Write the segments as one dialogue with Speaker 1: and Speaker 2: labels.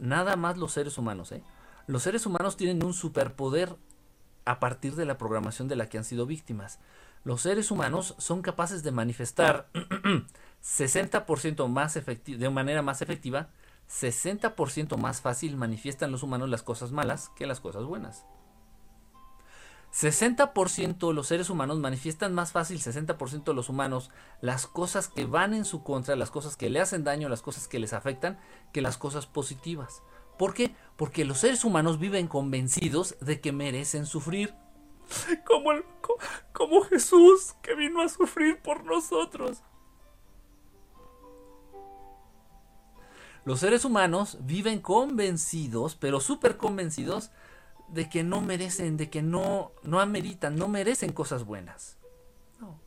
Speaker 1: nada más los seres humanos, ¿eh? Los seres humanos tienen un superpoder a partir de la programación de la que han sido víctimas. Los seres humanos son capaces de manifestar 60% más efectivo, de manera más efectiva, 60% más fácil manifiestan los humanos las cosas malas que las cosas buenas. 60% los seres humanos manifiestan más fácil, 60% de los humanos, las cosas que van en su contra, las cosas que le hacen daño, las cosas que les afectan, que las cosas positivas. ¿Por qué? Porque los seres humanos viven convencidos de que merecen sufrir. Como, el, como Jesús que vino a sufrir por nosotros. Los seres humanos viven convencidos, pero súper convencidos, de que no merecen, de que no, no ameritan, no merecen cosas buenas. No.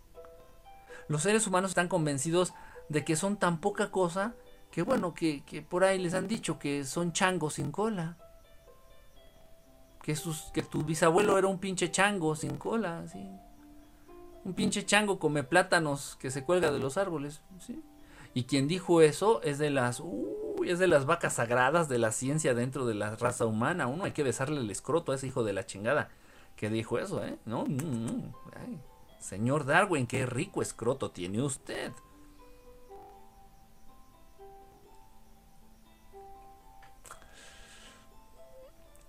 Speaker 1: Los seres humanos están convencidos de que son tan poca cosa que bueno, que, que por ahí les han dicho que son changos sin cola. Que, sus, que tu bisabuelo era un pinche chango sin cola, ¿sí? Un pinche chango come plátanos que se cuelga de los árboles, ¿sí? Y quien dijo eso es de las, es de las vacas sagradas de la ciencia dentro de la raza humana. Uno hay que besarle el escroto a ese hijo de la chingada que dijo eso, ¿eh? No, mm, señor Darwin, qué rico escroto tiene usted.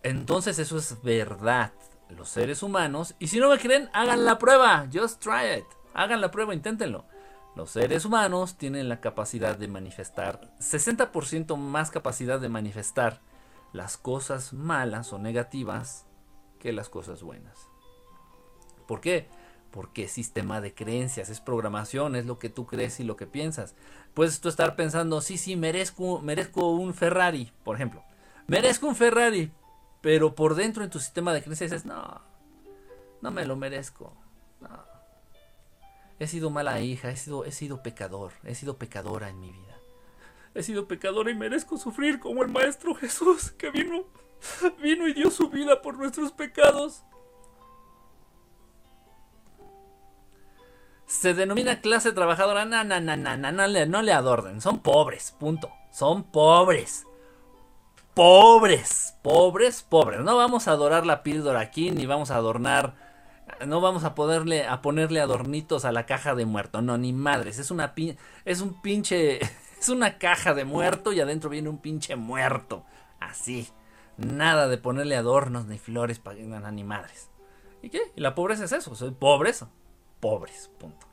Speaker 1: Entonces eso es verdad. Los seres humanos, y si no me creen, hagan la prueba. Just try it. Hagan la prueba, inténtenlo. Los seres humanos tienen la capacidad de manifestar, 60% más capacidad de manifestar las cosas malas o negativas que las cosas buenas. ¿Por qué? Porque es sistema de creencias, es programación, es lo que tú crees y lo que piensas. Puedes tú estar pensando, sí, sí, merezco, merezco un Ferrari, por ejemplo. Merezco un Ferrari, pero por dentro en tu sistema de creencias dices, no, no me lo merezco. He sido mala hija, he sido, he sido pecador, he sido pecadora en mi vida. He sido pecadora y merezco sufrir como el Maestro Jesús que vino, vino y dio su vida por nuestros pecados. Se denomina clase trabajadora. No, no, no, no, no, no, le, no le adorden. Son pobres, punto. Son pobres pobres, pobres, pobres. No vamos a adorar la píldora aquí, ni vamos a adornar, no vamos a ponerle, a ponerle adornitos a la caja de muerto. No, ni madres. Es una es un pinche, es una caja de muerto y adentro viene un pinche muerto. Así. Nada de ponerle adornos ni flores para ni madres. ¿Y qué? ¿Y la pobreza es eso? Soy pobres, pobres, punto.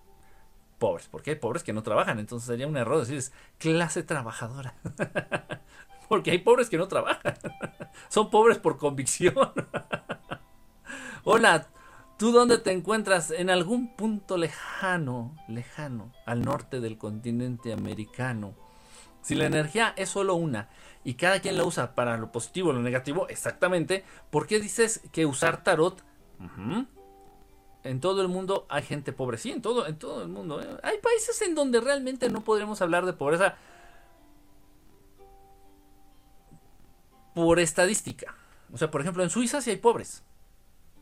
Speaker 1: Pobres, ¿por qué? Hay pobres que no trabajan, entonces sería un error decir clase trabajadora. Porque hay pobres que no trabajan. Son pobres por convicción. Hola, ¿tú dónde te encuentras? En algún punto lejano, lejano, al norte del continente americano. Si la energía es solo una y cada quien la usa para lo positivo o lo negativo, exactamente, ¿por qué dices que usar tarot? En todo el mundo hay gente pobre, sí, en todo, en todo el mundo. ¿eh? Hay países en donde realmente no podremos hablar de pobreza por estadística. O sea, por ejemplo, en Suiza sí hay pobres.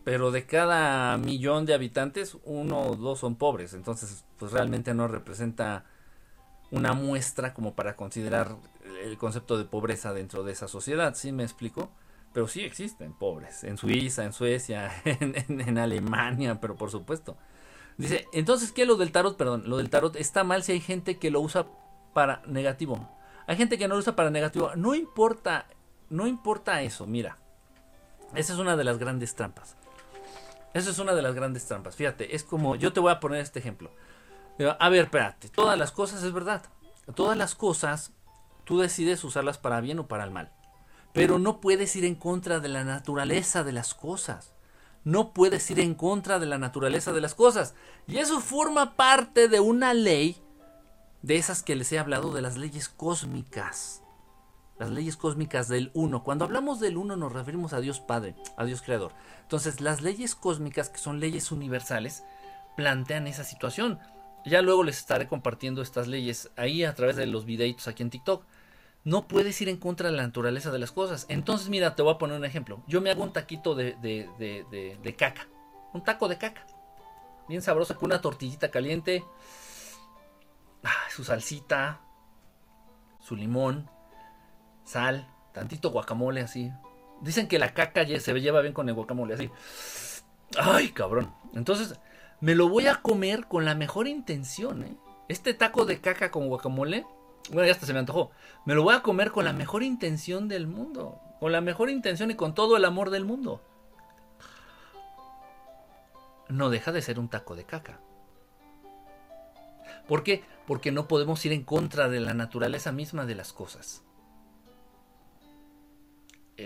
Speaker 1: Pero de cada millón de habitantes, uno o dos son pobres. Entonces, pues realmente no representa una muestra como para considerar el concepto de pobreza dentro de esa sociedad. ¿Sí me explico? Pero sí existen pobres. En Suiza, en Suecia, en, Alemania, pero por supuesto. Dice, entonces, ¿qué lo del tarot? Perdón, lo del tarot está mal si hay gente que lo usa para negativo. Hay gente que no lo usa para negativo. No importa no importa eso, mira. Esa es una de las grandes trampas. Esa es una de las grandes trampas. Fíjate, es como, yo te voy a poner este ejemplo. A ver, espérate, todas las cosas es verdad. Todas las cosas tú decides usarlas para bien o para el mal. Pero no puedes ir en contra de la naturaleza de las cosas. No puedes ir en contra de la naturaleza de las cosas. Y eso forma parte de una ley de esas que les he hablado, de las leyes cósmicas las leyes cósmicas del uno. Cuando hablamos del uno nos referimos a Dios Padre, a Dios Creador. Entonces las leyes cósmicas, que son leyes universales, plantean esa situación. Ya luego les estaré compartiendo estas leyes ahí a través de los videitos aquí en TikTok. No puedes ir en contra de la naturaleza de las cosas. Entonces, mira, te voy a poner un ejemplo. Yo me hago un taquito de, de, caca. Un taco de caca. Bien sabroso, con una tortillita caliente. su salsita. Su limón sal, Tantito guacamole así. Dicen que la caca se lleva bien con el guacamole así. Ay, cabrón. Entonces, me lo voy a comer con la mejor intención, ¿eh? Este taco de caca con guacamole, bueno, ya hasta se me antojó. Me lo voy a comer con la mejor intención del mundo. Con la mejor intención y con todo el amor del mundo. No deja de ser un taco de caca. ¿Por qué? Porque no podemos ir en contra de la naturaleza misma de las cosas.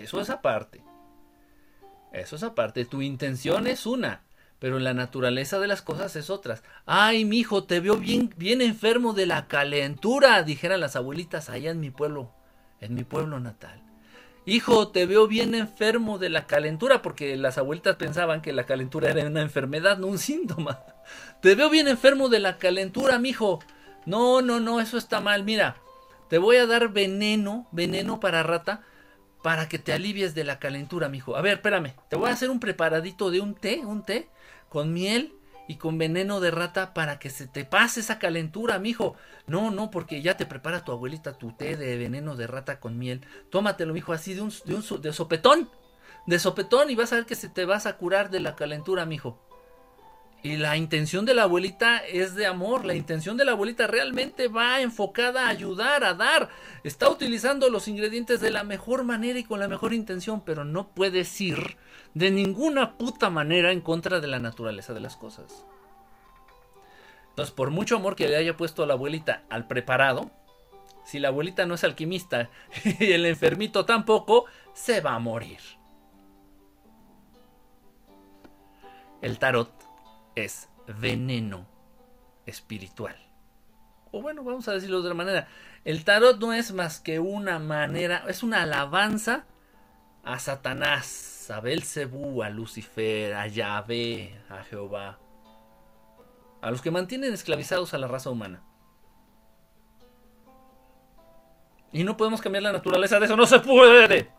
Speaker 1: Eso es aparte. Eso es aparte. Tu intención es una, pero la naturaleza de las cosas es otra. Ay, mi hijo, te veo bien, bien enfermo de la calentura, dijeran las abuelitas allá en mi pueblo, en mi pueblo natal. Hijo, te veo bien enfermo de la calentura, porque las abuelitas pensaban que la calentura era una enfermedad, no un síntoma. Te veo bien enfermo de la calentura, mijo. No, no, no, eso está mal. Mira, te voy a dar veneno, veneno para rata, para que te alivies de la calentura, mijo. A ver, espérame, te voy a hacer un preparadito de un té, un té con miel y con veneno de rata para que se te pase esa calentura, mijo. No, no, porque ya te prepara tu abuelita tu té de veneno de rata con miel. Tómatelo, mijo, así de un, de un de sopetón. De sopetón y vas a ver que se te vas a curar de la calentura, mijo. Y la intención de la abuelita es de amor, la intención de la abuelita realmente va enfocada a ayudar, a dar. Está utilizando los ingredientes de la mejor manera y con la mejor intención, pero no puedes ir de ninguna puta manera en contra de la naturaleza de las cosas. Entonces, por mucho amor que le haya puesto la abuelita al preparado, si la abuelita no es alquimista y el enfermito tampoco, se va a morir. El tarot es veneno espiritual. O bueno, vamos a decirlo de otra manera. El tarot no es más que una manera, es una alabanza a Satanás, a Belcebú, a Lucifer, a Yahvé, a Jehová, a los que mantienen esclavizados a la raza humana. Y no podemos cambiar la naturaleza de eso, no se puede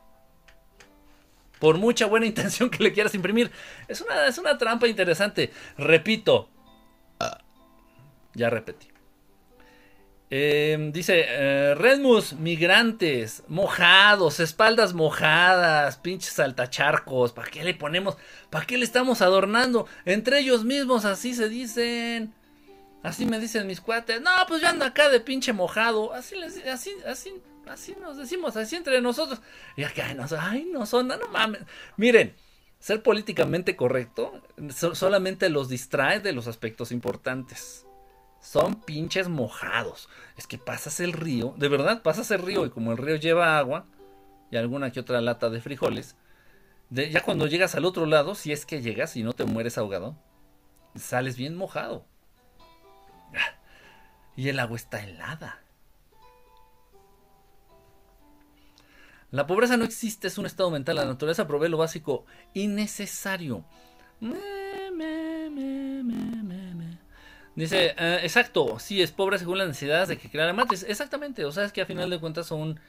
Speaker 1: por mucha buena intención que le quieras imprimir. Es una, es una trampa interesante. Repito. Ya repetí. Em, dice eh, Redmus, migrantes, mojados, espaldas mojadas, pinches saltacharcos. ¿Para qué le ponemos? ¿Para qué le estamos adornando? Entre ellos mismos así se dicen. Así me dicen mis cuates. No, pues yo ando acá de pinche mojado. Así, así, así, Así nos decimos, así entre nosotros. Y acá, no, ay, no son, no, mames. Miren, ser políticamente correcto solamente los distrae de los aspectos importantes. Son pinches mojados. Es que pasas el río, de verdad, pasas el río y como el río lleva agua y alguna que otra lata de frijoles, ya cuando llegas al otro lado, si es que llegas y no te mueres ahogado, sales bien mojado. Y el agua está helada. La pobreza no existe, es un estado mental. La naturaleza provee lo básico y necesario. Dice, eh, exacto, sí, es pobre según las necesidades de que creara mates. Exactamente, o sea, es que a final de cuentas son...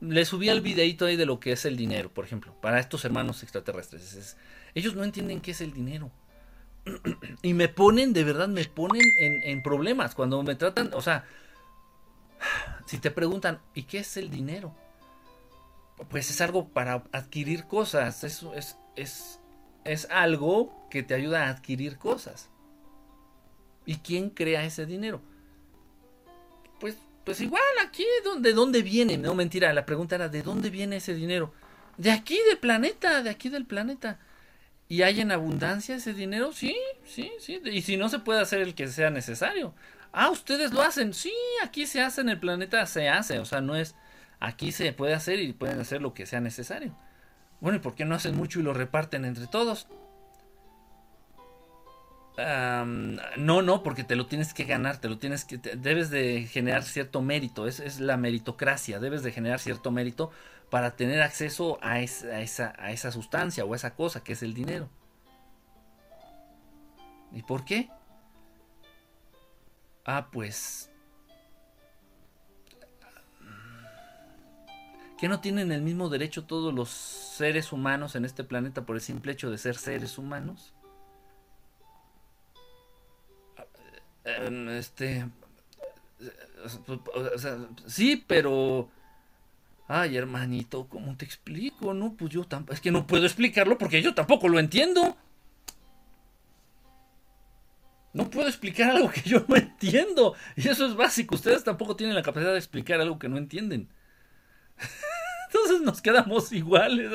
Speaker 1: Le subí al videito ahí de lo que es el dinero, por ejemplo, para estos hermanos extraterrestres. ellos no entienden qué es el dinero. y me ponen, de verdad, me ponen en, en problemas cuando me tratan, o sea, si te preguntan, ¿y qué es el dinero? Pues es algo para adquirir cosas. Eso es, es, es algo que te ayuda a adquirir cosas. ¿Y quién crea ese dinero? Pues, pues igual aquí, ¿de dónde viene? No, mentira, la pregunta era, ¿de dónde viene ese dinero? De aquí, del planeta, de aquí del planeta. ¿Y hay en abundancia ese dinero? Sí, sí, sí. Y si no se puede hacer el que sea necesario. Ah, ustedes lo hacen. Sí, aquí se hace en el planeta, se hace. O sea, no es Aquí se puede hacer y pueden hacer lo que sea necesario. Bueno, ¿y por qué no hacen mucho y lo reparten entre todos? no, no, porque te lo tienes que ganar, te lo tienes que, debes de generar cierto mérito, es, la meritocracia, debes de generar cierto mérito para tener acceso a esa, a esa sustancia o a esa cosa que es el dinero. ¿Y por qué? Ah, pues que no tienen el mismo derecho todos los seres humanos en este planeta por el simple hecho de ser seres humanos? Este. sí, pero. Ay, hermanito, ¿cómo te explico? No, pues yo tampoco. Es que no puedo explicarlo porque yo tampoco lo entiendo. No puedo explicar algo que yo no entiendo. Y eso es básico. Ustedes tampoco tienen la capacidad de explicar algo que no entienden. Entonces nos quedamos iguales.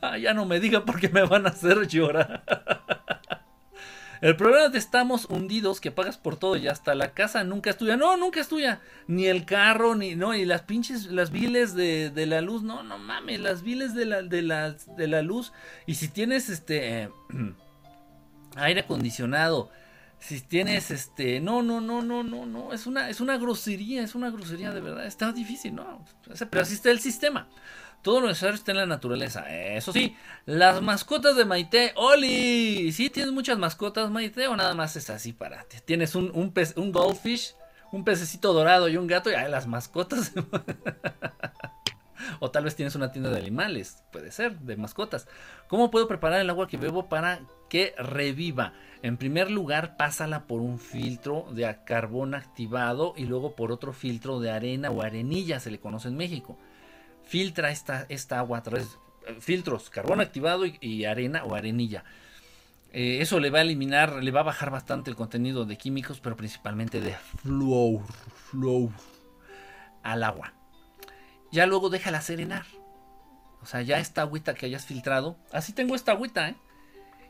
Speaker 1: Ah, ya no me digan porque me van a hacer llorar. El problema es que estamos hundidos, que pagas por todo y hasta la casa nunca es tuya. No, nunca es tuya. Ni el carro, ni no, y las pinches, las viles de, de la luz. No, no mames, las viles de la, de de la luz. Y si tienes este aire acondicionado, si tienes este, no, no, no, no, no, no, es una, es una grosería, es una grosería de verdad. Está difícil, ¿no? Pero así está el sistema. Todo lo necesario está en la naturaleza. Eso sí, las mascotas de Maite. ¡Oli! ¿Sí tienes muchas mascotas, Maite? ¿O nada más es así para ti? Tienes un, un, pez, un goldfish, un pececito dorado y un gato y hay las mascotas. o tal vez tienes una tienda de animales. Puede ser, de mascotas. ¿Cómo puedo preparar el agua que bebo para que reviva? En primer lugar, pásala por un filtro de carbón activado y luego por otro filtro de arena o arenilla, se le conoce en México filtra esta, agua a través de filtros, carbón activado y, arena o arenilla. Eh, eso le va a eliminar, le va a bajar bastante el contenido de químicos, pero principalmente de flúor al agua. Ya luego déjala serenar. O sea, ya esta agüita que hayas filtrado. Así tengo esta agüita, ¿eh?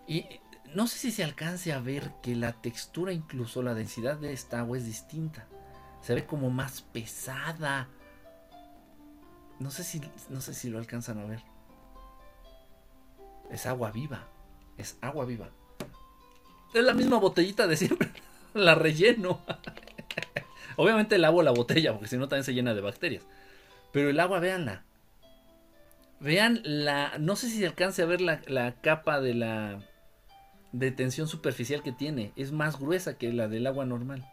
Speaker 1: Y no sé si se alcance a ver que la textura, incluso la densidad de esta agua es distinta. Se ve como más pesada. No sé si, no sé si lo alcanzan a ver. Es agua viva. Es agua viva. Es la misma botellita de siempre. la relleno. Obviamente lavo la botella, porque si no también se llena de bacterias. Pero el agua, véanla. Vean la. No sé si se alcance a ver la, la capa de la. de tensión superficial que tiene. Es más gruesa que la del agua normal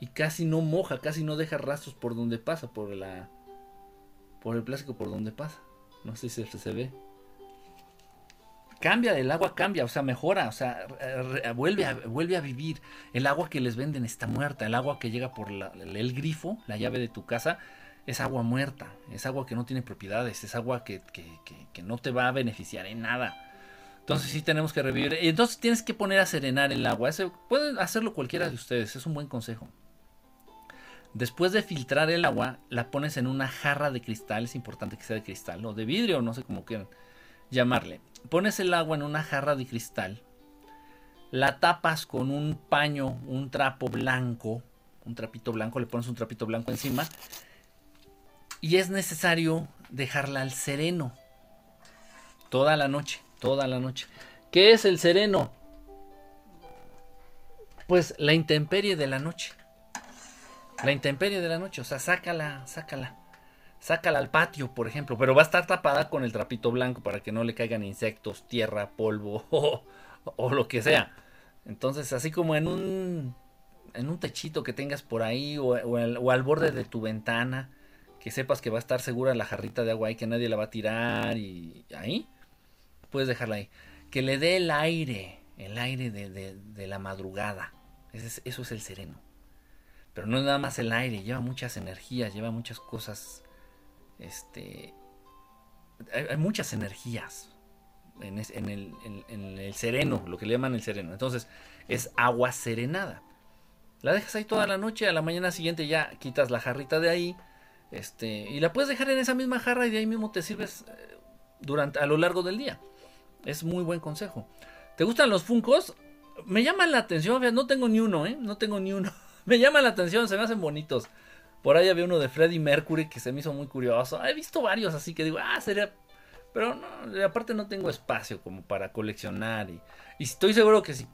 Speaker 1: y casi no moja, casi no deja rastros por donde pasa, por la por el plástico por donde pasa. No sé si se, se ve. Cambia, el agua cambia, o sea, mejora, o sea, vuelve a, vuelve a vivir. El agua que les venden está muerta, el agua que llega por el grifo, la llave de tu casa, es agua muerta, es agua que no tiene propiedades, es agua que, que no te va a beneficiar en nada. Entonces sí tenemos que revivir. Entonces tienes que poner a serenar el agua. pueden hacerlo cualquiera de ustedes, es un buen consejo. Después de filtrar el agua, la pones en una jarra de cristal, es importante que sea de cristal, o de vidrio, no sé cómo quieran llamarle. Pones el agua en una jarra de cristal, la tapas con un paño, un trapo blanco, un trapito blanco, le pones un trapito blanco encima, y es necesario dejarla al sereno, toda la noche, toda la noche. ¿Qué es el sereno? Pues la intemperie de la noche. La intemperie de la noche, o sea, sácala, sácala. Sácala al patio, por ejemplo, pero va a estar tapada con el trapito blanco para que no le caigan insectos, tierra, polvo o, lo que sea. Entonces, así como en un en un techito que tengas por ahí o, al, borde de tu ventana, que sepas que va a estar segura la jarrita de agua ahí, que nadie la va a tirar y ahí, puedes dejarla ahí. Que le dé el aire, el aire de, la madrugada. eso es el sereno. Pero no es nada más el aire, lleva muchas energías, lleva muchas cosas. Este. Hay, muchas energías en, el, sereno, lo que le llaman el sereno. Entonces, es agua serenada. La dejas ahí toda la noche, a la mañana siguiente ya quitas la jarrita de ahí. Este, y la puedes dejar en esa misma jarra y de ahí mismo te sirves eh, durante, a lo largo del día. Es muy buen consejo. ¿Te gustan los funcos? Me llaman la atención, no tengo ni uno, ¿eh? No tengo ni uno. me llama la atención, se me hacen bonitos. Por ahí había uno de Freddie Mercury que se me hizo muy curioso. He visto varios así que digo, ah, sería. Pero no, aparte no tengo espacio como para coleccionar. Y, y estoy seguro que si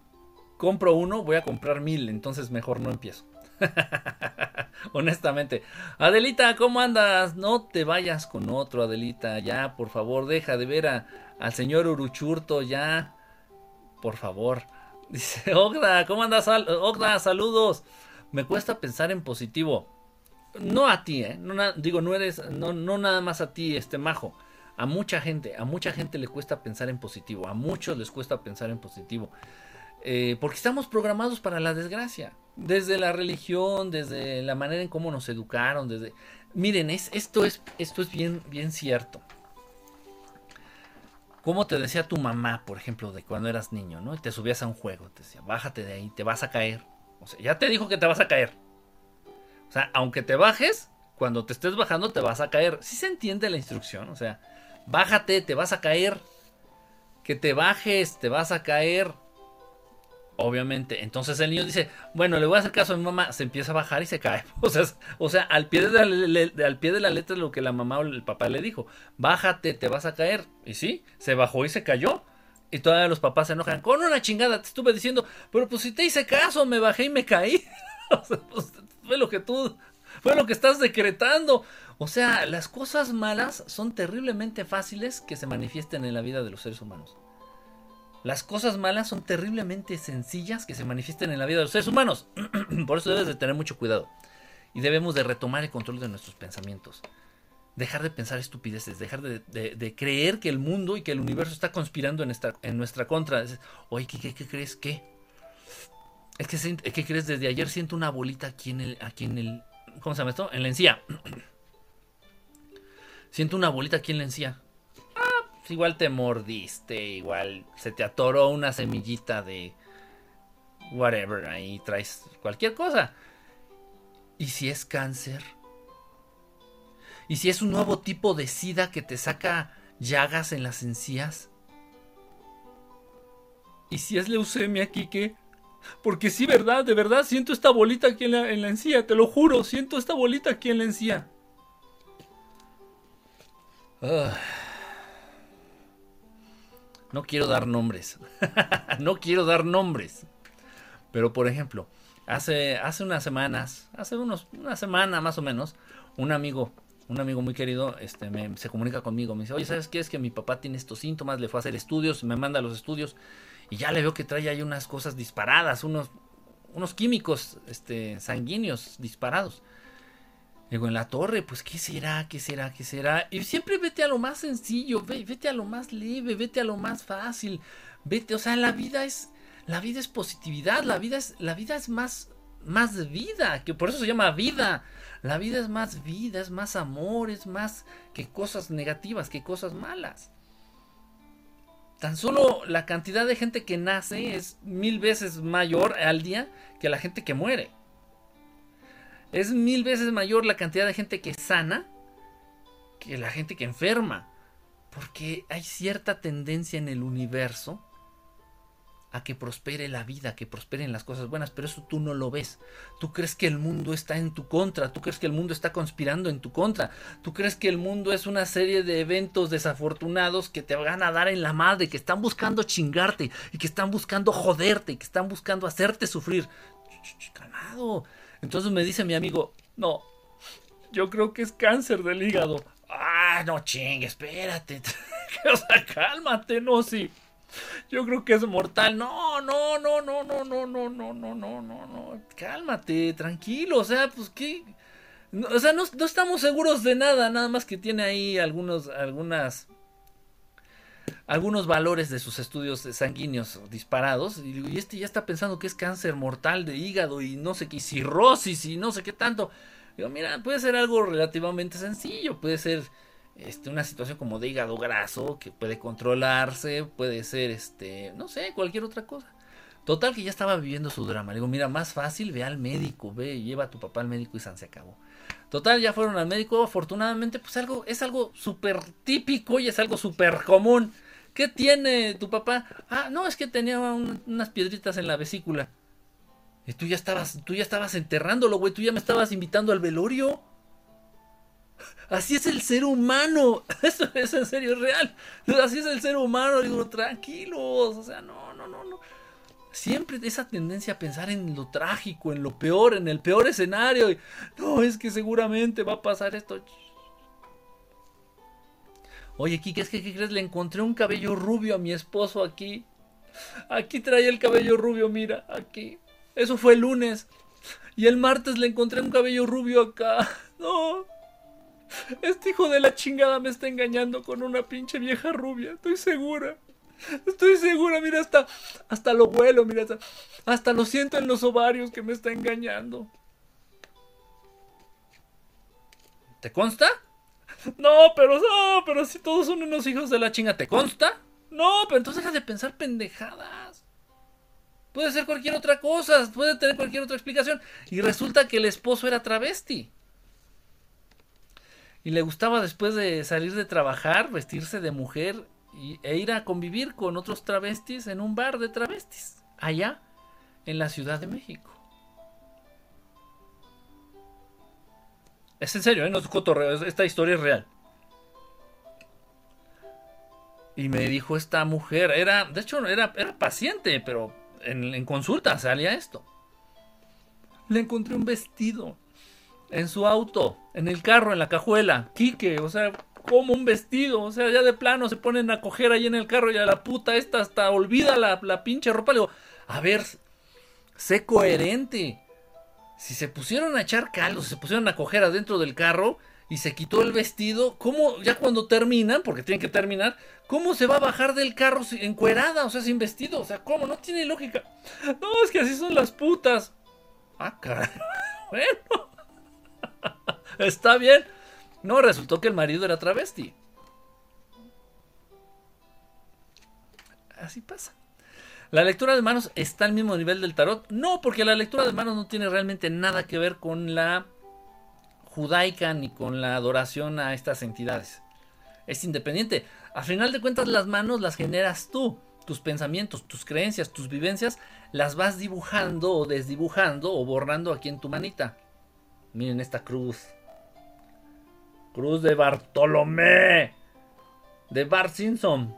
Speaker 1: compro uno, voy a comprar mil. Entonces mejor no empiezo. Honestamente. Adelita, ¿cómo andas? No te vayas con otro, Adelita. Ya, por favor, deja de ver al señor Uruchurto. Ya, por favor. Dice, Ogda, ¿cómo andas? Ogda, saludos me cuesta pensar en positivo. No a ti, ¿eh? No, digo, no eres, no, no nada más a ti, este majo. A mucha gente, a mucha gente le cuesta pensar en positivo. A muchos les cuesta pensar en positivo. Eh, porque estamos programados para la desgracia. Desde la religión, desde la manera en cómo nos educaron, desde... Miren, es, esto, es, esto es bien, bien cierto. Como te decía tu mamá, por ejemplo, de cuando eras niño, ¿no? Y te subías a un juego, te decía, bájate de ahí, te vas a caer. O sea, ya te dijo que te vas a caer. O sea, aunque te bajes, cuando te estés bajando te vas a caer. Si se entiende la instrucción, o sea, bájate, te vas a caer. Que te bajes, te vas a caer. Obviamente. Entonces el niño dice, bueno, le voy a hacer caso a mi mamá. Se empieza a bajar y se cae. O sea, o sea al, pie de la, al pie de la letra lo que la mamá o el papá le dijo. Bájate, te vas a caer. Y sí, se bajó y se cayó. Y todavía los papás se enojan. Con una chingada te estuve diciendo, pero pues si te hice caso, me bajé y me caí. o sea, pues, fue lo que tú, fue lo que estás decretando. O sea, las cosas malas son terriblemente fáciles que se manifiesten en la vida de los seres humanos. Las cosas malas son terriblemente sencillas que se manifiesten en la vida de los seres humanos. Por eso debes de tener mucho cuidado. Y debemos de retomar el control de nuestros pensamientos. Dejar de pensar estupideces, dejar de, creer que el mundo y que el universo está conspirando en, en nuestra contra. Oye, ¿qué, qué, crees? ¿Qué? Es que, ¿qué crees? Desde ayer siento una bolita aquí en el, aquí en el, ¿cómo se llama esto? En la encía. siento una bolita aquí en la encía. Pues igual te mordiste, igual se te atoró una semillita de whatever, ahí traes cualquier cosa. ¿Y si es cáncer? ¿Y si es un nuevo tipo de sida que te saca llagas en las encías? ¿Y si es leucemia, Kike? Porque sí, verdad, de verdad, siento esta bolita aquí en la, en la encía, te lo juro, siento esta bolita aquí en la encía. Ah. No quiero dar nombres. no quiero dar nombres. Pero por ejemplo, hace, hace unas semanas, hace unos, una semana más o menos, un amigo, un amigo muy querido, este, me, se comunica conmigo. Me dice, oye, ¿sabes qué? Es que mi papá tiene estos síntomas, le fue a hacer estudios, me manda los estudios y ya le veo que trae ahí unas cosas disparadas, unos, unos químicos este, sanguíneos disparados. Digo, en la torre, pues, ¿qué será? ¿Qué será? ¿Qué será? Y siempre vete a lo más sencillo, vete a lo más leve, vete a lo más fácil. Vete, o sea, la vida es la vida es positividad, la vida es la vida es más más vida, que por eso se llama vida. La vida es más vida, es más amor, es más que cosas negativas, que cosas malas. Tan solo la cantidad de gente que nace es mil veces mayor al día que la gente que muere. Es mil veces mayor la cantidad de gente que sana que la gente que enferma. Porque hay cierta tendencia en el universo a que prospere la vida, que prosperen las cosas buenas, pero eso tú no lo ves. Tú crees que el mundo está en tu contra, tú crees que el mundo está conspirando en tu contra, tú crees que el mundo es una serie de eventos desafortunados que te van a dar en la madre, que están buscando chingarte y que están buscando joderte y que están buscando hacerte sufrir. Calmado, entonces me dice mi amigo, no, yo creo que es cáncer del hígado. Ah, no chingue, espérate. o sea, cálmate, no, sí. Yo creo que es mortal. No, no, no, no, no, no, no, no, no, no, no, no. Cálmate, tranquilo. O sea, pues qué. o sea, no, no, estamos seguros de nada. Nada más que tiene ahí algunos, algunas algunos valores de sus estudios sanguíneos disparados y, este ya está pensando que es cáncer mortal de hígado y no sé qué, cirrosis y no sé qué tanto. Digo, mira, puede ser algo relativamente sencillo, puede ser este, una situación como de hígado graso que puede controlarse, puede ser, este, no sé, cualquier otra cosa. Total que ya estaba viviendo su drama. Le digo, mira, más fácil, ve al médico, ve, lleva a tu papá al médico y San se acabó. Total, ya fueron al médico, afortunadamente, pues algo, es algo súper típico y es algo súper común. ¿Qué tiene tu papá? Ah, no, es que tenía unas piedritas en la vesícula. Y tú ya estabas, tú ya estabas enterrándolo, güey, tú ya me estabas invitando al velorio. Así es el ser humano. Eso es en serio, es real. Así es el ser humano. Digo, tranquilos. O sea, no, no, no, no. Siempre esa tendencia a pensar en lo trágico, en lo peor, en el peor escenario. No, es que seguramente va a pasar esto. Oye, Kike, es que ¿qué crees? Le encontré un cabello rubio a mi esposo aquí. Aquí trae el cabello rubio, mira, aquí. Eso fue el lunes. Y el martes le encontré un cabello rubio acá. No. Este hijo de la chingada me está engañando con una pinche vieja rubia. Estoy segura. Estoy segura, mira, hasta, hasta lo vuelo, mira, hasta, lo siento en los ovarios que me está engañando. ¿Te consta? No, pero no, pero si todos son unos hijos de la chinga, ¿te consta? No, pero entonces deja de pensar pendejadas. Puede ser cualquier otra cosa, puede tener cualquier otra explicación. Y resulta que el esposo era travesti. Y le gustaba después de salir de trabajar vestirse de mujer e ir a convivir con otros travestis en un bar de travestis, allá en la Ciudad de México. Es en serio, ¿eh? no es cotorreo, esta historia es real. Y me dijo esta mujer, era, de hecho, era, era paciente, pero en, en consulta salía esto. Le encontré un vestido en su auto, en el carro, en la cajuela. Quique, o sea, como un vestido. O sea, ya de plano se ponen a coger ahí en el carro y a la puta esta hasta olvida la, la pinche ropa. Le digo, a ver, sé coherente. Si se pusieron a echar caldo, se pusieron a coger adentro del carro y se quitó el vestido, ¿cómo, ya cuando terminan, porque tienen que terminar, cómo se va a bajar del carro encuerada, o sea, sin vestido? O sea, ¿cómo? No tiene lógica. No, es que así son las putas. Ah, caray. Bueno. Está bien. No, resultó que el marido era travesti. Así pasa. ¿La lectura de manos está al mismo nivel del tarot? No, porque la lectura de manos no tiene realmente nada que ver con la judaica ni con la adoración a estas entidades. Es independiente. A final de cuentas las manos las generas tú. Tus pensamientos, tus creencias, tus vivencias las vas dibujando o desdibujando o borrando aquí en tu manita. Miren esta cruz. Cruz de Bartolomé. De Bart Simpson.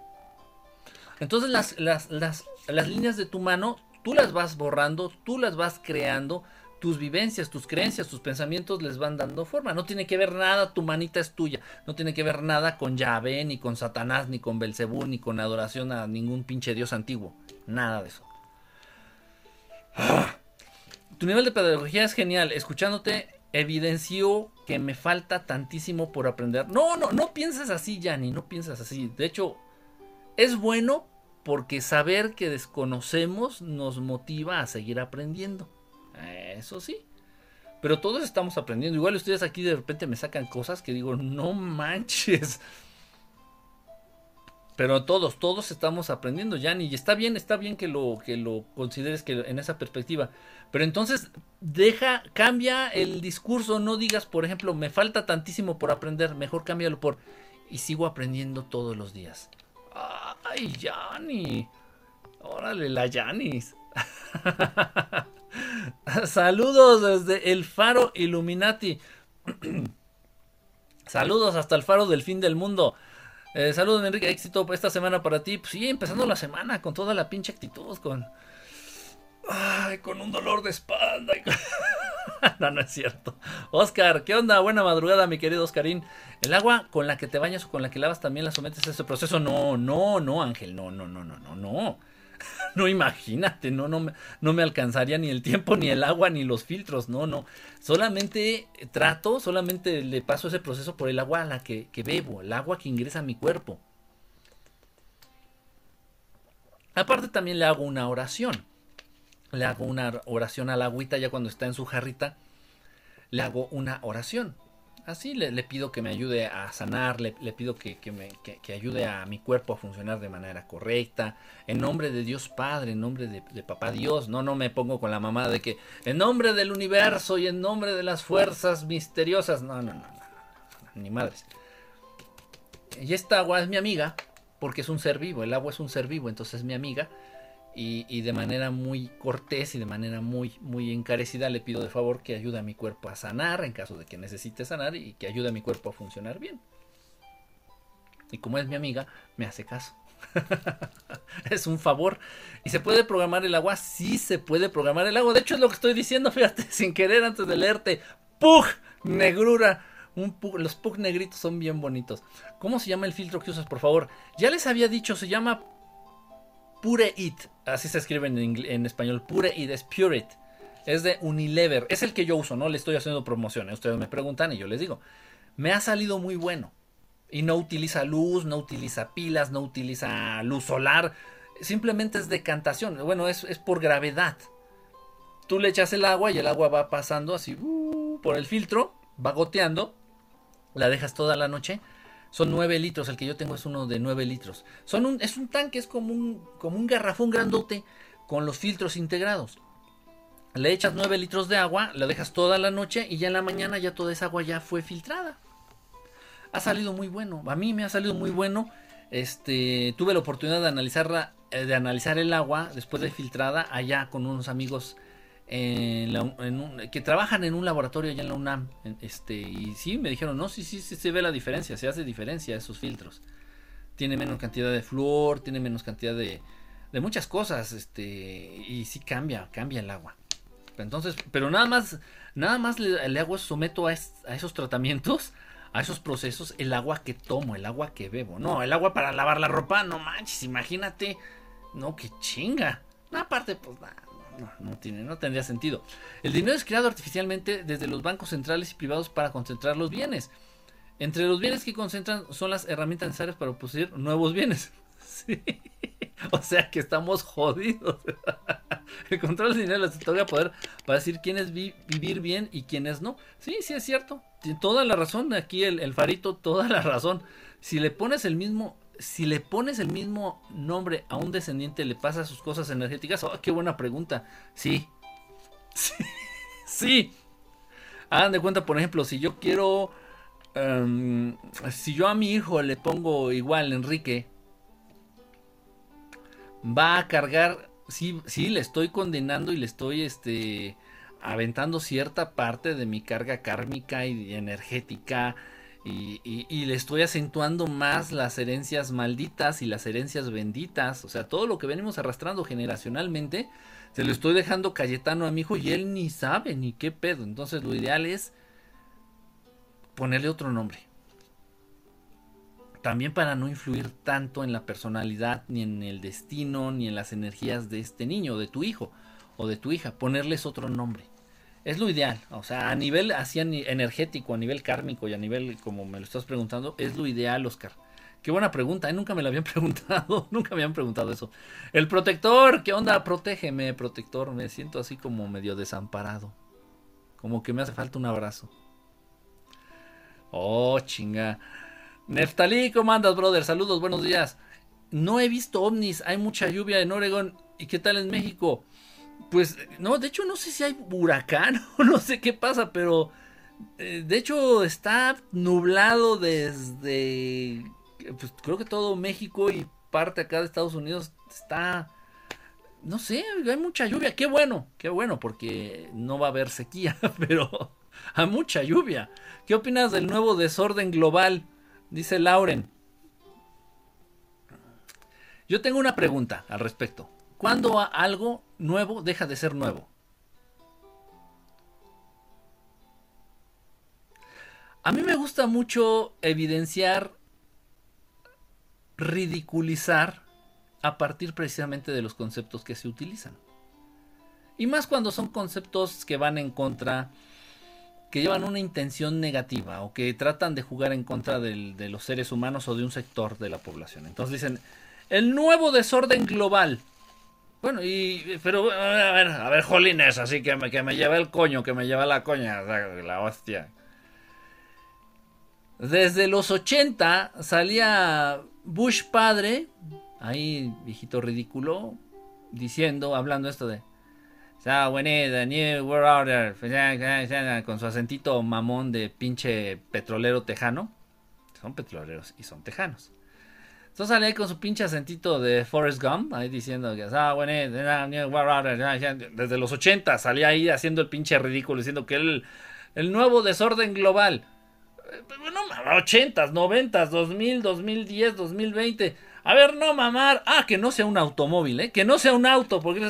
Speaker 1: Entonces las, las, las, las líneas de tu mano, tú las vas borrando, tú las vas creando, tus vivencias, tus creencias, tus pensamientos les van dando forma. No tiene que ver nada, tu manita es tuya. No tiene que ver nada con Yahvé, ni con Satanás, ni con Belcebú, ni con adoración a ningún pinche dios antiguo. Nada de eso. Ah. Tu nivel de pedagogía es genial. Escuchándote, evidenció que me falta tantísimo por aprender. No, no, no piensas así, Yanni, no piensas así. De hecho, es bueno porque saber que desconocemos nos motiva a seguir aprendiendo. Eso sí. Pero todos estamos aprendiendo. Igual ustedes aquí de repente me sacan cosas que digo, no manches. Pero todos, todos estamos aprendiendo, Yanni. Y está bien, está bien que lo, que lo consideres que en esa perspectiva. Pero entonces, deja, cambia el discurso. No digas, por ejemplo, me falta tantísimo por aprender. Mejor cámbialo por y sigo aprendiendo todos los días. Ay, Yanni. Órale, la Yanis. Saludos desde el Faro Illuminati. Saludos hasta el Faro del Fin del Mundo. Eh, saludos, Enrique. Éxito esta semana para ti. Pues sí, empezando la semana con toda la pinche actitud. Con. Ay, con un dolor de espalda. no, no es cierto. Oscar, ¿qué onda? Buena madrugada, mi querido Oscarín. ¿El agua con la que te bañas o con la que lavas también la sometes a ese proceso? No, no, no, Ángel. No, no, no, no, no, no. no imagínate, no, no, no me alcanzaría ni el tiempo, ni el agua, ni los filtros, no, no. Solamente trato, solamente le paso ese proceso por el agua a la que, que bebo, el agua que ingresa a mi cuerpo. Aparte también le hago una oración. Le hago una oración a la agüita ya cuando está en su jarrita. Le hago una oración así le, pido que me ayude a sanar, le, pido que, me, ayude a mi cuerpo a funcionar de manera correcta, en nombre de Dios Padre, en nombre de, Papá Dios, no, no me pongo con la mamá de que en nombre del universo y en nombre de las fuerzas misteriosas, no, no, no, no ni madres. Y esta agua es mi amiga, porque es un ser vivo, el agua es un ser vivo, entonces es mi amiga y, de manera muy cortés y de manera muy, muy encarecida le pido de favor que ayude a mi cuerpo a sanar en caso de que necesite sanar y que ayude a mi cuerpo a funcionar bien. Y como es mi amiga, me hace caso. es un favor. ¿Y se puede programar el agua? Sí se puede programar el agua. De hecho es lo que estoy diciendo, fíjate, sin querer antes de leerte. ¡Pug! Negrura. Los pug negritos son bien bonitos. ¿Cómo se llama el filtro que usas, por favor? Ya les había dicho, se llama Pure It. Así se escribe en, español. Pure It es Pure It. Es de Unilever. Es el que yo uso, no le estoy haciendo promoción. Ustedes me preguntan y yo les digo. Me ha salido muy bueno. Y no utiliza luz, no utiliza pilas, no utiliza luz solar. Simplemente es decantación. Bueno, es, es por gravedad. Tú le echas el agua y el agua va pasando así uh, por el filtro, va goteando la dejas toda la noche. Son 9 litros, el que yo tengo es uno de 9 litros. Son es un tanque, es como un, como un garrafón grandote con los filtros integrados. Le echas 9 litros de agua, la dejas toda la noche y ya en la mañana ya toda esa agua ya fue filtrada. Ha salido muy bueno, a mí me ha salido muy bueno. Este, tuve la oportunidad de analizarla, eh, de analizar el agua después de filtrada allá con unos amigos que trabajan en un laboratorio allá en la UNAM. Este, y sí, me dijeron, no, sí, sí, sí se ve la diferencia, se hace diferencia esos filtros. Tiene menos cantidad de flúor, tiene menos cantidad de, de muchas cosas, este, y sí cambia, cambia el agua. Entonces, pero nada más, nada más le, le hago someto a, a esos tratamientos, a esos procesos, el agua que tomo, el agua que bebo. No, el agua para lavar la ropa, no manches, imagínate. No, qué chinga. aparte, pues nada no, no, tiene, no tendría sentido. El dinero es creado artificialmente desde los bancos centrales y privados para concentrar los bienes. Entre los bienes que concentran son las herramientas necesarias para producir nuevos bienes. O sea que estamos jodidos. El control del dinero les toca poder para decir quién es vivir bien y quién es no. Sí, sí es cierto. Tiene toda la razón. Aquí el farito, toda la razón. Si le pones el mismo si le pones el mismo nombre a un descendiente, ¿le pasa sus cosas energéticas? Oh, qué buena pregunta. Sí. Sí. Hagan de cuenta, por ejemplo, si yo quiero. Em, si yo a mi hijo le pongo igual Enrique, va a cargar. Sí, sí, le estoy condenando y le estoy este, aventando cierta parte de mi carga kármica y energética y, le estoy acentuando más las herencias malditas y las herencias benditas. O sea, todo lo que venimos arrastrando generacionalmente, se lo estoy dejando Cayetano a mi hijo y él ni sabe ni qué pedo. Entonces lo ideal es ponerle otro nombre. También para no influir tanto en la personalidad, ni en el destino, ni en las energías de este niño, de tu hijo o de tu hija. Ponerles otro nombre. Es lo ideal, o sea, a nivel así energético, a nivel kármico y a nivel como me lo estás preguntando, es lo ideal, Oscar. Qué buena pregunta, ¿eh? nunca me la habían preguntado, nunca me habían preguntado eso. El protector, ¿qué onda? Protégeme, protector, me siento así como medio desamparado. Como que me hace falta un abrazo. Oh, chinga. Neftalí, ¿cómo andas, brother? Saludos, buenos días. No he visto ovnis, hay mucha lluvia en Oregon. ¿Y qué tal en México? Pues no, de hecho no sé si hay huracán o no sé qué pasa, pero eh, de hecho está nublado desde, pues creo que todo México y parte acá de Estados Unidos está, no sé, hay mucha lluvia, qué bueno, qué bueno, porque no va a haber sequía, pero hay mucha lluvia. ¿Qué opinas del nuevo desorden global? Dice Lauren. Yo tengo una pregunta al respecto. ¿Cuándo algo nuevo deja de ser nuevo? A mí me gusta mucho evidenciar, ridiculizar a partir precisamente de los conceptos que se utilizan. Y más cuando son conceptos que van en contra, que llevan una intención negativa o que tratan de jugar en contra de los seres humanos o de un sector de la población. Entonces dicen, el nuevo desorden global. Bueno, y. Pero, a ver, a ver, jolines, así que me, que me lleva el coño, que me lleva la coña, la hostia. Desde los 80 salía Bush padre, ahí, viejito ridículo, diciendo, hablando esto de. Order, con su acentito mamón de pinche petrolero tejano. Son petroleros y son tejanos. Entonces sale ahí con su pinche acentito de Forrest Gump, ahí diciendo que, ah, bueno, desde los 80 salía ahí haciendo el pinche ridículo, diciendo que el, el nuevo desorden global. Bueno, 80s, 90s, 2000, 2010, 2020. A ver, no mamar. Ah, que no sea un automóvil, ¿eh? Que no sea un auto, porque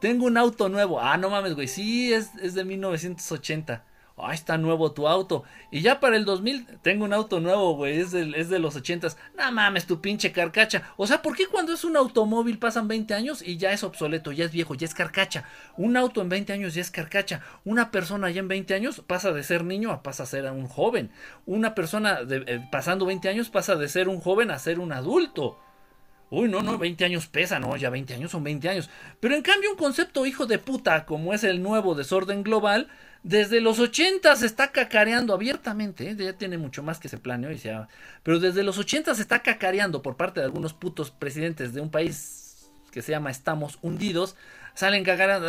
Speaker 1: tengo un auto nuevo. Ah, no mames, güey. Sí, es, es de 1980 ah, está nuevo tu auto. Y ya para el 2000 tengo un auto nuevo, güey, es, de los 80. No mames, tu pinche carcacha. O sea, ¿por qué cuando es un automóvil pasan 20 años y ya es obsoleto, ya es viejo, ya es carcacha? Un auto en 20 años ya es carcacha. Una persona ya en 20 años pasa de ser niño a pasa a ser un joven. Una persona de, eh, pasando 20 años pasa de ser un joven a ser un adulto. Uy, no, no, 20 años pesa, no, ya 20 años son 20 años. Pero en cambio un concepto hijo de puta, como es el nuevo desorden global, desde los 80 se está cacareando abiertamente, ¿eh? ya tiene mucho más que se planeó, y se pero desde los 80 se está cacareando por parte de algunos putos presidentes de un país que se llama Estamos Hundidos, salen cacareando,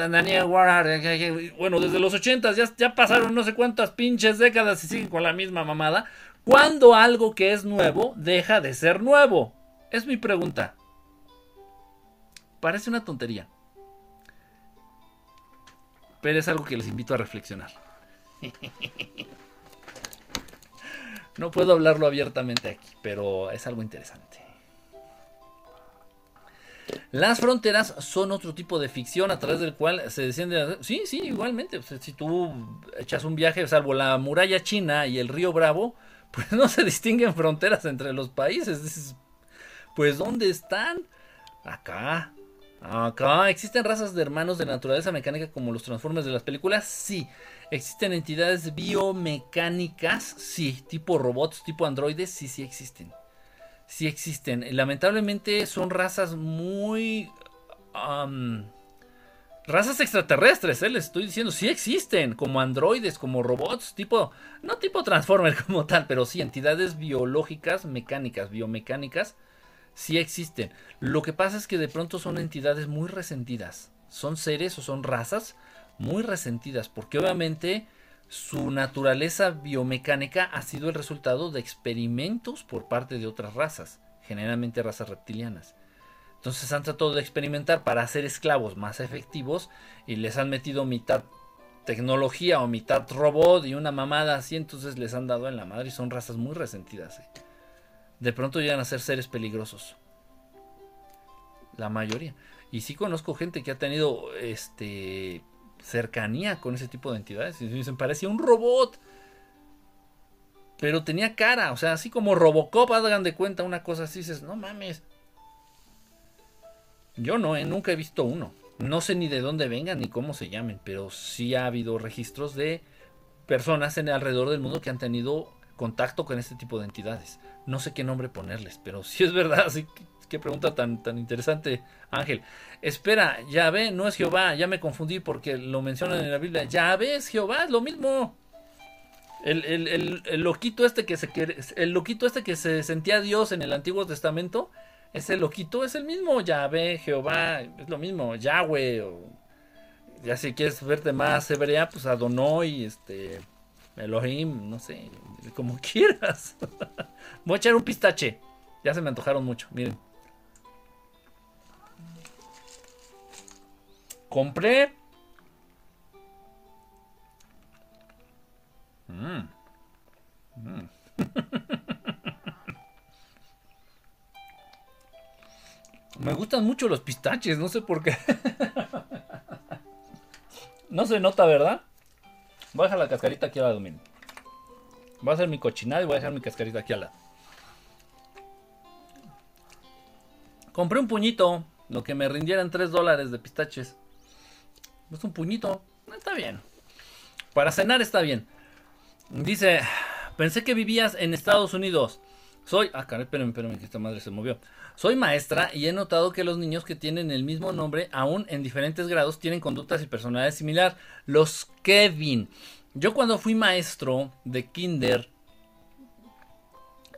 Speaker 1: bueno, desde los 80 ya, ya pasaron no sé cuántas pinches décadas y siguen con la misma mamada, cuando algo que es nuevo deja de ser nuevo. Es mi pregunta. Parece una tontería. Pero es algo que les invito a reflexionar. No puedo hablarlo abiertamente aquí, pero es algo interesante. Las fronteras son otro tipo de ficción a través del cual se desciende. Sí, sí, igualmente. si tú echas un viaje, salvo la muralla china y el río Bravo, pues no se distinguen fronteras entre los países. Pues ¿dónde están? Acá. Acá. ¿Existen razas de hermanos de naturaleza mecánica como los Transformers de las películas? Sí. ¿Existen entidades biomecánicas? Sí. ¿Tipo robots, tipo androides? Sí, sí existen. Sí existen. Lamentablemente son razas muy... razas extraterrestres, ¿eh? les estoy diciendo, sí existen, como androides, como robots, tipo, no tipo Transformer como tal, pero sí entidades biológicas, mecánicas, biomecánicas, sí existen. Lo que pasa es que de pronto son entidades muy resentidas. Son seres o son razas muy resentidas porque obviamente su naturaleza biomecánica ha sido el resultado de experimentos por parte de otras razas, generalmente razas reptilianas. Entonces han tratado de experimentar para hacer esclavos más efectivos y les han metido mitad tecnología o mitad robot y una mamada así, entonces les han dado en la madre y son razas muy resentidas. ¿eh? De pronto llegan a ser seres peligrosos. La mayoría. Y sí conozco gente que ha tenido este cercanía con ese tipo de entidades. Y dicen, parecía un robot. Pero tenía cara, o sea, así como Robocop, hagan de cuenta una cosa así, dices, no mames. Yo no, ¿eh? nunca he visto uno. No sé ni de dónde vengan ni cómo se llamen, pero sí ha habido registros de personas en alrededor del mundo que han tenido contacto con este tipo de entidades. No sé qué nombre ponerles, pero si es verdad, que qué pregunta tan, tan interesante, Ángel. Espera, ya ve, no es Jehová, ya me confundí porque lo mencionan en la Biblia. Ya ves, Jehová, es lo mismo. El, el, loquito este que se el loquito este que se sentía Dios en el Antiguo Testamento, ese loquito es el mismo, Ya ve, Jehová, es lo mismo, Yahweh, o ya si quieres verte más hebrea, pues Adonai, este, Elohim, no sé, como quieras. Voy a echar un pistache. Ya se me antojaron mucho, miren. Compré. Mm. Mm. me gustan mucho los pistaches, no sé por qué. no se nota, ¿verdad? A dejar la cascarita aquí lado, miren. Voy a hacer mi cochinada y voy a dejar mi cascarita aquí al lado. Compré un puñito, lo que me rindieran 3 dólares de pistaches. Es un puñito, está bien. Para cenar está bien. Dice, pensé que vivías en Estados Unidos. Soy, ah, caray, espérenme, espérenme, que esta madre se movió. Soy maestra y he notado que los niños que tienen el mismo nombre, aún en diferentes grados, tienen conductas y personalidades similar. Los Kevin. Yo cuando fui maestro de kinder,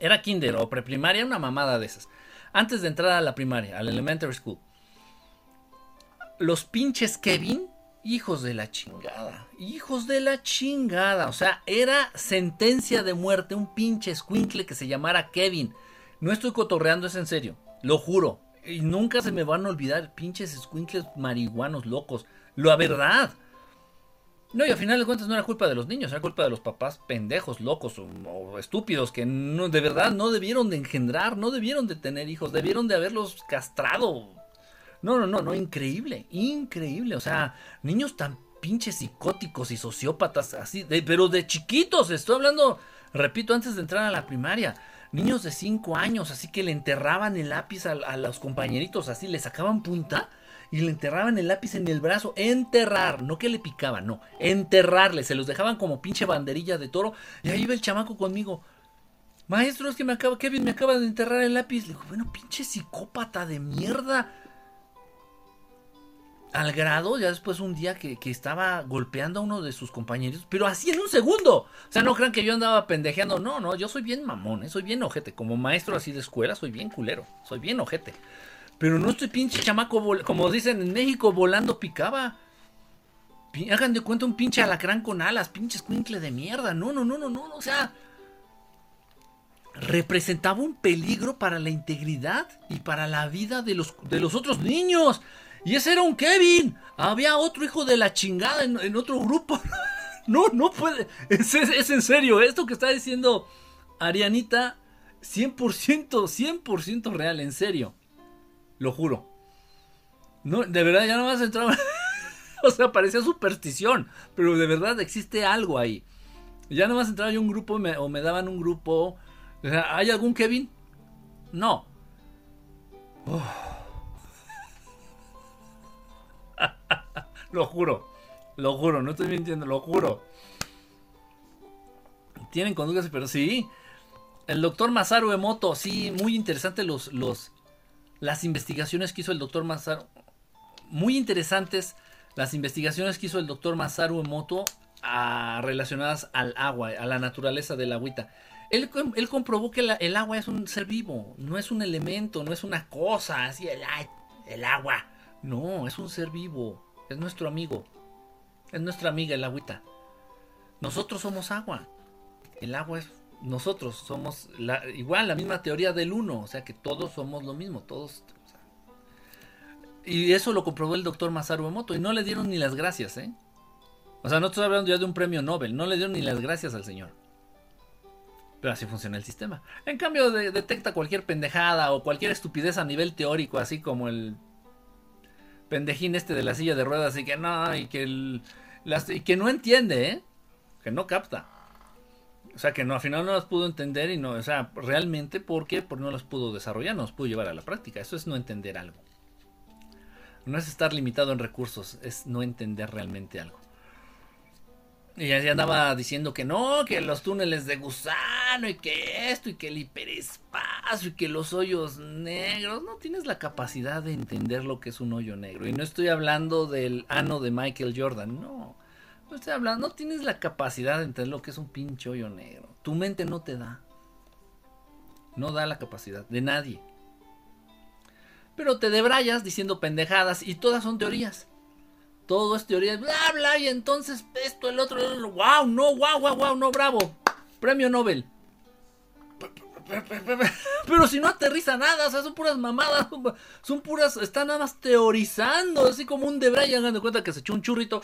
Speaker 1: era kinder o preprimaria, una mamada de esas. Antes de entrar a la primaria, al elementary school. Los pinches Kevin, hijos de la chingada. Hijos de la chingada. O sea, era sentencia de muerte un pinche squinkle que se llamara Kevin. No estoy cotorreando, es en serio. Lo juro. Y nunca se me van a olvidar pinches squinkles marihuanos locos. La verdad. No, y al final de cuentas no era culpa de los niños, era culpa de los papás pendejos, locos o, estúpidos que no, de verdad no debieron de engendrar, no debieron de tener hijos, debieron de haberlos castrado. No, no, no, no, increíble, increíble. O sea, niños tan pinches psicóticos y sociópatas así, pero de chiquitos, estoy hablando, repito, antes de entrar a la primaria. Niños de 5 años, así que le enterraban el lápiz a los compañeritos, así le sacaban punta y le enterraban el lápiz en el brazo. Enterrar, no que le picaban, no. Enterrarle, se los dejaban como pinche banderilla de toro. Y ahí iba el chamaco conmigo. Maestro, es que me acaba, Kevin me acaba de enterrar el lápiz. Le digo, bueno, pinche psicópata de mierda. Al grado, ya después un día que, que, estaba golpeando a uno de sus compañeros, pero así en un segundo. O sea, no crean que yo andaba pendejeando. No, no, yo soy bien mamón, ¿eh? soy bien ojete. Como maestro así de escuela, soy bien culero. Soy bien ojete. Pero no estoy pinche chamaco, como dicen en México, volando picaba. Hagan de cuenta un pinche alacrán con alas, pinche escuincle de mierda. No, no, no, no, no, o sea. Representaba un peligro para la integridad y para la vida de los, de los otros niños. Y ese era un Kevin. Había otro hijo de la chingada en, otro grupo. no, no puede. Es, es, en serio. Esto que está diciendo Arianita, 100%, 100% real, en serio. Lo juro. No, de verdad, ya no vas a entrar. o sea, parecía superstición. Pero de verdad existe algo ahí. Ya no más entraba yo a un grupo o me daban un grupo. ¿hay algún Kevin? No. lo juro. Lo juro, no estoy mintiendo, lo juro. Tienen conductas, pero sí. El doctor Masaru Emoto, sí, muy interesante los, los, las investigaciones que hizo el doctor Masaru. Muy interesantes las investigaciones que hizo el doctor Masaru Emoto a, relacionadas al agua, a la naturaleza del agüita. Él, él comprobó que el agua es un ser vivo, no es un elemento, no es una cosa, así el, el agua. No, es un ser vivo, es nuestro amigo, es nuestra amiga el agüita. Nosotros somos agua, el agua es nosotros, somos la, igual la misma teoría del uno, o sea que todos somos lo mismo, todos y eso lo comprobó el doctor Masaru Emoto y no le dieron ni las gracias, ¿eh? O sea, no estoy hablando ya de un premio Nobel, no le dieron ni las gracias al señor. Pero así funciona el sistema. En cambio, detecta cualquier pendejada o cualquier estupidez a nivel teórico, así como el pendejín este de la silla de ruedas y que no, y que, el, y que no entiende, ¿eh? Que no capta. O sea, que no, al final no las pudo entender y no, o sea, realmente, ¿por qué? Porque no las pudo desarrollar, no las pudo llevar a la práctica. Eso es no entender algo. No es estar limitado en recursos, es no entender realmente algo. Y ya andaba diciendo que no, que los túneles de gusano y que esto y que el hiperespacio y que los hoyos negros. No tienes la capacidad de entender lo que es un hoyo negro. Y no estoy hablando del ano de Michael Jordan, no. No no tienes la capacidad de entender lo que es un pinche hoyo negro. Tu mente no te da. No da la capacidad de nadie pero te debrayas diciendo pendejadas y todas son teorías. Todo es teoría, bla, bla, y entonces esto, el otro, wow, no, wow, wow, wow, no, bravo. Premio Nobel. Pero si no aterriza nada, o sea, son puras mamadas, son puras, están nada más teorizando, así como un Debray, hagan de cuenta que se echó un churrito.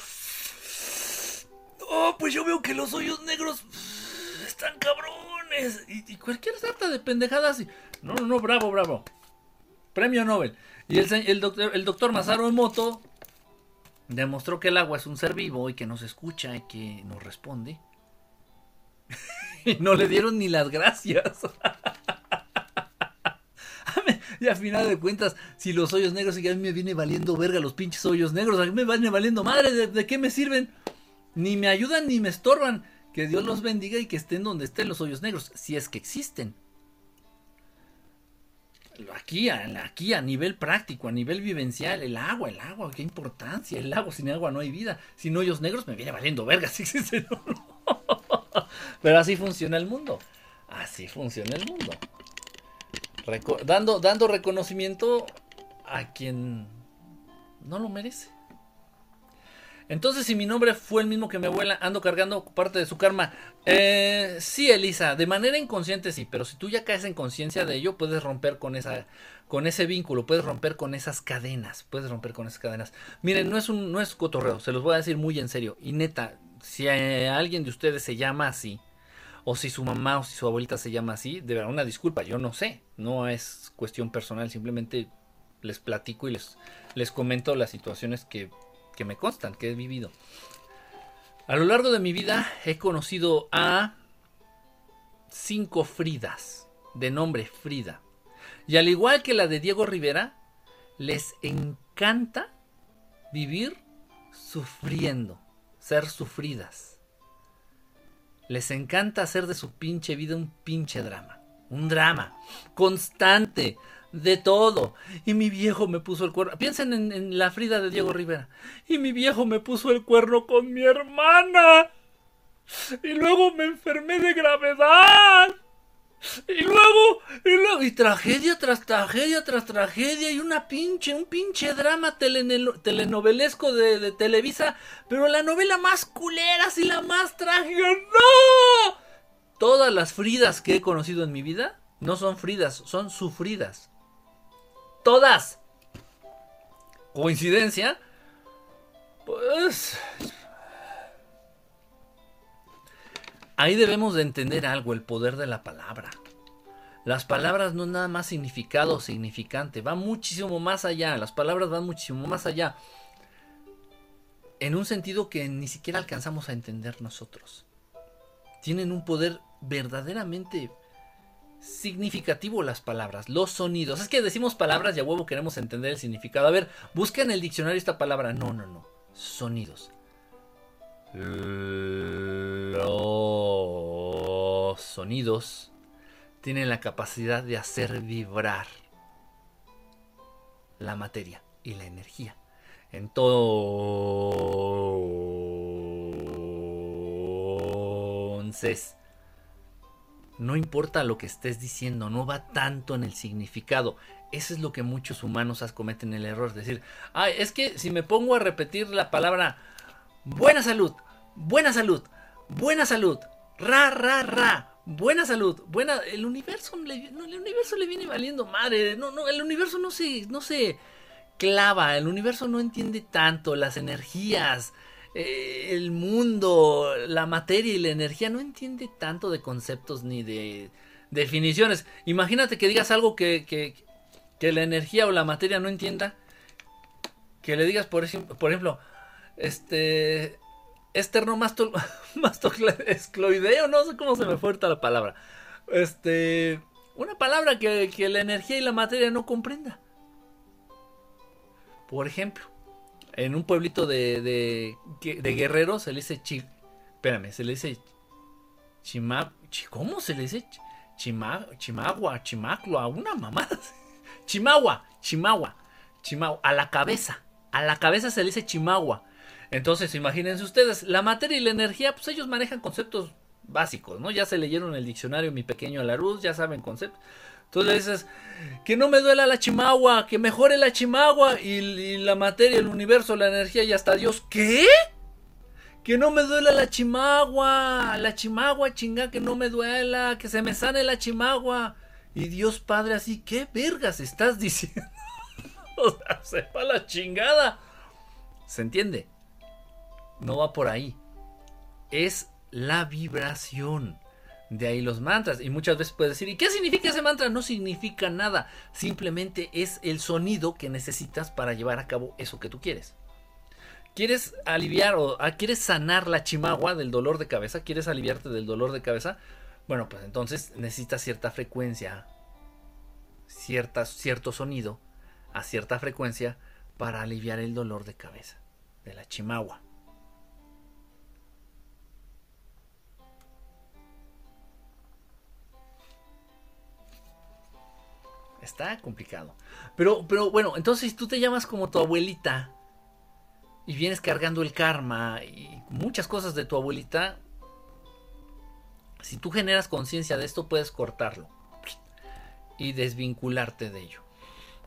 Speaker 1: Oh, pues yo veo que los hoyos negros están cabrones. Y, cualquier sarta de pendejadas. No, no, no, bravo, bravo. Premio Nobel. Y el, doctor, el Masaru Emoto demostró que el agua es un ser vivo y que nos escucha y que nos responde. y no le dieron ni las gracias. y a final de cuentas, si los hoyos negros, y a mí me viene valiendo verga los pinches hoyos negros, a mí me viene valiendo madre, ¿de, ¿de, qué me sirven? Ni me ayudan ni me estorban. Que Dios los bendiga y que estén donde estén los hoyos negros, si es que existen. Aquí, aquí a nivel práctico, a nivel vivencial, el agua, el agua, qué importancia, el agua, sin agua no hay vida, sin hoyos negros me viene valiendo verga, sí, pero así funciona el mundo, así funciona el mundo, dando, dando reconocimiento a quien no lo merece. Entonces, si mi nombre fue el mismo que mi abuela, ando cargando parte de su karma. Eh, sí, Elisa, de manera inconsciente sí, pero si tú ya caes en conciencia de ello, puedes romper con esa, con ese vínculo, puedes romper con esas cadenas, puedes romper con esas cadenas. Miren, no es un, no es cotorreo, se los voy a decir muy en serio. Y neta, si alguien de ustedes se llama así, o si su mamá o si su abuelita se llama así, de verdad una disculpa, yo no sé, no es cuestión personal, simplemente les platico y les, les comento las situaciones que que me constan, que he vivido. A lo largo de mi vida he conocido a cinco Fridas, de nombre Frida. Y al igual que la de Diego Rivera, les encanta vivir sufriendo, ser sufridas. Les encanta hacer de su pinche vida un pinche drama. Un drama. Constante. De todo. Y mi viejo me puso el cuerno. Piensen en, la Frida de Diego Rivera. Y mi viejo me puso el cuerno con mi hermana. Y luego me enfermé de gravedad. Y luego, y luego, y tragedia tras tragedia tras tragedia, y una pinche, un pinche drama telenovelesco de, de, Televisa, pero la novela más culera, y la más trágica, ¡no! Todas las Fridas que he conocido en mi vida no son Fridas, son sufridas. Todas. ¿Coincidencia? Pues... Ahí debemos de entender algo, el poder de la palabra. Las palabras no es nada más significado o significante, va muchísimo más allá, las palabras van muchísimo más allá. En un sentido que ni siquiera alcanzamos a entender nosotros. Tienen un poder verdaderamente significativo las palabras, los sonidos. Es que decimos palabras y a huevo queremos entender el significado. A ver, busca en el diccionario esta palabra. No, no, no. Sonidos. Los sonidos tienen la capacidad de hacer vibrar la materia y la energía. Entonces, no importa lo que estés diciendo, no va tanto en el significado. Eso es lo que muchos humanos cometen el error. Decir, ay, es que si me pongo a repetir la palabra buena salud, buena salud, buena salud, ra, ra, ra, buena salud, buena, el universo, le, no, el universo le viene valiendo madre, no, no, el universo no se, no se clava, el universo no entiende tanto las energías, eh, el mundo, la materia y la energía, no entiende tanto de conceptos ni de definiciones. Imagínate que digas algo que, que, que la energía o la materia no entienda, que le digas, por ejemplo, este esternomastocloideo, no sé cómo se me fue la palabra. Este, una palabra que, la energía y la materia no comprenda. Por ejemplo, en un pueblito de, de, de guerreros se le dice chi, espérame, se le dice chima, ¿cómo se le dice? Chima, chimagua, chimaclua, una mamada. Chimagua, chimagua, chimagua, a la cabeza, a la cabeza se le dice chimagua. Entonces, imagínense ustedes, la materia y la energía, pues ellos manejan conceptos básicos, ¿no? Ya se leyeron el diccionario Mi Pequeño Laruz, ya saben conceptos. Entonces dices, que no me duela la chimagua, que mejore la chimagua y, la materia, el universo, la energía y hasta Dios. ¿Qué? Que no me duela la chimagua, la chimagua chinga, que no me duela, que se me sane la chimagua. Y Dios Padre así, ¿qué vergas estás diciendo? o sea, sepa la chingada. ¿Se entiende? No va por ahí. Es la vibración. De ahí los mantras. Y muchas veces puedes decir, ¿y qué significa ese mantra? No significa nada. Simplemente es el sonido que necesitas para llevar a cabo eso que tú quieres. ¿Quieres aliviar o ah, quieres sanar la chimagua del dolor de cabeza? ¿Quieres aliviarte del dolor de cabeza? Bueno, pues entonces necesitas cierta frecuencia, cierta, cierto sonido a cierta frecuencia para aliviar el dolor de cabeza de la chimagua. Está complicado. Pero, pero bueno, entonces si tú te llamas como tu abuelita y vienes cargando el karma y muchas cosas de tu abuelita, si tú generas conciencia de esto, puedes cortarlo y desvincularte de ello.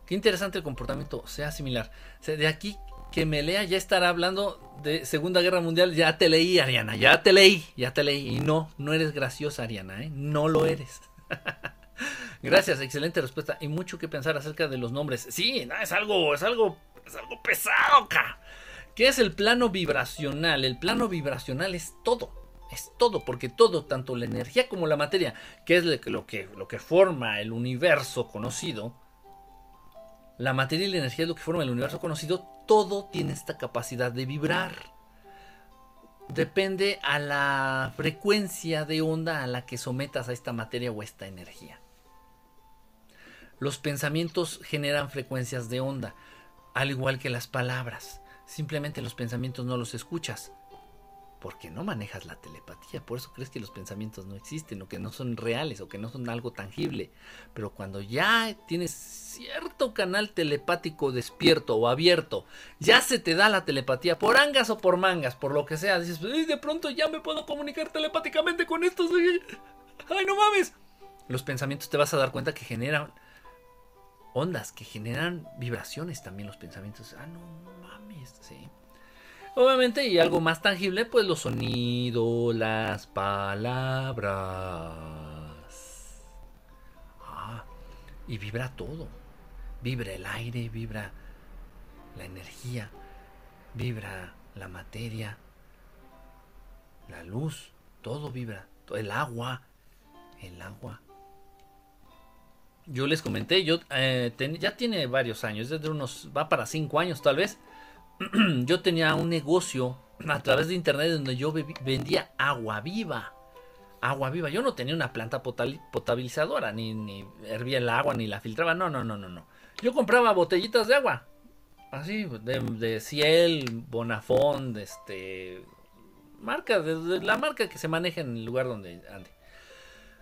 Speaker 1: Qué interesante el comportamiento sea similar. de aquí que me lea ya estará hablando de Segunda Guerra Mundial. Ya te leí, Ariana, ya te leí, ya te leí. Y no, no eres graciosa, Ariana, ¿eh? no lo eres. Gracias, excelente respuesta. Y mucho que pensar acerca de los nombres. Sí, es algo, es algo, es algo pesado, ca. ¿Qué es el plano vibracional? El plano vibracional es todo. Es todo, porque todo, tanto la energía como la materia, que es lo que, lo que forma el universo conocido, la materia y la energía es lo que forma el universo conocido, todo tiene esta capacidad de vibrar. Depende a la frecuencia de onda a la que sometas a esta materia o esta energía. Los pensamientos generan frecuencias de onda, al igual que las palabras. Simplemente los pensamientos no los escuchas, porque no manejas la telepatía, por eso crees que los pensamientos no existen o que no son reales o que no son algo tangible. Pero cuando ya tienes cierto canal telepático despierto o abierto, ya se te da la telepatía por angas o por mangas, por lo que sea, dices, de pronto ya me puedo comunicar telepáticamente con estos. ¡Ay, no mames! Los pensamientos te vas a dar cuenta que generan ondas, que generan vibraciones también los pensamientos. Ah, no mames, sí. Obviamente, y algo más tangible, pues los sonidos, las palabras. Ah, y vibra todo. Vibra el aire, vibra la energía, vibra la materia, la luz, todo vibra. El agua, el agua. Yo les comenté, yo eh, ya tiene varios años, desde unos, va para cinco años tal vez yo tenía un negocio a través de internet donde yo vendía agua viva. Agua viva. Yo no tenía una planta potabilizadora, ni, ni hervía el agua, ni la filtraba. No, no, no, no, no. Yo compraba botellitas de agua. Así, de, de Ciel, Bonafont, este. Marca, de, la marca que se maneja en el lugar donde ande.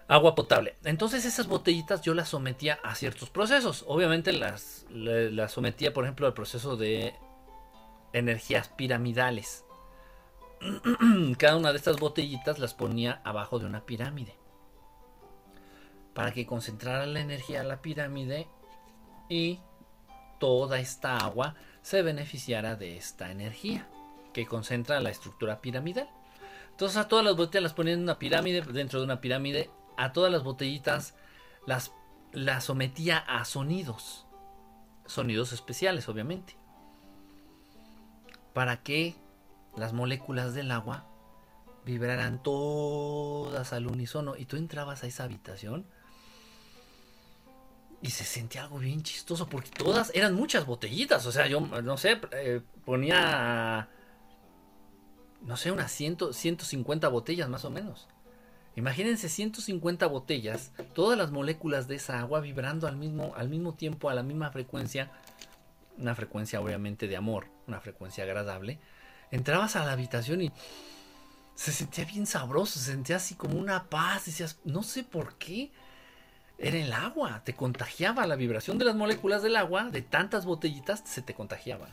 Speaker 1: Agua potable. Entonces esas botellitas yo las sometía a ciertos procesos. Obviamente las, las sometía, por ejemplo, al proceso de energías piramidales. Cada una de estas botellitas las ponía abajo de una pirámide. Para que concentrara la energía a la pirámide y toda esta agua se beneficiara de esta energía que concentra la estructura piramidal. Entonces a todas las botellas las ponían en una pirámide, dentro de una pirámide, a todas las botellitas las, las sometía a sonidos. Sonidos especiales, obviamente para que las moléculas del agua vibraran todas al unísono. Y tú entrabas a esa habitación y se sentía algo bien chistoso porque todas eran muchas botellitas. O sea, yo no sé, eh, ponía, no sé, unas 100, 150 botellas más o menos. Imagínense 150 botellas, todas las moléculas de esa agua vibrando al mismo, al mismo tiempo, a la misma frecuencia una frecuencia obviamente de amor, una frecuencia agradable, entrabas a la habitación y se sentía bien sabroso, se sentía así como una paz, decías, no sé por qué, era el agua, te contagiaba la vibración de las moléculas del agua, de tantas botellitas, se te contagiaba.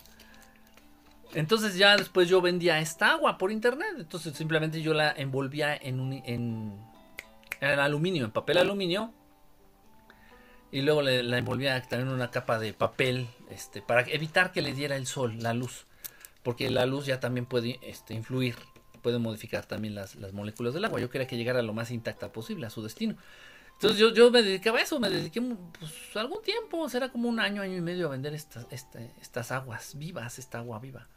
Speaker 1: Entonces ya después yo vendía esta agua por internet, entonces simplemente yo la envolvía en, un, en, en aluminio, en papel aluminio, y luego le, la envolvía también en una capa de papel este, para evitar que le diera el sol, la luz, porque la luz ya también puede este, influir, puede modificar también las, moléculas del agua. Yo quería que llegara lo más intacta posible a su destino. Entonces yo, yo me dedicaba a eso, me dediqué pues, algún tiempo, será como un año, año y medio a vender estas, este, estas aguas vivas, esta agua viva.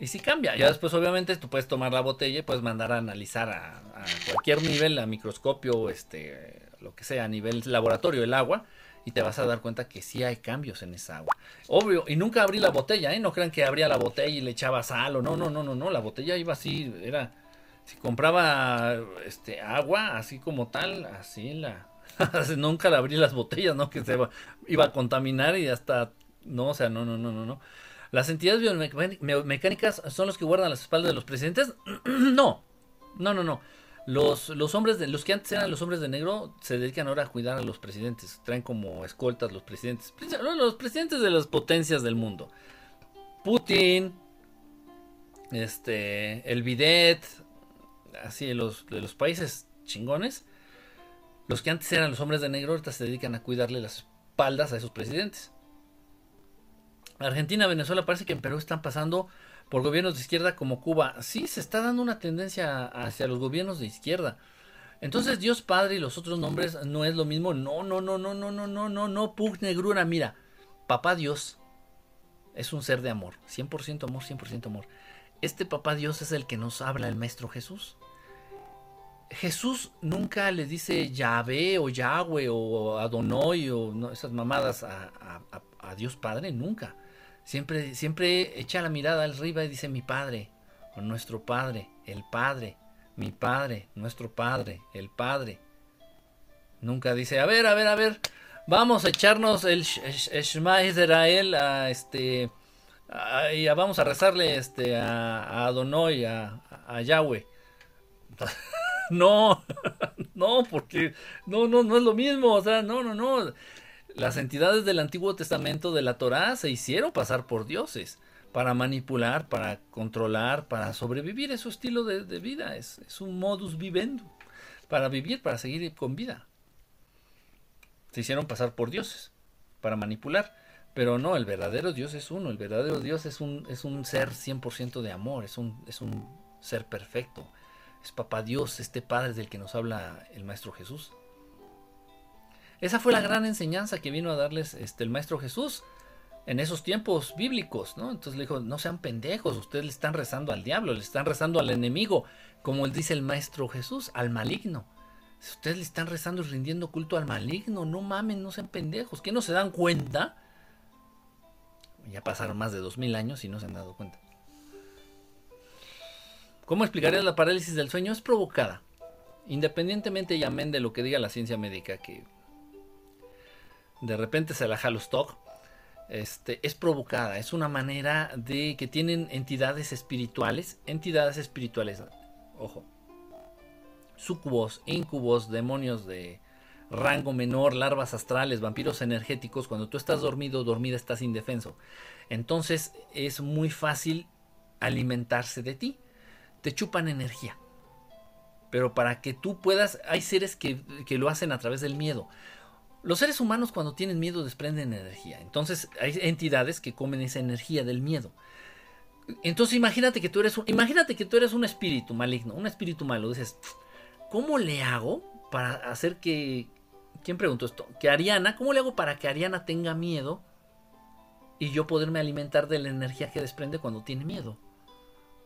Speaker 1: Y si cambia, ya después obviamente tú puedes tomar la botella y puedes mandar a analizar a, a cualquier nivel, a microscopio, este, lo que sea, a nivel laboratorio el agua, y te vas a dar cuenta que sí hay cambios en esa agua. Obvio, y nunca abrí la botella, ¿eh? No crean que abría la botella y le echaba sal o no, no, no, no, no, la botella iba así, era, si compraba este agua así como tal, así la, nunca la abrí las botellas, ¿no? Que se iba, a contaminar y hasta, no, o sea, no, no, no, no, no. Las entidades biomecánicas son los que guardan las espaldas de los presidentes. no, no, no, no. Los, los hombres de los que antes eran los hombres de negro se dedican ahora a cuidar a los presidentes. Traen como escoltas los presidentes. Los presidentes de las potencias del mundo. Putin. Este. El bidet. Así los, de los países chingones. Los que antes eran los hombres de negro ahorita se dedican a cuidarle las espaldas a esos presidentes. Argentina, Venezuela, parece que en Perú están pasando por gobiernos de izquierda como Cuba. Sí, se está dando una tendencia hacia los gobiernos de izquierda. Entonces Dios Padre y los otros nombres no es lo mismo. No, no, no, no, no, no, no, no, no, Pug Negrura. Mira, Papá Dios es un ser de amor. 100% amor, 100% amor. Este Papá Dios es el que nos habla el Maestro Jesús. Jesús nunca le dice Yahvé o Yahweh o Adonai o esas mamadas a Dios Padre, nunca. Siempre, siempre echa la mirada arriba y dice mi Padre, o nuestro Padre, el Padre, mi Padre, nuestro Padre, el Padre. Nunca dice, a ver, a ver, a ver, vamos a echarnos el Shema Israel a este... y vamos a rezarle este, a, a Adonai, a, a Yahweh. no, no, porque no, no, no es lo mismo. O sea, no, no, no. Las entidades del Antiguo Testamento de la Torá se hicieron pasar por dioses para manipular, para controlar, para sobrevivir. Es su estilo de, vida, es, es, un modus vivendi, para vivir, para seguir con vida. Se hicieron pasar por dioses, para manipular. Pero no, el verdadero Dios es uno, el verdadero Dios es un, es un ser 100% de amor, es un, es un ser perfecto. Es papá Dios, este Padre del que nos habla el Maestro Jesús. Esa fue la gran enseñanza que vino a darles este, el Maestro Jesús en esos tiempos bíblicos, ¿no? Entonces le dijo, no sean pendejos, ustedes le están rezando al diablo, le están rezando al enemigo, como él dice el Maestro Jesús, al maligno. ustedes le están rezando y rindiendo culto al maligno, no mamen, no sean pendejos, que no se dan cuenta. Ya pasaron más de dos mil años y no se han dado cuenta. ¿Cómo explicarías la parálisis del sueño? Es provocada. Independientemente y amén de lo que diga la ciencia médica, que de repente se la stock, este, es provocada, es una manera de que tienen entidades espirituales, entidades espirituales, ojo, sucubos, incubos, demonios de rango menor, larvas astrales, vampiros energéticos, cuando tú estás dormido, dormida, estás indefenso. Entonces es muy fácil alimentarse de ti, te chupan energía. Pero para que tú puedas, hay seres que, que lo hacen a través del miedo. Los seres humanos cuando tienen miedo desprenden energía. Entonces hay entidades que comen esa energía del miedo. Entonces imagínate que tú eres un, imagínate que tú eres un espíritu maligno, un espíritu malo. Dices, ¿cómo le hago para hacer que ¿Quién preguntó esto? Que Ariana, ¿cómo le hago para que Ariana tenga miedo y yo poderme alimentar de la energía que desprende cuando tiene miedo?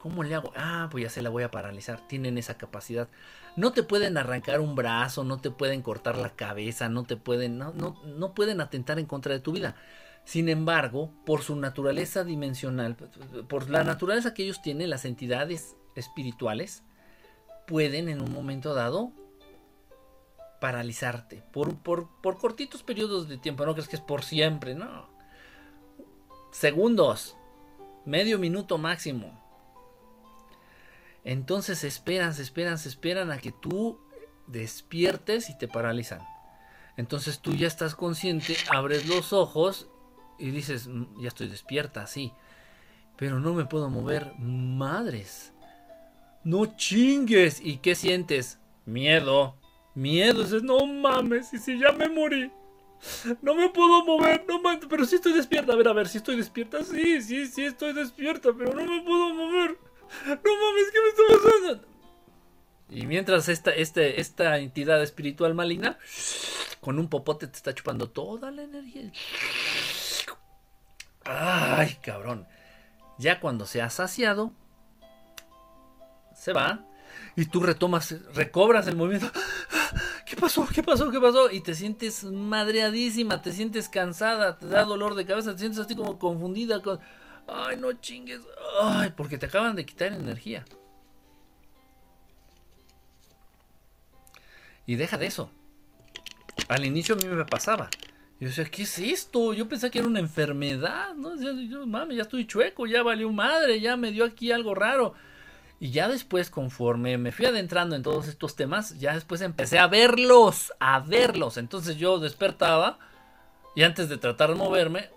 Speaker 1: ¿Cómo le hago? Ah, pues ya se la voy a paralizar. Tienen esa capacidad. No te pueden arrancar un brazo, no te pueden cortar la cabeza, no te pueden, no, no, no pueden atentar en contra de tu vida. Sin embargo, por su naturaleza dimensional, por la naturaleza que ellos tienen, las entidades espirituales pueden en un momento dado paralizarte por, por, por cortitos periodos de tiempo. No crees que es por siempre, no. Segundos, medio minuto máximo entonces esperan, esperan, esperan a que tú despiertes y te paralizan. Entonces tú ya estás consciente, abres los ojos y dices, mm, ya estoy despierta, sí. Pero no me puedo mover. Madres. No chingues. ¿Y qué sientes? Miedo. Miedo. Dices, no mames. Y si ya me morí. No me puedo mover. No mames. Pero sí estoy despierta. A ver, a ver, si estoy despierta. Sí, sí, sí estoy despierta. Pero no me puedo mover. No mames, ¿qué me está pasando? Y mientras esta, este, esta entidad espiritual maligna, con un popote te está chupando toda la energía. Ay, cabrón. Ya cuando se ha saciado, se va. Y tú retomas, recobras el movimiento. ¿Qué pasó? ¿Qué pasó? ¿Qué pasó? Y te sientes madreadísima, te sientes cansada, te da dolor de cabeza, te sientes así como confundida. Con... Ay, no chingues. Ay, porque te acaban de quitar energía. Y deja de eso. Al inicio a mí me pasaba. Yo decía, ¿qué es esto? Yo pensé que era una enfermedad, ¿no? Yo, mami, ya estoy chueco, ya valió madre, ya me dio aquí algo raro. Y ya después, conforme me fui adentrando en todos estos temas, ya después empecé a verlos, a verlos. Entonces yo despertaba y antes de tratar de moverme,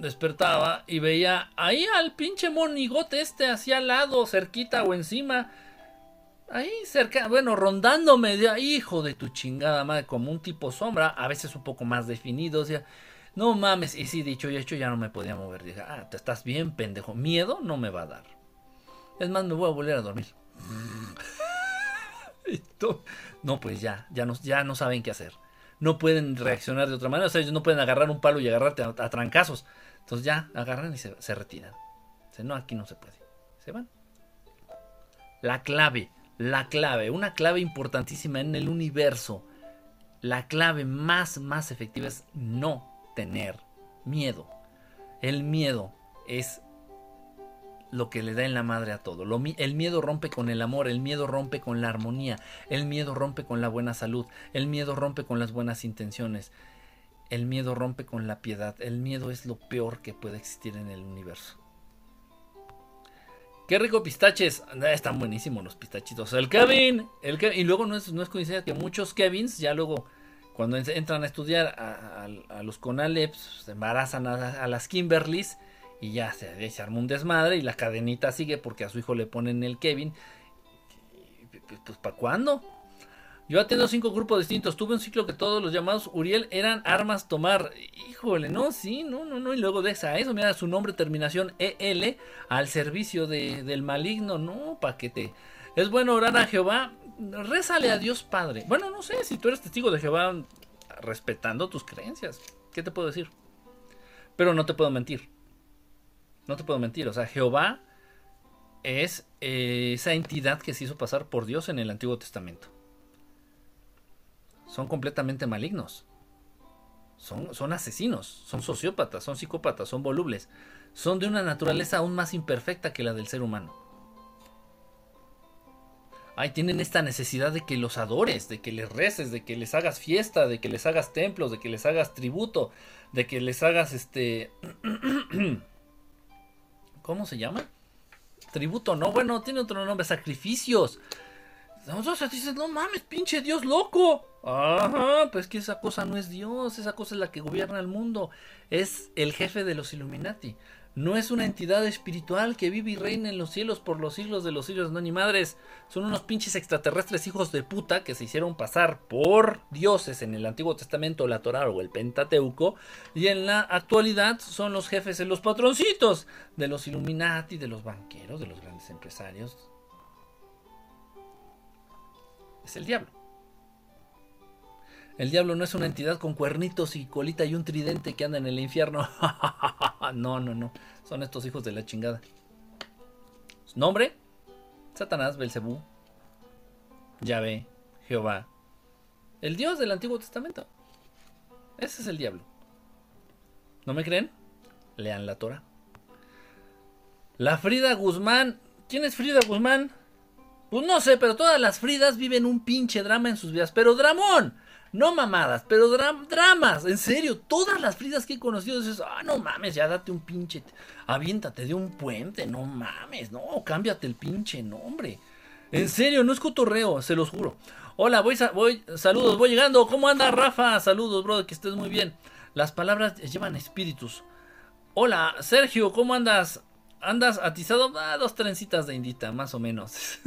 Speaker 1: despertaba y veía ahí al pinche monigote este hacia al lado, cerquita o encima. Ahí cerca, bueno, rondándome, de, hijo de tu chingada madre, como un tipo sombra, a veces un poco más definido, o sea, no mames, y sí, dicho y hecho, ya no me podía mover. Dije, ah, te estás bien, pendejo, miedo no me va a dar. Es más, me voy a volver a dormir. no, pues ya, ya no, ya no saben qué hacer. No pueden reaccionar de otra manera, o sea, ellos no pueden agarrar un palo y agarrarte a trancazos. Entonces ya agarran y se, retiran. Dicen, no, aquí no se puede. Se van. La clave, la clave, una clave importantísima en el universo. La clave más, más efectiva es no tener miedo. El miedo es lo que le da en la madre a todo. el miedo rompe con el amor, el miedo rompe con la armonía, el miedo rompe con la buena salud, el miedo rompe con las buenas intenciones, el miedo rompe con la piedad. El miedo es lo peor que puede existir en el universo. Qué rico pistaches. Ah, están buenísimos los pistachitos. El Kevin. El Y luego no es, no es coincidencia que muchos Kevins ya luego cuando entran a estudiar a, los Conaleps, se embarazan a, las Kimberlys y ya se, se arma un desmadre y la cadenita sigue porque a su hijo le ponen el Kevin. Pues ¿para cuándo? Yo atiendo cinco grupos distintos. Tuve un ciclo que todos los llamados Uriel eran armas tomar. Híjole, no, sí, no, no, no. Y luego de esa, eso, mira, su nombre, terminación EL, al servicio de, del maligno. No, paquete. Es bueno orar a Jehová rézale a Dios Padre. Bueno, no sé, si tú eres testigo de Jehová respetando tus creencias, ¿qué te puedo decir? Pero no te puedo mentir. No te puedo mentir, o sea, Jehová es eh, esa entidad que se hizo pasar por Dios en el Antiguo Testamento. Son completamente malignos. Son, son asesinos, son sociópatas, son psicópatas, son volubles. Son de una naturaleza aún más imperfecta que la del ser humano. Ay, tienen esta necesidad de que los adores, de que les reces, de que les hagas fiesta, de que les hagas templos, de que les hagas tributo, de que les hagas este... ¿Cómo se llama? Tributo, no, bueno, tiene otro nombre, sacrificios. Nosotros dicen, no mames, pinche Dios loco. Ajá, pues que esa cosa no es Dios, esa cosa es la que gobierna el mundo. Es el jefe de los Illuminati. No es una entidad espiritual que vive y reina en los cielos por los siglos de los siglos, no ni madres. Son unos pinches extraterrestres hijos de puta que se hicieron pasar por dioses en el Antiguo Testamento, la Torah o el Pentateuco. Y en la actualidad son los jefes los patroncitos de los Illuminati, de los banqueros, de los grandes empresarios. Es el diablo. El diablo no es una entidad con cuernitos y colita y un tridente que anda en el infierno. no, no, no. Son estos hijos de la chingada. nombre? Satanás, Belcebú, Yahvé, Jehová. El Dios del Antiguo Testamento. Ese es el diablo. ¿No me creen? Lean la Torah. La Frida Guzmán. ¿Quién es Frida Guzmán? Pues no sé, pero todas las Fridas viven un pinche drama en sus vidas. Pero Dramón. No mamadas, pero dramas. En serio, todas las Fridas que he conocido dices, ah, no mames, ya date un pinche. Aviéntate de un puente, no mames, no, cámbiate el pinche nombre. En serio, no es cotorreo, se los juro. Hola, voy, voy, saludos, voy llegando. ¿Cómo anda Rafa? Saludos, brother, que estés muy bien. Las palabras llevan espíritus. Hola, Sergio, ¿cómo andas? ¿Andas atizado? Ah, dos trencitas de indita, más o menos.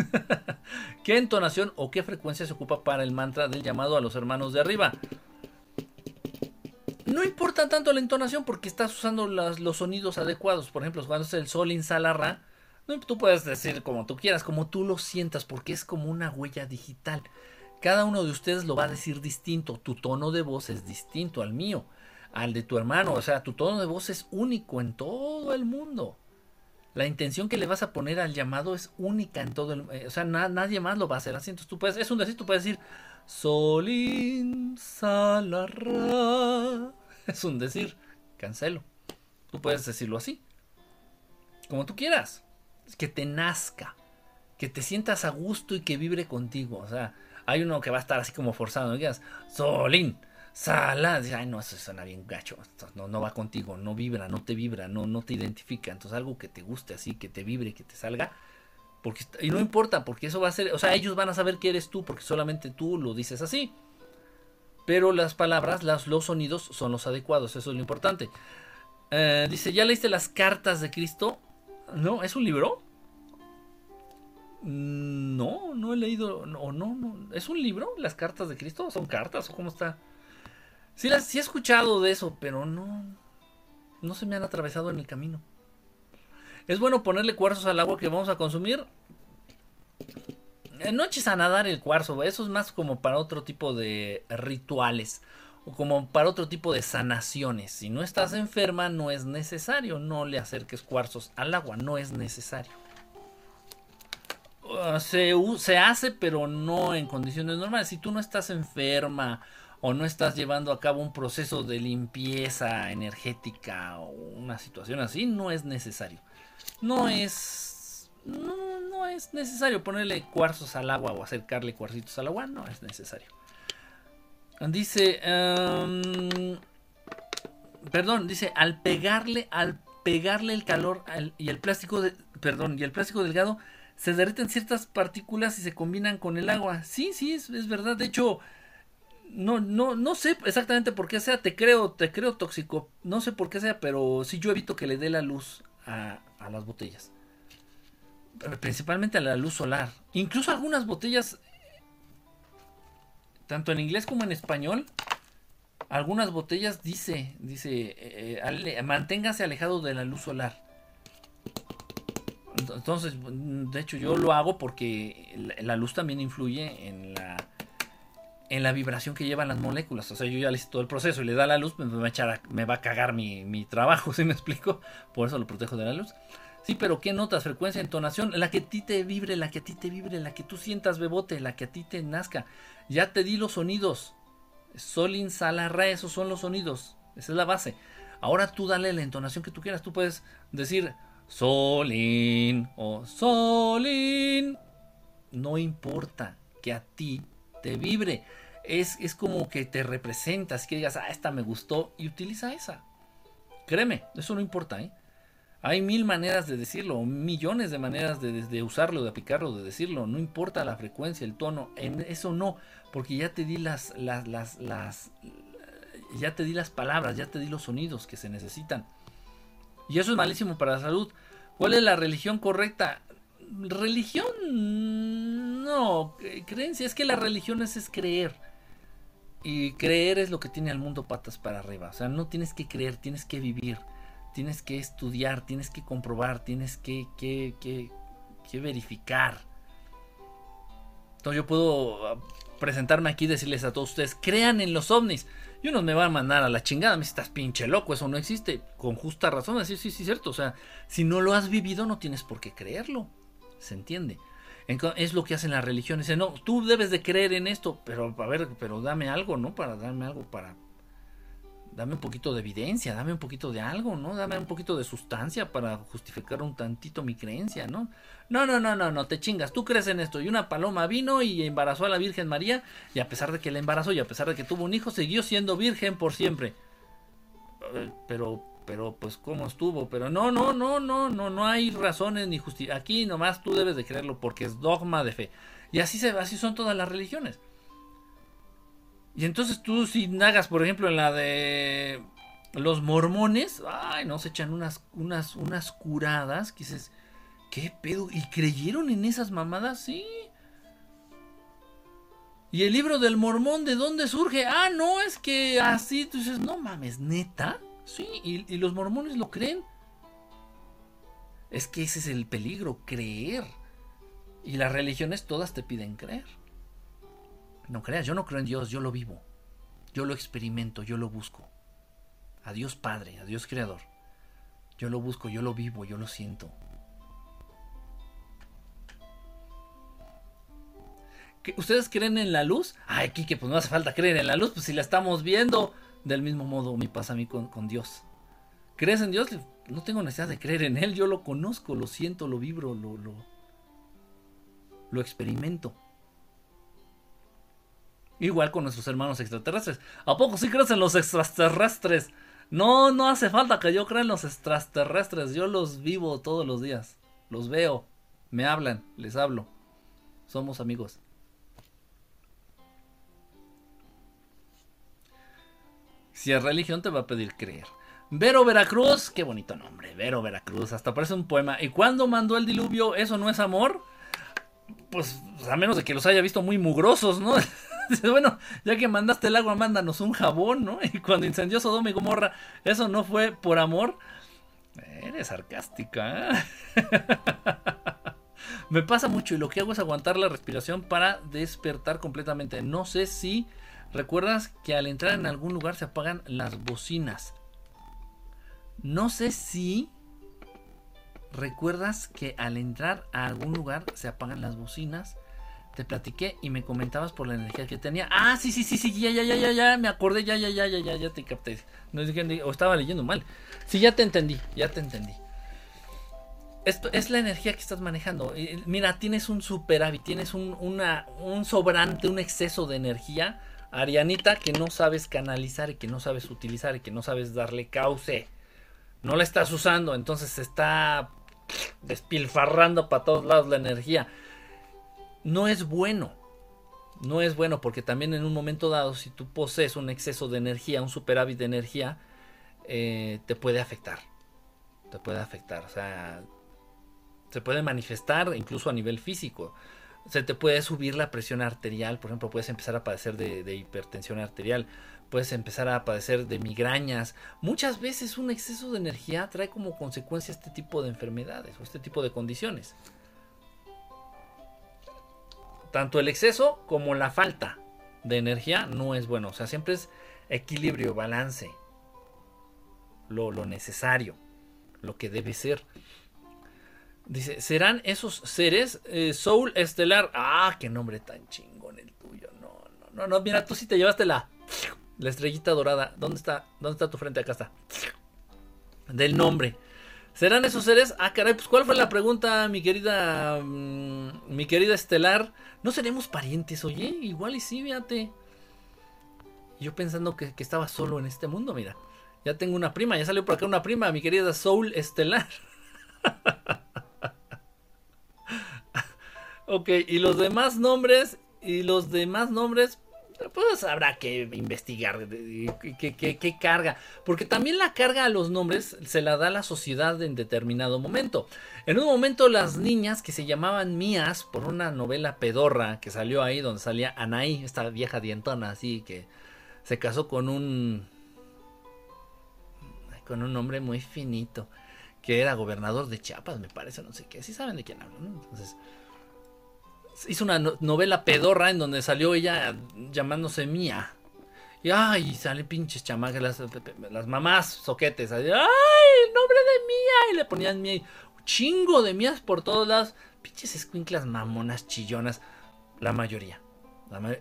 Speaker 1: ¿Qué entonación o qué frecuencia se ocupa para el mantra del llamado a los hermanos de arriba? No importa tanto la entonación porque estás usando los sonidos adecuados. Por ejemplo, cuando es el sol insalarra, no, tú puedes decir como tú quieras, como tú lo sientas, porque es como una huella digital. Cada uno de ustedes lo va a decir distinto. Tu tono de voz es distinto al mío, al de tu hermano. O sea, tu tono de voz es único en todo el mundo la intención que le vas a poner al llamado es única en todo el eh, o sea nadie más lo va a hacer así. Entonces tú puedes es un decir tú puedes decir solín salarra es un decir cancelo. Tú puedes decirlo así. Como tú quieras. Que te nazca que te sientas a gusto y que vibre contigo. O sea hay uno que va a estar así como forzado no digas solín Sala, ay no, eso suena bien gacho, no, no va contigo, no vibra, no te vibra, no, no te identifica, entonces algo que te guste así, que te vibre, que te salga, porque, y no importa, porque eso va a ser, o sea, ellos van a saber que eres tú, porque solamente tú lo dices así, pero las palabras, las, los sonidos son los adecuados, eso es lo importante. Eh, dice, ¿ya leíste las cartas de Cristo? No, ¿es un libro? Mm, no, no he leído, no, no, no, ¿es un libro? ¿Las cartas de Cristo? ¿Son cartas o cómo está? Sí, las, he escuchado de eso, pero no, no se me han atravesado en el camino. Es bueno ponerle cuarzos al agua que vamos a consumir. Eh, no eches a nadar el cuarzo, eso es más como para otro tipo de rituales o como para otro tipo de sanaciones. Si no estás enferma, no es necesario. No le acerques cuarzos al agua, no es necesario. Ah, se, se hace, pero no en condiciones normales. Si tú no estás enferma o no estás llevando a cabo un proceso de limpieza energética o una situación así, no es necesario. No es. No, es necesario ponerle cuarzos al agua o acercarle cuarcitos al agua, no es necesario. Dice. Em, perdón, dice, al pegarle, al pegarle el calor y el plástico perdón, y el plástico delgado se derriten ciertas partículas y se combinan con el agua. Sí, sí, es, es verdad. De hecho, no, no, no sé exactamente por qué sea, te creo, te creo tóxico, no sé por qué sea, pero sí yo evito que le dé la luz a, las botellas. Principalmente a la luz solar. Incluso algunas botellas, tanto en inglés como en español, algunas botellas dice, dice, eh, manténgase alejado de la luz solar. Entonces, de hecho yo lo hago porque la luz también influye en la en la vibración que llevan las moléculas. O sea, yo ya le hice todo el proceso y le da la luz, me va a, echar me va a cagar mi, mi trabajo, ¿sí me explico? Por eso lo protejo de la luz. Sí, pero ¿qué notas? Frecuencia, entonación, la que a ti te vibre, la que a ti te vibre, la que tú sientas bebote, la que a ti te nazca. Ya te di los sonidos. Sala, re, esos son los sonidos. Esa es la base. Ahora tú dale la entonación que tú quieras. Tú puedes decir solín o solín. No importa que a ti te vibre. Es, es como que te representas, que digas, ah, esta me gustó y utiliza esa. Créeme, eso no importa, ¿eh? Hay mil maneras de decirlo, millones de maneras de, usarlo, de aplicarlo, de decirlo. No importa la frecuencia, el tono, en eso no, porque ya te di las, las, las, las, ya te di las palabras, ya te di los sonidos que se necesitan. Y eso es malísimo para la salud. ¿Cuál es la religión correcta? Religión, no, creencia, es que la religión es, creer. Y creer es lo que tiene al mundo patas para arriba. O sea, no tienes que creer, tienes que vivir tienes que estudiar, tienes que comprobar, tienes que, que, que, verificar. Entonces yo puedo ah, presentarme aquí y decirles a todos ustedes, crean en los ovnis. Y unos me van a mandar a la chingada, me estás pinche loco, eso no existe. Con justa razón, decir, sí, sí, cierto. O sea, si no lo has vivido, no tienes por qué creerlo. ¿Se entiende? Es lo que hacen las religiones. No, tú debes de creer en esto, pero a ver, pero dame algo, ¿no? Para darme algo para, dame un poquito de evidencia, dame un poquito de algo, ¿no? Dame un poquito de sustancia para justificar un tantito mi creencia, ¿no? No, no, no, no, no, te chingas, tú crees en esto. Y una paloma vino y embarazó a la Virgen María y a pesar de que la embarazó y a pesar de que tuvo un hijo, siguió siendo virgen por siempre. Eh, pero, pero, pues, ¿cómo estuvo? Pero no, no, no, no, no, no hay razones ni justicia. Aquí nomás tú debes de creerlo porque es dogma de fe. Y así, se, así son todas las religiones. Y entonces tú si nagas, por ejemplo, en la de los mormones, ay, nos echan unas, unas, unas curadas que dices, ¿qué pedo? ¿Y creyeron en esas mamadas? Sí. ¿Y el libro del mormón de dónde surge? Ah, no, es que así, tú dices, no mames, neta. Sí, y, los mormones lo creen. Es que ese es el peligro, creer. Y las religiones todas te piden creer. No creas, yo no creo en Dios, yo lo vivo. Yo lo experimento, yo lo busco. A Dios Padre, a Dios Creador. Yo lo busco, yo lo vivo, yo lo siento. ¿Ustedes creen en la luz? Ay, Kike, pues no hace falta creer en la luz, pues si la estamos viendo. Del mismo modo me pasa a mí con, Dios. ¿Crees en Dios? No tengo necesidad de creer en Él, yo lo conozco, lo siento, lo vibro, lo, lo, lo experimento. Igual con nuestros hermanos extraterrestres. ¿A poco sí crees en los extraterrestres? No, no hace falta que yo crea en los extraterrestres. Yo los vivo todos los días. Los veo. Me hablan. Les hablo. Somos amigos. Si es religión te va a pedir creer. Vero Veracruz, qué bonito nombre, Vero Veracruz, hasta parece un poema. ¿Y cuándo mandó el diluvio? ¿Eso no es amor? Pues a menos de que los haya visto muy mugrosos, ¿no? bueno, ya que mandaste el agua, mándanos un jabón, ¿no? Y cuando incendió Sodoma y Gomorra, ¿eso no fue por amor? Eres sarcástica. ¿eh? Me pasa mucho y lo que hago es aguantar la respiración para despertar completamente. No sé si recuerdas que al entrar en algún lugar se apagan las bocinas. No sé si recuerdas que al entrar a algún lugar se apagan las bocinas te platiqué y me comentabas por la energía que tenía. Ah, sí, sí, sí, sí, ya, ya, ya, ya, ya, me acordé, ya, ya, ya, ya, ya, ya te capté. No o estaba leyendo mal. Sí, ya te entendí, ya te entendí. Esto es la energía que estás manejando. Mira, tienes un superávit, tienes un, una, un sobrante, un exceso de energía, Arianita, que no sabes canalizar y que no sabes utilizar y que no sabes darle cauce. No la estás usando, entonces está despilfarrando para todos lados la energía. No es bueno. No es bueno porque también en un momento dado, si tú posees un exceso de energía, un superávit de energía, eh, te puede afectar. Te puede afectar. O sea, se puede manifestar incluso a nivel físico. Se te puede subir la presión arterial, por ejemplo, puedes empezar a padecer de, hipertensión arterial, puedes empezar a padecer de migrañas. Muchas veces un exceso de energía trae como consecuencia este tipo de enfermedades o este tipo de condiciones. Tanto el exceso como la falta de energía no es bueno. O sea, siempre es equilibrio, balance. Lo, necesario, lo que debe ser. Dice, ¿serán esos seres eh, Soul Estelar? Ah, qué nombre tan chingón el tuyo. No, no, no, no, mira, tú sí te llevaste la, la estrellita dorada. ¿Dónde está? ¿Dónde está tu frente? Acá está. Del nombre. ¿Serán esos seres? Ah, caray, pues ¿cuál fue la pregunta, mi querida, mm, mi querida Estelar? ¿No seremos parientes, oye? Igual y sí, fíjate. Yo pensando que, que estaba solo en este mundo, mira. Ya tengo una prima, ya salió por acá una prima, mi querida Soul Estelar. Ok, y los demás nombres, y los demás nombres, pues habrá que investigar qué, carga. Porque también la carga a los nombres se la da la sociedad en determinado momento. En un momento las niñas que se llamaban mías por una novela pedorra que salió ahí donde salía Anaí, esta vieja dientona así que se casó con un... con un hombre muy finito que era gobernador de Chiapas, me parece, no sé qué. Si saben de quién hablo, ¿no? Entonces hizo una novela pedorra en donde salió ella llamándose Mía. Y ay, sale pinches chamacas, las, mamás soquetes. Ay, el nombre de Mía. Y le ponían Mía. Un chingo de Mías por todos lados. Pinches escuinclas mamonas, chillonas. La mayoría.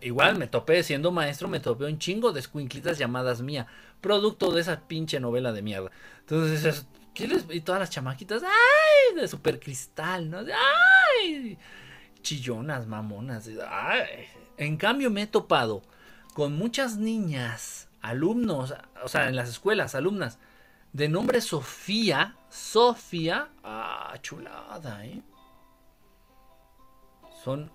Speaker 1: igual me topé, siendo maestro, me topé un chingo de escuinclitas llamadas Mía. Producto de esa pinche novela de mierda. Entonces, ¿qué les... Y todas las chamaquitas, ¡ay! De super cristal, ¿no? ¡Ay! Chillonas, mamonas. En cambio me he topado con muchas niñas, alumnos, o sea, en las escuelas, alumnas, de nombre Sofía, Sofía, ah, chulada, ¿eh? Son...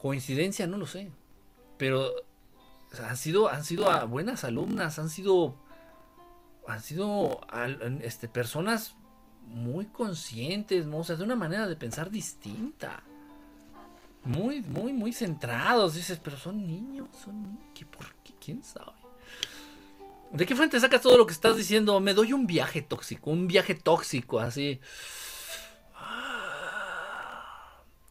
Speaker 1: Coincidencia, no lo sé. Pero han sido, han sido buenas alumnas, han sido, han sido este, personas muy conscientes, ¿no? O sea, de una manera de pensar distinta. Muy, muy, muy centrados. Dices, pero son niños, son niños. ¿Qué, ¿Por qué? ¿Quién sabe? ¿De qué fuente sacas todo lo que estás diciendo? Me doy un viaje tóxico, un viaje tóxico, así.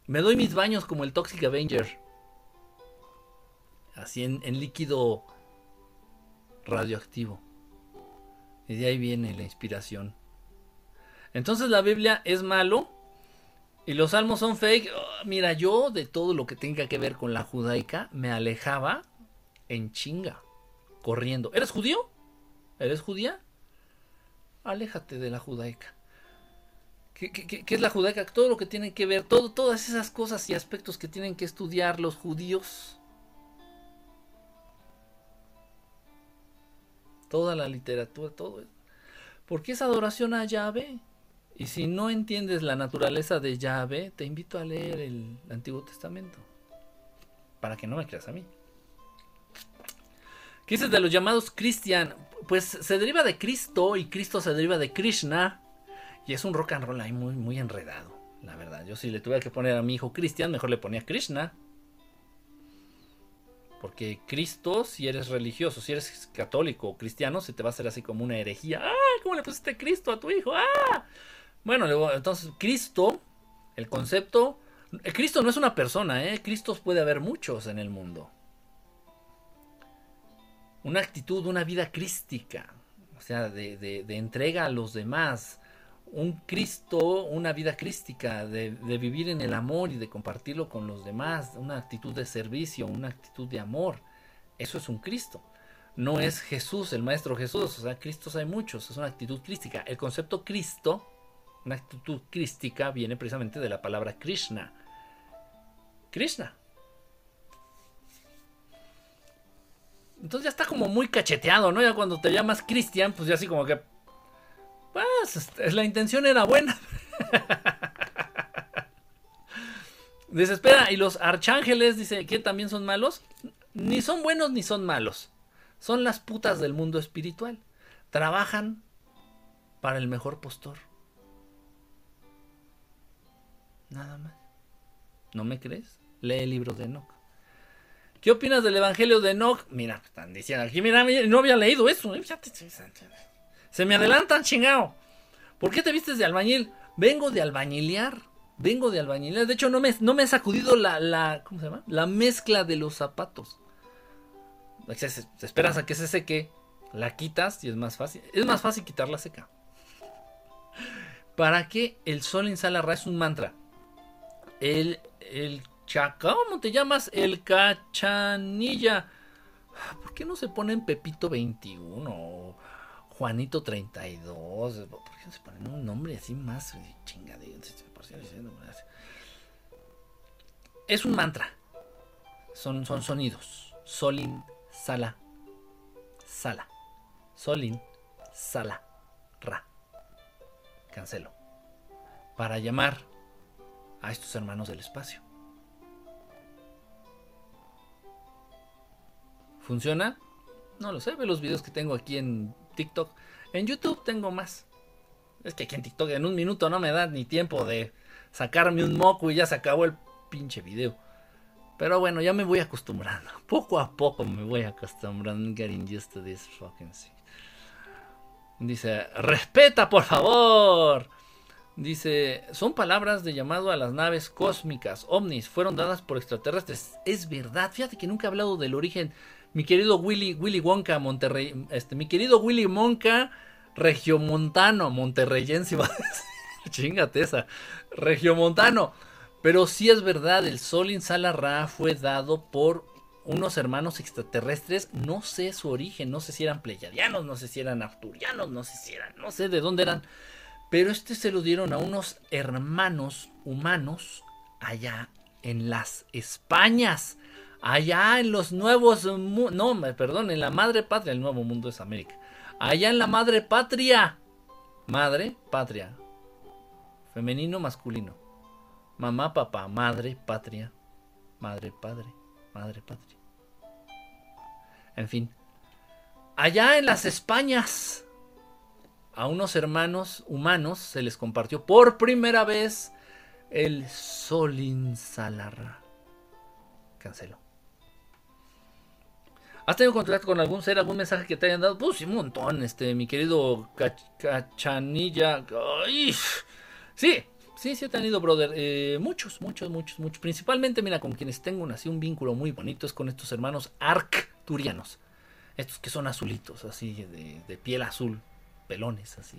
Speaker 1: Me doy mis baños como el Toxic Avenger. Así en líquido radioactivo. Y de ahí viene la inspiración. Entonces la Biblia es malo y los salmos son fake. Oh, mira, yo de todo lo que tenga que ver con la judaica me alejaba en chinga, corriendo. ¿Eres judío? ¿Eres judía? Aléjate de la judaica. ¿Qué, qué, es la judaica? Todo lo que tiene que ver, todo, todas esas cosas y aspectos que tienen que estudiar los judíos. Toda la literatura, todo. Porque es adoración a Yahvé. Y si no entiendes la naturaleza de Yahvé, te invito a leer el Antiguo Testamento. Para que no me creas a mí. ¿Qué dices de los llamados Christian? Pues se deriva de Cristo y Cristo se deriva de Krishna. Y es un rock and roll ahí muy, muy enredado, la verdad. Yo si le tuviera que poner a mi hijo Cristian, mejor le ponía Krishna. Porque Cristo, si eres religioso, si eres católico o cristiano, se te va a hacer así como una herejía. ¡Ah! ¿Cómo le pusiste Cristo a tu hijo? ¡Ah! Bueno, entonces Cristo, el concepto, Cristo no es una persona, ¿eh? Cristos puede haber muchos en el mundo. Una actitud, una vida crística, o sea, de, de, entrega a los demás. Un Cristo, una vida crística, de, de vivir en el amor y de compartirlo con los demás, una actitud de servicio, una actitud de amor. Eso es un Cristo no es Jesús, el Maestro Jesús, o sea, Cristos hay muchos, es una actitud crística. El concepto Cristo una actitud crística viene precisamente de la palabra Krishna. Krishna. Entonces ya está como muy cacheteado, ¿no? Ya cuando te llamas Cristian, pues ya así como que... Pues este, la intención era buena. Desespera. ¿Y los arcángeles, dice, que también son malos? Ni son buenos ni son malos. Son las putas del mundo espiritual. Trabajan para el mejor postor. Nada más. ¿No me crees? Lee el libro de Enoch. ¿Qué opinas del Evangelio de Enoch? Mira, están diciendo aquí, mira, no había leído eso. ¿eh? Se me adelantan, chingado. ¿Por qué te vistes de albañil? Vengo de albañilear. Vengo de albañilear. De hecho, no me, no me sacudido la, la, ¿cómo se llama? La mezcla de los zapatos. Esperas a que se seque, la quitas y es más fácil. Es más fácil quitarla seca. ¿Para qué el sol en Salarra es un mantra? El, el chaca, ¿cómo te llamas? El cachanilla. ¿Por qué no se ponen Pepito 21 Juanito 32? ¿Por qué no se ponen un nombre así más chingadero? Es un mantra. Son, son sonidos. Solin, sala, sala. Solin, sala, ra. Cancelo. Para llamar a estos hermanos del espacio. ¿Funciona? No lo sé, ve los videos que tengo aquí en TikTok. En YouTube tengo más. Es que aquí en TikTok en un minuto no me da ni tiempo de sacarme un moco y ya se acabó el pinche video. Pero bueno, ya me voy acostumbrando. Poco a poco me voy acostumbrando. Getting used to this fucking thing. Dice, respeta por favor. Dice, son palabras de llamado a las naves cósmicas, ovnis, fueron dadas por extraterrestres. Es verdad, fíjate que nunca he hablado del origen. Mi querido Willy, Willy Wonka, Monterrey, este, mi querido Willy Wonka, regiomontano, monterreyense, chingate esa, regiomontano. Pero sí es verdad, el Sol Insala Ra fue dado por unos hermanos extraterrestres, no sé su origen, no sé si eran pleyadianos, no sé si eran arturianos, no sé si eran, no sé de dónde eran, pero este se lo dieron a unos hermanos humanos allá en las Españas, allá en los nuevos, no, perdón, en la madre patria, el nuevo mundo es América, allá en la madre patria, madre patria, femenino, masculino. Mamá, papá, madre, patria, madre, padre, madre, patria. En fin. Allá en las Españas, a unos hermanos humanos se les compartió por primera vez el Solin Salarra. Canceló. ¿Has tenido contacto con algún ser, algún mensaje que te hayan dado? Pues sí, un montón, este, mi querido Cachanilla. Ay, sí, Sí, sí he tenido, brother. Eh, muchos, muchos, muchos, muchos. Principalmente, mira, con quienes tengo así un vínculo muy bonito es con estos hermanos arcturianos. Estos que son azulitos, así, de piel azul, pelones, así.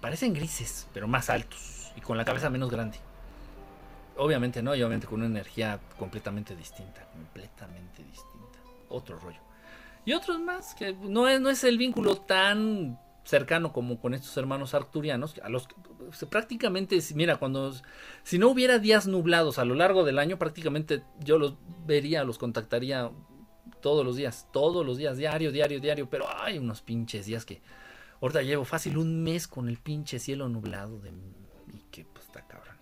Speaker 1: Parecen grises, pero más altos y con la cabeza menos grande. Obviamente no, y obviamente con una energía completamente distinta, completamente distinta. Otro rollo. Y otros más, que no es, no es el vínculo tan cercano como con estos hermanos arturianos, a los prácticamente, mira, cuando si no hubiera días nublados a lo largo del año, prácticamente yo los vería, los contactaría todos los días, todos los días, diario, diario, diario, pero hay unos pinches días que ahorita llevo fácil un mes con el pinche cielo nublado de y que pues está cabrón.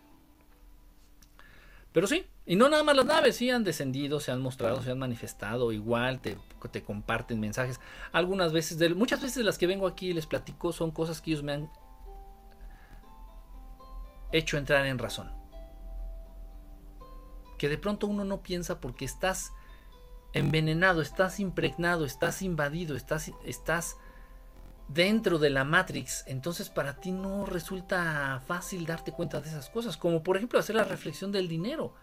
Speaker 1: Pero sí, y no nada más las naves, sí han descendido, se han mostrado, se han manifestado, igual te, te comparten mensajes. Algunas veces, de, muchas veces las que vengo aquí y les platico son cosas que ellos me han hecho entrar en razón. Que de pronto uno no piensa porque estás envenenado, estás impregnado, estás invadido, estás, estás dentro de la Matrix, entonces para ti no resulta fácil darte cuenta de esas cosas, como por ejemplo hacer la reflexión del dinero.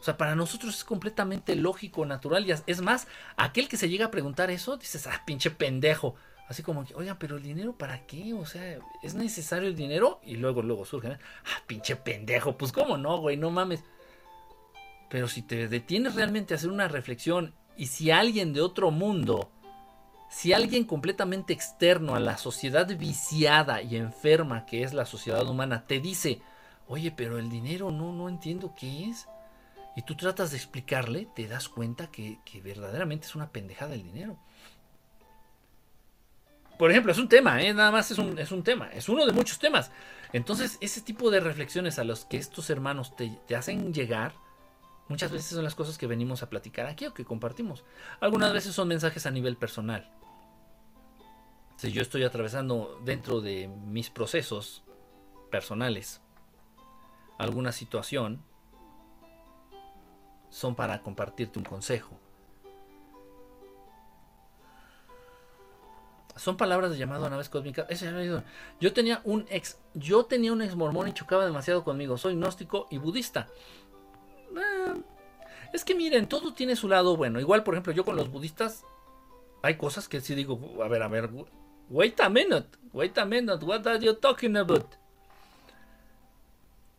Speaker 1: O sea, para nosotros es completamente lógico, natural. Y es más, aquel que se llega a preguntar eso, dices, ah, pinche pendejo. Así como que, oigan, pero el dinero para qué? O sea, ¿es necesario el dinero? Y luego, luego surge, ah, pinche pendejo. Pues cómo no, güey, no mames. Pero si te detienes realmente a hacer una reflexión y si alguien de otro mundo si alguien completamente externo a la sociedad viciada y enferma que es la sociedad humana te dice, oye, pero el dinero no, no entiendo qué es, y tú tratas de explicarle, te das cuenta que, que verdaderamente es una pendejada el dinero. por ejemplo, es un tema, ¿eh? nada más es un, es un tema, es uno de muchos temas. Entonces, ese tipo de reflexiones a los que estos hermanos te, te hacen llegar, muchas veces son las cosas que venimos a platicar aquí o que compartimos. Algunas veces son mensajes a nivel personal. Si yo estoy atravesando dentro de mis procesos personales alguna situación, son para compartirte un consejo. Son palabras de llamado a naves cósmicas. Yo tenía un ex, yo tenía un ex mormón y chocaba demasiado conmigo. Soy gnóstico y budista. Eh, es que miren, todo tiene su lado bueno. Igual, por ejemplo, yo con los budistas hay cosas que sí digo, a ver, a ver, wait a minute, wait a minute, what are you talking about?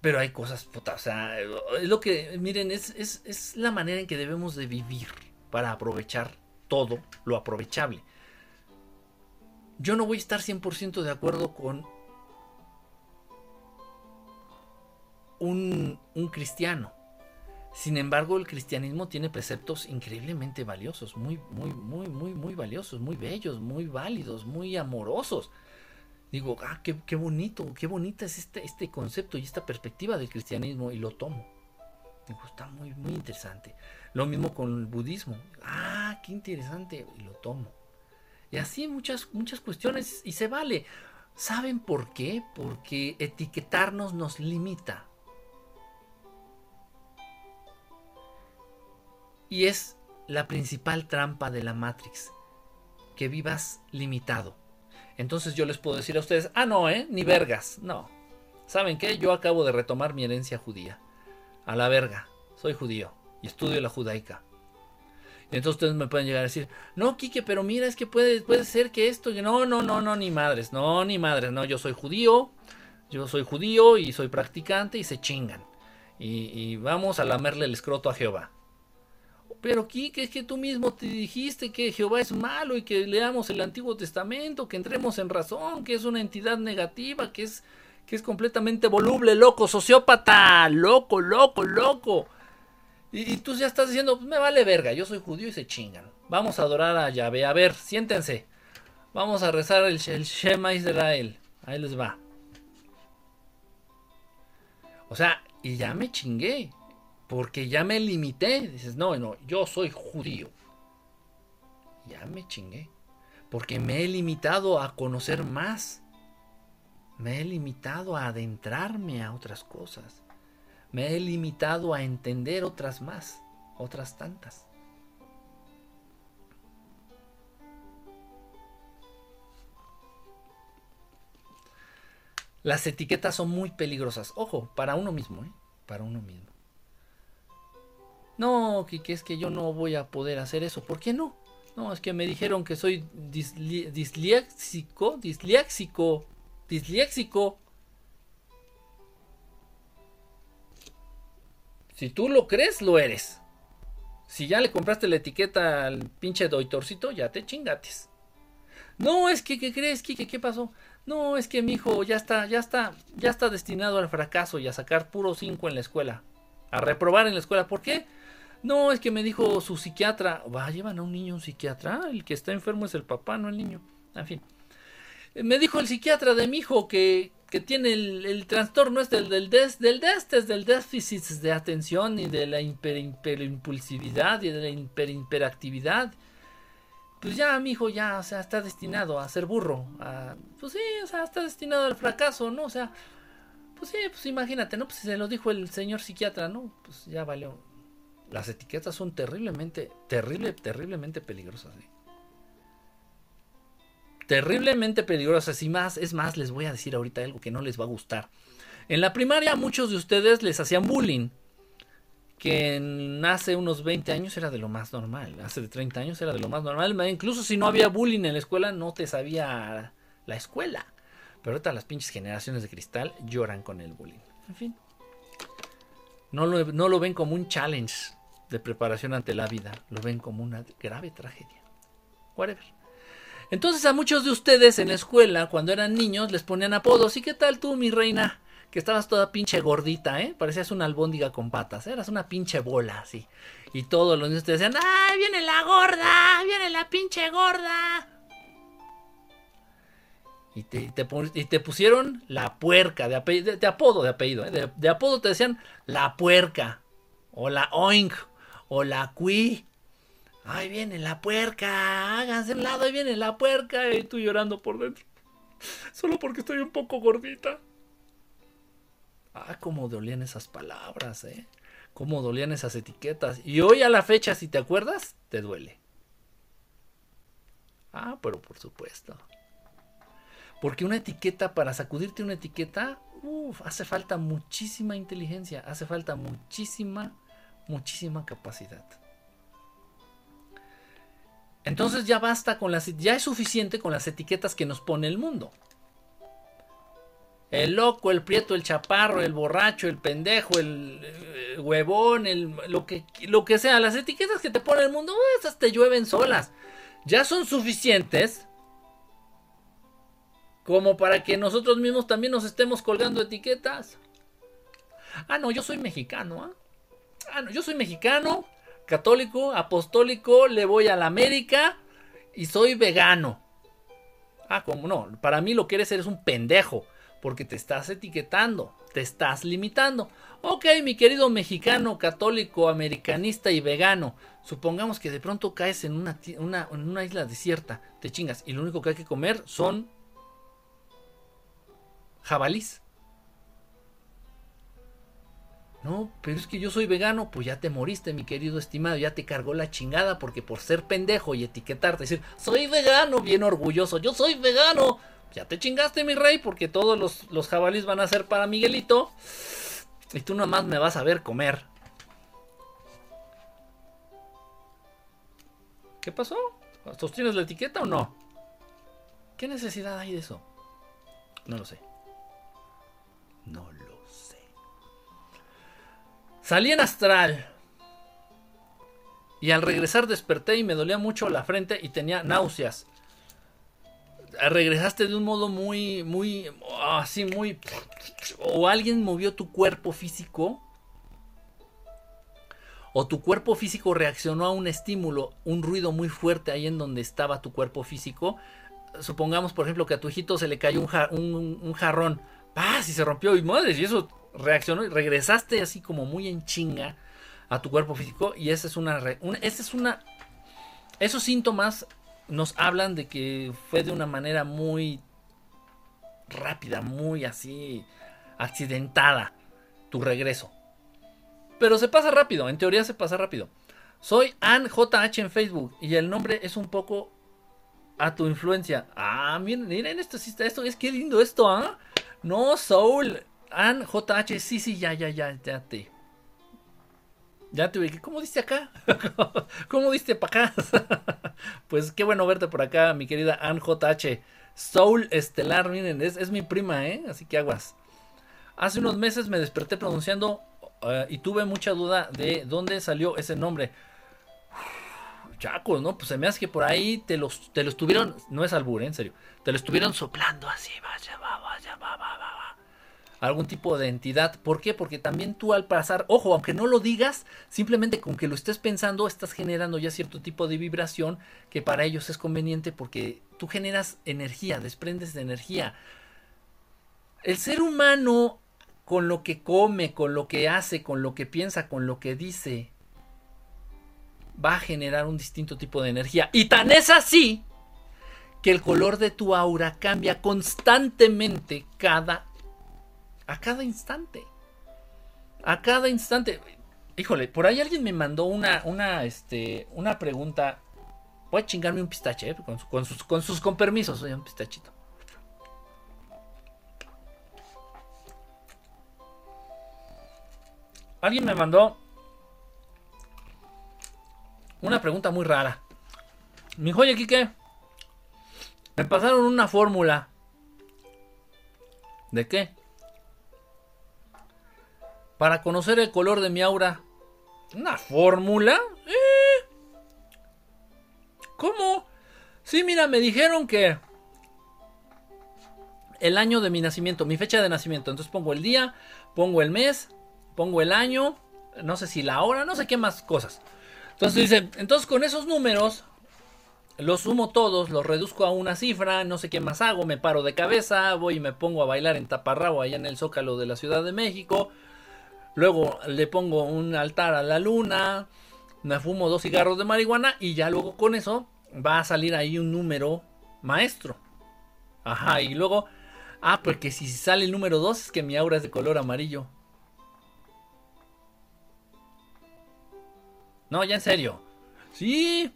Speaker 1: Pero hay cosas, puta, o sea, es lo que, miren, es, es, es la manera en que debemos de vivir para aprovechar todo lo aprovechable. Yo no voy a estar 100% de acuerdo con un, un, cristiano. Sin embargo, el cristianismo tiene preceptos increíblemente valiosos, muy, muy, muy, muy, muy valiosos, muy bellos, muy válidos, muy amorosos digo, ah, qué, bonito, qué bonita es este, este concepto y esta perspectiva del cristianismo y lo tomo. Me gusta muy, muy interesante. Lo mismo con el budismo. Ah, qué interesante y lo tomo. Y así muchas, muchas cuestiones y se vale. ¿Saben por qué? Porque etiquetarnos nos limita. Y es la principal trampa de la Matrix, que vivas limitado. Entonces yo les puedo decir a ustedes, ah, no, ¿eh? Ni vergas. No. ¿Saben qué? Yo acabo de retomar mi herencia judía. A la verga. Soy judío y estudio la judaica. Y entonces ustedes me pueden llegar a decir, no, Quique, pero mira, es que puede, puede ser que esto, no, no, no, no, ni madres, no, ni madres, no, yo soy judío, yo soy judío y soy practicante y se chingan. Y, y vamos a lamerle el escroto a Jehová. Pero Kike, es que tú mismo te dijiste que Jehová es malo y que leamos el Antiguo Testamento, que entremos en razón, que es una entidad negativa, que es, que es completamente voluble, loco, sociópata, loco, loco, loco. Y, tú ya estás diciendo, pues me vale verga, yo soy judío y se chingan. Vamos a adorar a Yahvé. A ver, siéntense. Vamos a rezar el Shema Israel. Ahí les va. O sea, y ya me chingué. Porque ya me limité. Dices, no, no, yo soy judío. Ya me chingué. Porque me he limitado a conocer más. Me he limitado a adentrarme a otras cosas. Me he limitado a entender otras más, otras tantas. Las etiquetas son muy peligrosas. Ojo, para uno mismo, ¿eh? Para uno mismo. No, que es que yo no voy a poder hacer eso. ¿Por qué no? No, es que me dijeron que soy disléxico, disléxico, disléxico. Si tú lo crees, lo eres. Si ya le compraste la etiqueta al pinche doitorcito, ya te chingates. No, es que, ¿qué crees, Kike? ¿Qué pasó? No, es que mi hijo ya está, ya está, ya está destinado al fracaso y a sacar puro 5 en la escuela. A reprobar en la escuela. ¿Por qué? No, es que me dijo su psiquiatra. Va, llevan a un niño un psiquiatra. El que está enfermo es el papá, no el niño. En fin. Me dijo el psiquiatra de mi hijo que, que tiene el, trastorno este del, del, des, del, del déficit de atención y de la hiperimpulsividad y de la hiperactividad. Pues ya mi hijo ya, o sea, está destinado a ser burro. pues sí, o sea, está destinado al fracaso, ¿no? O sea, pues sí, pues imagínate, ¿no? Pues se lo dijo el señor psiquiatra, ¿no? Pues ya valió las etiquetas son terriblemente, terrible, terriblemente peligrosas. ¿eh? Terriblemente peligrosas. Y más, es más, les voy a decir ahorita algo que no les va a gustar. En la primaria muchos de ustedes les hacían bullying. Que hace unos 20 años era de lo más normal. Hace de 30 años era de lo más normal. Incluso si no había bullying en la escuela, no te sabía la escuela. Pero ahorita las pinches generaciones de cristal lloran con el bullying. En fin. No lo, no lo ven como un challenge de preparación ante la vida, lo ven como una grave tragedia. Whatever. Entonces a muchos de ustedes en la escuela, cuando eran niños, les ponían apodos. ¿Y qué tal tú, mi reina? Que estabas toda pinche gordita, ¿eh? Parecías una albóndiga con patas. Eras una pinche bola, así. Y todos los niños te decían, ¡ay, viene la gorda! ¡Viene la pinche gorda! Y te, te pusieron la puerca, de, apellido, de, apodo, de apellido. ¿eh? De, apodo te decían la puerca, o la oink, o la cui. Ahí viene la puerca, háganse un lado, ahí viene la puerca. Y tú llorando por dentro. Solo porque estoy un poco gordita. Ah, cómo dolían esas palabras, ¿eh? Cómo dolían esas etiquetas. Y hoy a la fecha, si te acuerdas, te duele. Ah, pero por supuesto. Porque una etiqueta, para sacudirte una etiqueta, uf, hace falta muchísima inteligencia, hace falta muchísima, muchísima capacidad. Entonces ya basta con las, ya es suficiente con las etiquetas que nos pone el mundo. El loco, el prieto, el chaparro, el borracho, el pendejo, el, huevón, el, lo, que, lo que sea. Las etiquetas que te pone el mundo, esas te llueven solas. Ya son suficientes como para que nosotros mismos también nos estemos colgando etiquetas. Ah, no, yo soy mexicano. ¿ah? Ah, no, yo soy mexicano, católico, apostólico, le voy a la América y soy vegano. Ah, como no, para mí lo que eres eres un pendejo porque te estás etiquetando, te estás limitando. Ok, mi querido mexicano, católico, americanista y vegano, supongamos que de pronto caes en una, en una isla desierta, te chingas y lo único que hay que comer son jabalís. No, pero es que yo soy vegano, pues ya te moriste, mi querido estimado, ya te cargó la chingada porque por ser pendejo y etiquetarte, decir, soy vegano, bien orgulloso, yo soy vegano, ya te chingaste, mi rey, porque todos los, los jabalís van a ser para Miguelito. Y tú nomás me vas a ver comer. ¿Qué pasó? ¿Sostienes la etiqueta o no? ¿Qué necesidad hay de eso? No lo sé. Salí en astral. Y al regresar desperté y me dolía mucho la frente y tenía náuseas regresaste de un modo muy, muy, así, muy... O alguien movió tu cuerpo físico. O tu cuerpo físico reaccionó a un estímulo, un ruido muy fuerte ahí en donde estaba tu cuerpo físico. Supongamos, por ejemplo, que a tu hijito se le cayó un, jarrón. ¡Paz! Y se rompió. Y madre, y eso reaccionó y regresaste así como muy en chinga a tu cuerpo físico. Y esa es una, esa es una... Esos síntomas nos hablan de que fue de una manera muy rápida, muy así accidentada tu regreso. Pero se pasa rápido, en teoría se pasa rápido. Soy AnJH en Facebook y el nombre es un poco a tu influencia. Ah, miren, miren esto, esto es que lindo esto, ¿ah? No, Soul, AnJH, sí, sí, ya, ya, ya, ya te. Ya te ubiqué. ¿Cómo diste acá? ¿Cómo diste para acá? pues qué bueno verte por acá, mi querida Ann JH. Soul Estelar, miren, es, mi prima, ¿eh? Así que aguas. Hace unos meses me desperté pronunciando eh, y tuve mucha duda de dónde salió ese nombre. Chacos, ¿no? Pues se me hace que por ahí te los, te los tuvieron, no es albur, ¿eh? en serio, te lo estuvieron soplando así, vaya, vaya, vaya, vaya algún tipo de entidad. ¿Por qué? Porque también tú al pasar, ojo, aunque no lo digas, simplemente con que lo estés pensando, estás generando ya cierto tipo de vibración que para ellos es conveniente porque tú generas energía, desprendes de energía. El ser humano, con lo que come, con lo que hace, con lo que piensa, con lo que dice, va a generar un distinto tipo de energía. Y tan es así que el color de tu aura cambia constantemente cada a cada instante. A cada instante. Híjole, por ahí alguien me mandó una, una, este, una pregunta. Voy a chingarme un pistache, eh, con, sus, con sus con permisos, un pistachito. Alguien me mandó una pregunta muy rara. Mi joya, Kike. Me pasaron una fórmula. ¿De qué? para conocer el color de mi aura. ¿Una fórmula? ¿Eh? ¿Cómo? Sí, mira, me dijeron que el año de mi nacimiento, mi fecha de nacimiento. Entonces pongo el día, pongo el mes, pongo el año, no sé si la hora, no sé qué más cosas. Entonces dice, entonces con esos números los sumo todos, los reduzco a una cifra, no sé qué más hago, me paro de cabeza, voy y me pongo a bailar en taparrabo allá en el Zócalo de la Ciudad de México. Luego le pongo un altar a la luna, me fumo dos cigarros de marihuana y ya luego con eso va a salir ahí un número maestro. Ajá, y luego, ah, porque si sale el número 2 es que mi aura es de color amarillo. No, ya en serio. Sí,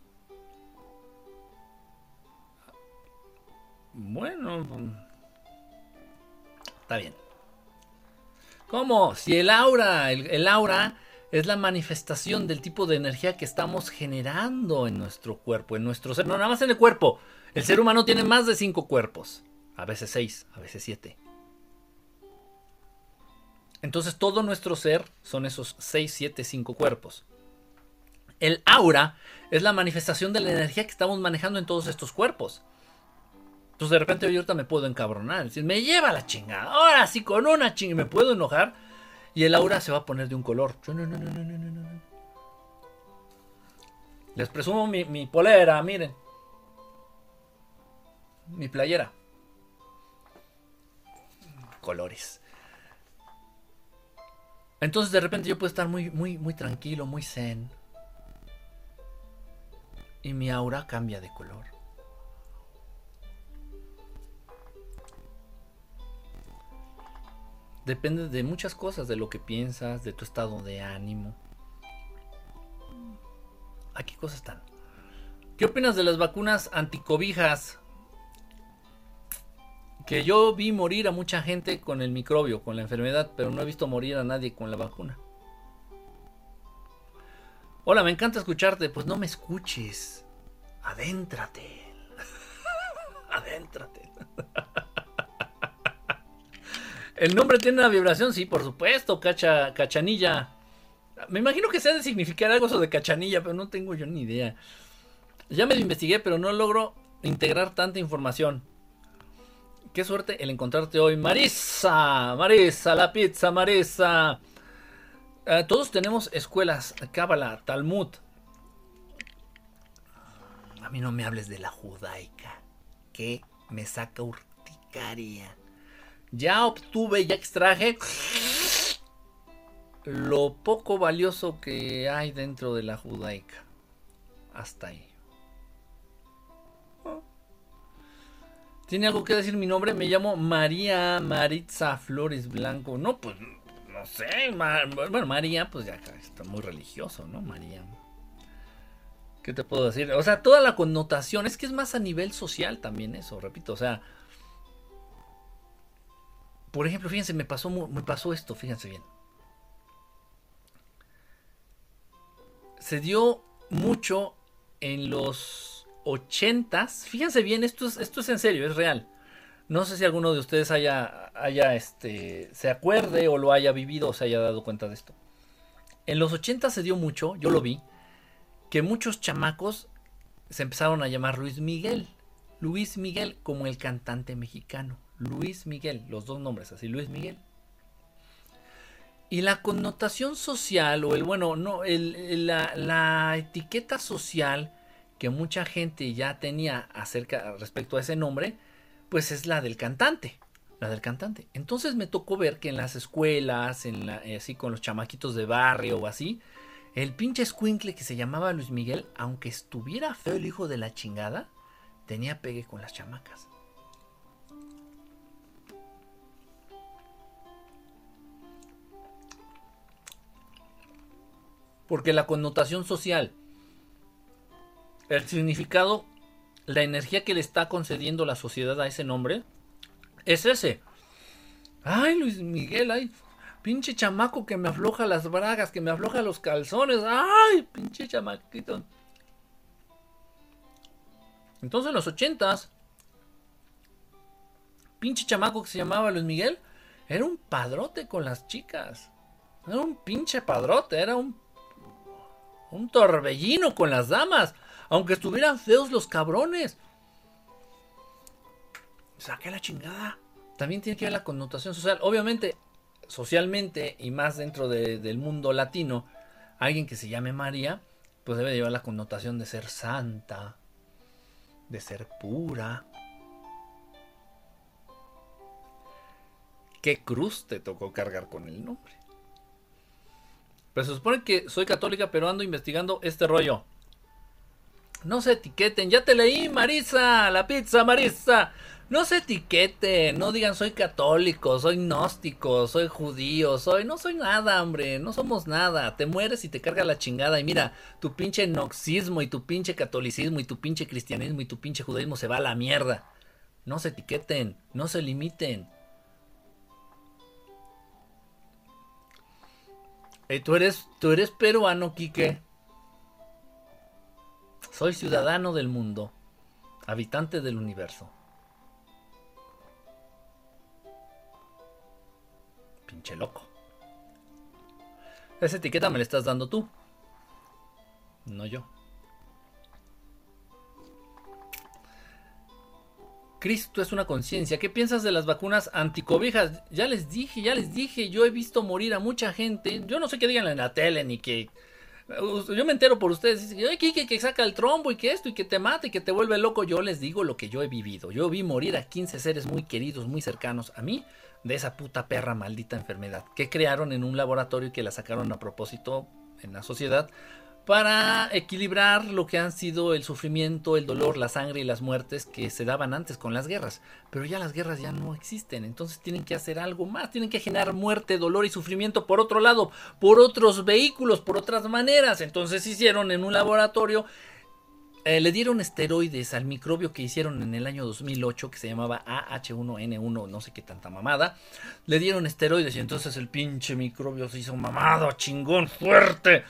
Speaker 1: Bueno, está bien. ¿Cómo? Si el aura, el, aura es la manifestación del tipo de energía que estamos generando en nuestro cuerpo, en nuestro ser, no nada más en el cuerpo. El ser humano tiene más de cinco cuerpos, a veces seis, a veces siete. Entonces todo nuestro ser son esos seis, siete, cinco cuerpos. El aura es la manifestación de la energía que estamos manejando en todos estos cuerpos. Entonces de repente yo ahorita me puedo encabronar, decir, me lleva la chingada. Ahora sí, con una chingada me puedo enojar. Y el aura se va a poner de un color. Les presumo mi, mi polera, miren. Mi playera. Colores. Entonces de repente yo puedo estar muy, muy, muy tranquilo, muy zen. Y mi aura cambia de color. Depende de muchas cosas, de lo que piensas, de tu estado de ánimo. Aquí cosas están. ¿Qué opinas de las vacunas anticobijas? Que yo vi morir a mucha gente con el microbio, con la enfermedad, pero no he visto morir a nadie con la vacuna. Hola, me encanta escucharte. Pues no me escuches. Adéntrate. Adéntrate. ¿El nombre tiene una vibración? Sí, por supuesto, cacha, cachanilla. Me imagino que sea de significar algo eso de cachanilla, pero no tengo yo ni idea. Ya me lo investigué, pero no logro integrar tanta información. Qué suerte el encontrarte hoy. Marisa, Marisa, la pizza, Marisa. Eh, todos tenemos escuelas, Cábala, Talmud. A mí no me hables de la judaica, que me saca urticaria. Ya obtuve, ya extraje lo poco valioso que hay dentro de la judaica. Hasta ahí. ¿Tiene algo que decir mi nombre? Me llamo María Maritza Flores Blanco. No, pues no sé. bueno, María, pues ya está muy religioso, ¿no? María. ¿Qué te puedo decir? O sea, toda la connotación. Es que es más a nivel social también eso, repito. O sea, por ejemplo, fíjense, me pasó, me pasó esto, fíjense bien. Se dio mucho en los ochentas. Fíjense bien, esto es, esto es en serio, es real. No sé si alguno de ustedes haya, haya, este, se acuerde o lo haya vivido o se haya dado cuenta de esto. En los ochentas se dio mucho, yo lo vi, que muchos chamacos se empezaron a llamar Luis Miguel. Luis Miguel como el cantante mexicano. Luis Miguel, los dos nombres así, Luis Miguel. Y la connotación social, o el bueno, no, la, etiqueta social que mucha gente ya tenía acerca respecto a ese nombre, pues es la del cantante. La del cantante. Entonces me tocó ver que en las escuelas, eh, así con los chamaquitos de barrio o así, el pinche escuincle que se llamaba Luis Miguel, aunque estuviera feo el hijo de la chingada, tenía pegue con las chamacas. Porque la connotación social, el significado, la energía que le está concediendo la sociedad a ese nombre, es ese. Ay, Luis Miguel, ay, pinche chamaco que me afloja las bragas, que me afloja los calzones. Ay, pinche chamaquito. Entonces en los ochentas, pinche chamaco que se llamaba Luis Miguel, era un padrote con las chicas. Era un pinche padrote, era un un torbellino con las damas, aunque estuvieran feos los cabrones. Saqué la chingada. También tiene que ver la connotación social. Obviamente, socialmente y más dentro del mundo latino, alguien que se llame María, pues debe llevar la connotación de ser santa. de ser pura. ¿Qué cruz te tocó cargar con el nombre? Pero se supone que soy católica, pero ando investigando este rollo. No se etiqueten, ya te leí, Marisa, la pizza, Marisa. No se etiqueten, no digan soy católico, soy gnóstico, soy judío, soy, no soy nada, hombre, no somos nada. Te mueres y te carga la chingada. Y mira, tu pinche noxismo y tu pinche catolicismo y tu pinche cristianismo y tu pinche judaísmo se va a la mierda. No se etiqueten, no se limiten. Hey, tú eres, tú eres peruano, Quique. Soy ciudadano del mundo, habitante del universo. Pinche loco. Esa etiqueta me la estás dando tú. No yo. Cristo es una conciencia. ¿Qué piensas de las vacunas anticobijas? Ya les dije, ya les dije. Yo he visto morir a mucha gente. Yo no sé qué digan en la tele ni que. Yo me entero por ustedes. Dicen, que, que saca el trombo y que esto y que te mate y que te vuelve loco. Yo les digo lo que yo he vivido. Yo vi morir a 15 seres muy queridos, muy cercanos a mí de esa puta perra maldita enfermedad que crearon en un laboratorio y que la sacaron a propósito en la sociedad para equilibrar lo que han sido el sufrimiento, el dolor, la sangre y las muertes que se daban antes con las guerras. Pero ya las guerras ya no existen, entonces tienen que hacer algo más, tienen que generar muerte, dolor y sufrimiento por otro lado, por otros vehículos, por otras maneras. Entonces hicieron en un laboratorio eh, le dieron esteroides al microbio que hicieron en el año 2008 que se llamaba AH1N1, no sé qué tanta mamada. Le dieron esteroides y entonces el pinche microbio se hizo mamado, chingón, fuerte.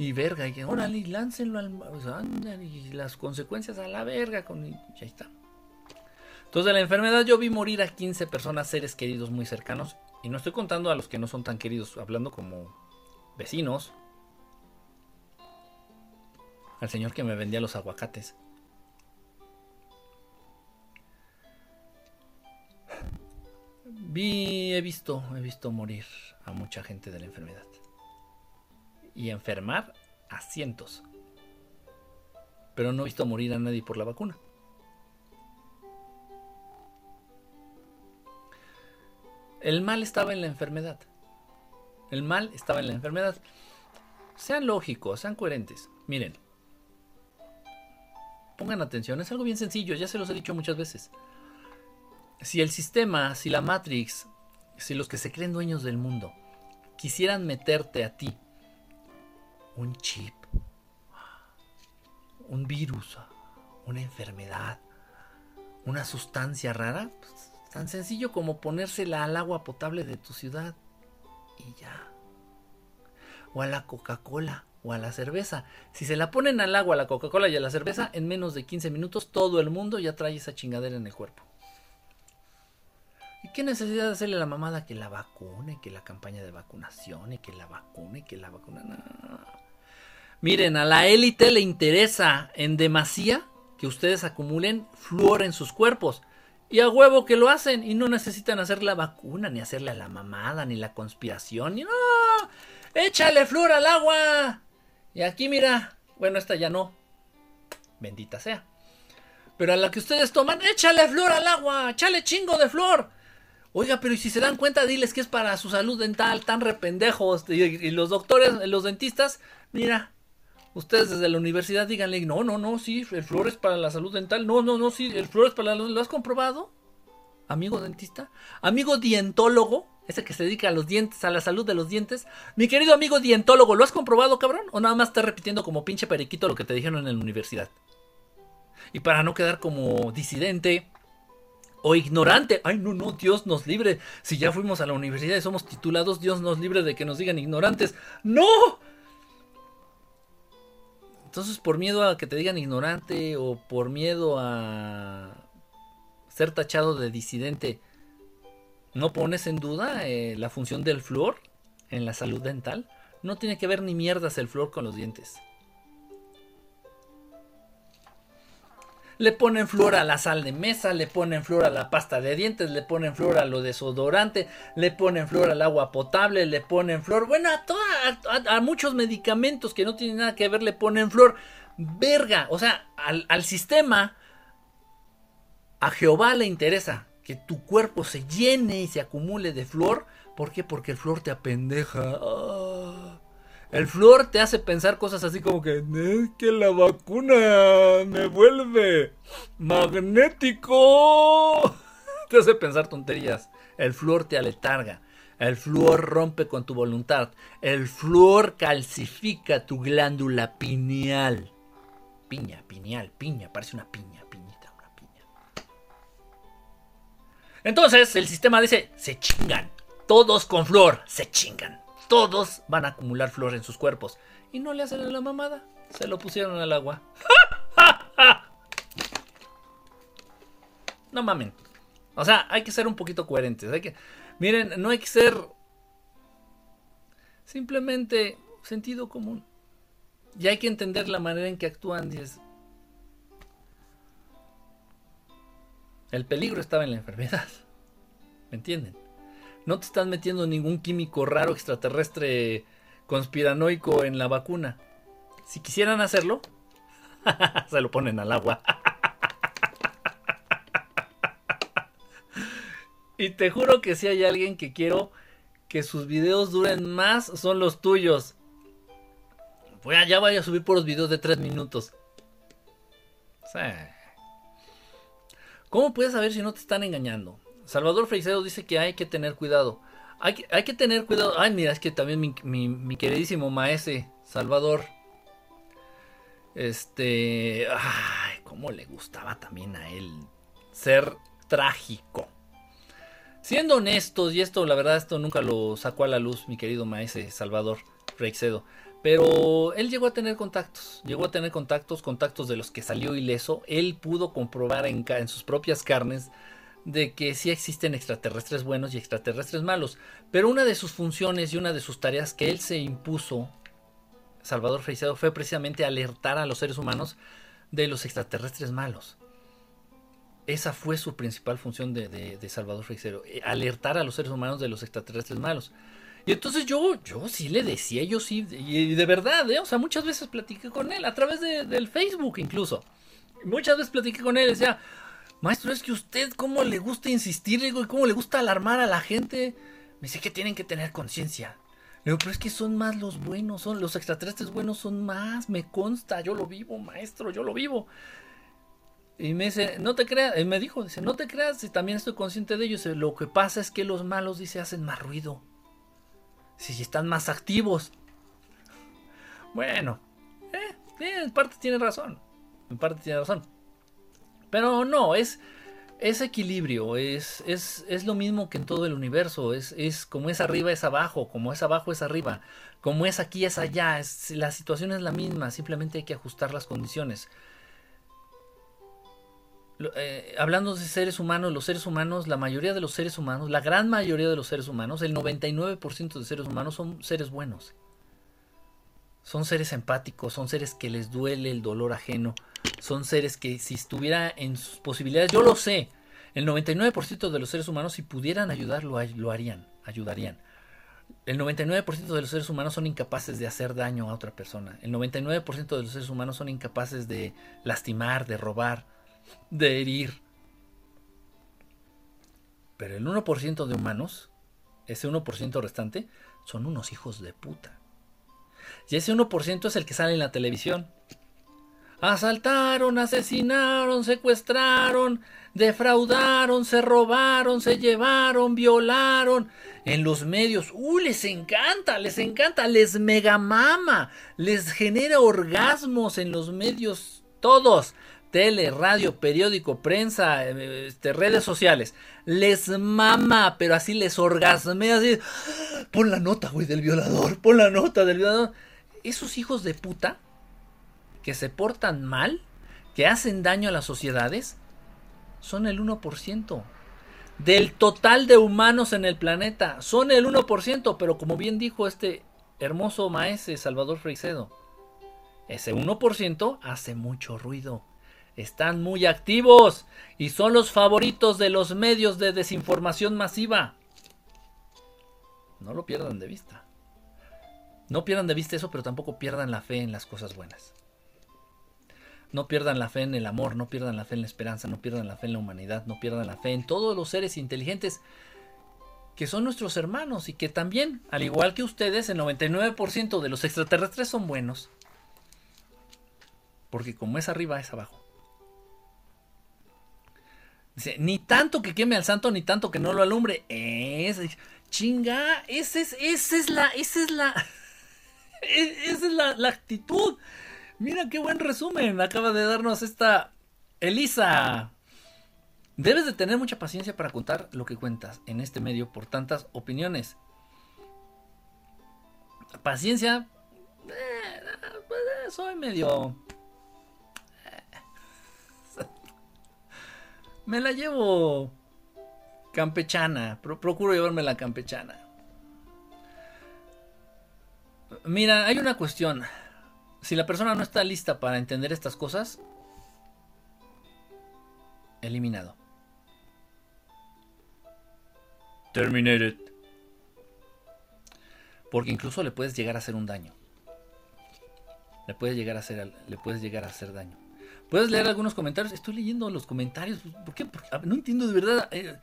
Speaker 1: Y verga, y órale, láncenlo al. y las consecuencias a la verga. Con, y ahí está. Entonces, de la enfermedad yo vi morir a 15 personas, seres queridos muy cercanos. Y no estoy contando a los que no son tan queridos, hablando como vecinos, al señor que me vendía los aguacates. Vi, he visto, he visto morir a mucha gente de la enfermedad. Y enfermar a cientos. Pero no he visto morir a nadie por la vacuna. El mal estaba en la enfermedad. El mal estaba en la enfermedad. Sean lógicos, sean coherentes. Miren, Pongan atención, es algo bien sencillo, ya se los he dicho muchas veces. Si el sistema, si la Matrix, si los que se creen dueños del mundo quisieran meterte a ti un chip, un virus, una enfermedad, una sustancia rara, pues, tan sencillo como ponérsela al agua potable de tu ciudad y ya. O a la Coca-Cola o a la cerveza. Si se la ponen al agua, a la Coca-Cola y a la cerveza, en menos de 15 minutos todo el mundo ya trae esa chingadera en el cuerpo. ¿Y qué necesidad de hacerle la mamada que la vacune, que la campaña de vacunación, y que la vacune, que la vacuna? Miren, a la élite le interesa en demasía que ustedes acumulen flúor en sus cuerpos. Y a huevo que lo hacen y no necesitan hacer la vacuna, ni hacerle a la mamada, ni la conspiración, ni no. Échale flúor al agua. Y aquí mira, bueno, esta ya no. Bendita sea. Pero a la que ustedes toman, échale flor al agua, échale chingo de flor. Oiga, pero y si se dan cuenta, diles que es para su salud dental, tan rependejos. Y, los doctores, los dentistas, mira, ustedes desde la universidad díganle, no, no, no, sí, el flor es para la salud dental. No, no, no, sí, el flor es para la ¿Lo has comprobado? Amigo dentista, amigo dientólogo ese que se dedica a los dientes, a la salud de los dientes. Mi querido amigo dientólogo, ¿lo has comprobado, cabrón? ¿O nada más estás repitiendo como pinche periquito lo que te dijeron en la universidad? Y para no quedar como disidente o ignorante, ay, no, no, Dios nos libre. Si ya fuimos a la universidad y somos titulados, Dios nos libre de que nos digan ignorantes. ¡No! Entonces, por miedo a que te digan ignorante o por miedo a ser tachado de disidente, ¿No pones en duda eh, la función del flúor en la salud dental? No tiene que ver ni mierdas el flúor con los dientes. Le ponen flúor a la sal de mesa, le ponen flúor a la pasta de dientes, le ponen flúor a lo desodorante, le ponen flúor al agua potable, le ponen flúor, bueno, a, toda, a, muchos medicamentos que no tienen nada que ver le ponen flúor. Verga, o sea, al, al sistema A Jehová le interesa que tu cuerpo se llene y se acumule de flor. ¿Por qué? Porque el flor te apendeja. Ah. El flor te hace pensar cosas así como que es que la vacuna me vuelve magnético. Te hace pensar tonterías. El flor te aletarga. El flúor rompe con tu voluntad. El flúor calcifica tu glándula pineal. Piña, pineal, piña, parece una piña, piñita, una piña. Entonces el sistema dice, se chingan. Todos con flor, se chingan. Todos van a acumular flor en sus cuerpos. Y no le hacen a la mamada. Se lo pusieron al agua. no mamen. O sea, hay que ser un poquito coherentes. Hay que, Miren, no hay que ser simplemente sentido común. Y hay que entender la manera en que actúan. el peligro estaba en la enfermedad. ¿Me entienden? No te estás metiendo ningún químico raro extraterrestre conspiranoico en la vacuna. Si quisieran hacerlo, se lo ponen al agua. Y te juro que si hay alguien que quiero que sus videos duren más, son los tuyos. Pues ya voy a subir por los videos de 3 minutos. ¿Cómo puedes saber si no te están engañando? Salvador Freicedo dice que hay que tener cuidado. Hay que, tener cuidado. Ay, mira, es que también mi, mi queridísimo maese, Salvador. Este. Ay, cómo le gustaba también a él ser trágico. Siendo honestos, y esto la verdad esto nunca lo sacó a la luz mi querido maese Salvador Freixedo, pero él llegó a tener contactos, llegó a tener contactos, contactos de los que salió ileso, él pudo comprobar en, en sus propias carnes de que sí existen extraterrestres buenos y extraterrestres malos, pero una de sus funciones y una de sus tareas que él se impuso, Salvador Freixedo, fue precisamente alertar a los seres humanos de los extraterrestres malos. Esa fue su principal función de, Salvador Freixero, eh, alertar a los seres humanos de los extraterrestres malos. Y entonces yo, yo sí le decía, yo sí, y de verdad, ¿eh? o sea, muchas veces platiqué con él, a través del Facebook incluso. Muchas veces platiqué con él decía, maestro, es que usted cómo le gusta insistir, y cómo le gusta alarmar a la gente. Me dice que tienen que tener conciencia. Le digo, pero es que son más los buenos, son los extraterrestres buenos son más, me consta, yo lo vivo, maestro, yo lo vivo. Y me dice, no te creas, me dijo, dice, no te creas, y también estoy consciente de ello. lo que pasa es que los malos, dice, hacen más ruido. Si están más activos. Bueno, eh, en parte tiene razón. En parte tiene razón. Pero no, es, es equilibrio, es, es, es lo mismo que en todo el universo. Es, es como es arriba es abajo, como es abajo es arriba, como es aquí es allá. La situación es la misma, simplemente hay que ajustar las condiciones. Eh, hablando de seres humanos, los seres humanos, la mayoría de los seres humanos, la gran mayoría de los seres humanos, el 99% de seres humanos son seres buenos. Son seres empáticos, son seres que les duele el dolor ajeno, son seres que si estuviera en sus posibilidades, yo lo sé, el 99% de los seres humanos si pudieran ayudar lo, lo harían, ayudarían. El 99% de los seres humanos son incapaces de hacer daño a otra persona. El 99% de los seres humanos son incapaces de lastimar, de robar, de herir. Pero el 1% de humanos, ese 1% restante, son unos hijos de puta. Y ese 1% es el que sale en la televisión. Asaltaron, asesinaron, secuestraron, defraudaron, se robaron, se llevaron, violaron. En los medios, ¡uh! Les encanta, les encanta, les megamama, les genera orgasmos en los medios, todos tele, radio, periódico, prensa, eh, este, redes sociales. Les mama, pero así les orgasmea, así. Pon la nota, güey, del violador, pon la nota del violador. Esos hijos de puta que se portan mal, que hacen daño a las sociedades, son el 1%. Del total de humanos en el planeta, son el 1%, pero como bien dijo este hermoso maese Salvador Freicedo, ese 1% hace mucho ruido están muy activos y son los favoritos de los medios de desinformación masiva. No lo pierdan de vista. No pierdan de vista eso, pero tampoco pierdan la fe en las cosas buenas. No pierdan la fe en el amor, no pierdan la fe en la esperanza, no pierdan la fe en la humanidad, no pierdan la fe en todos los seres inteligentes que son nuestros hermanos y que también, al igual que ustedes, el 99% de los extraterrestres son buenos. Porque como es arriba, es abajo. Dice, ni tanto que queme al santo, ni tanto que no lo alumbre. Es, chinga, esa es, esa es la, esa es la, esa es la actitud. Mira qué buen resumen acaba de darnos esta Elisa. Debes de tener mucha paciencia para contar lo que cuentas en este medio por tantas opiniones. Paciencia. Eh, pues, soy medio me la llevo campechana. procuro llevarme la campechana. Mira, hay una cuestión. Si la persona no está lista para entender estas cosas, eliminado. Terminated. Porque incluso le puedes llegar a hacer un daño. Le puedes llegar a hacer, le puedes llegar a hacer daño. ¿Puedes leer algunos comentarios? Estoy leyendo los comentarios. ¿Por qué? no entiendo de verdad. Eh,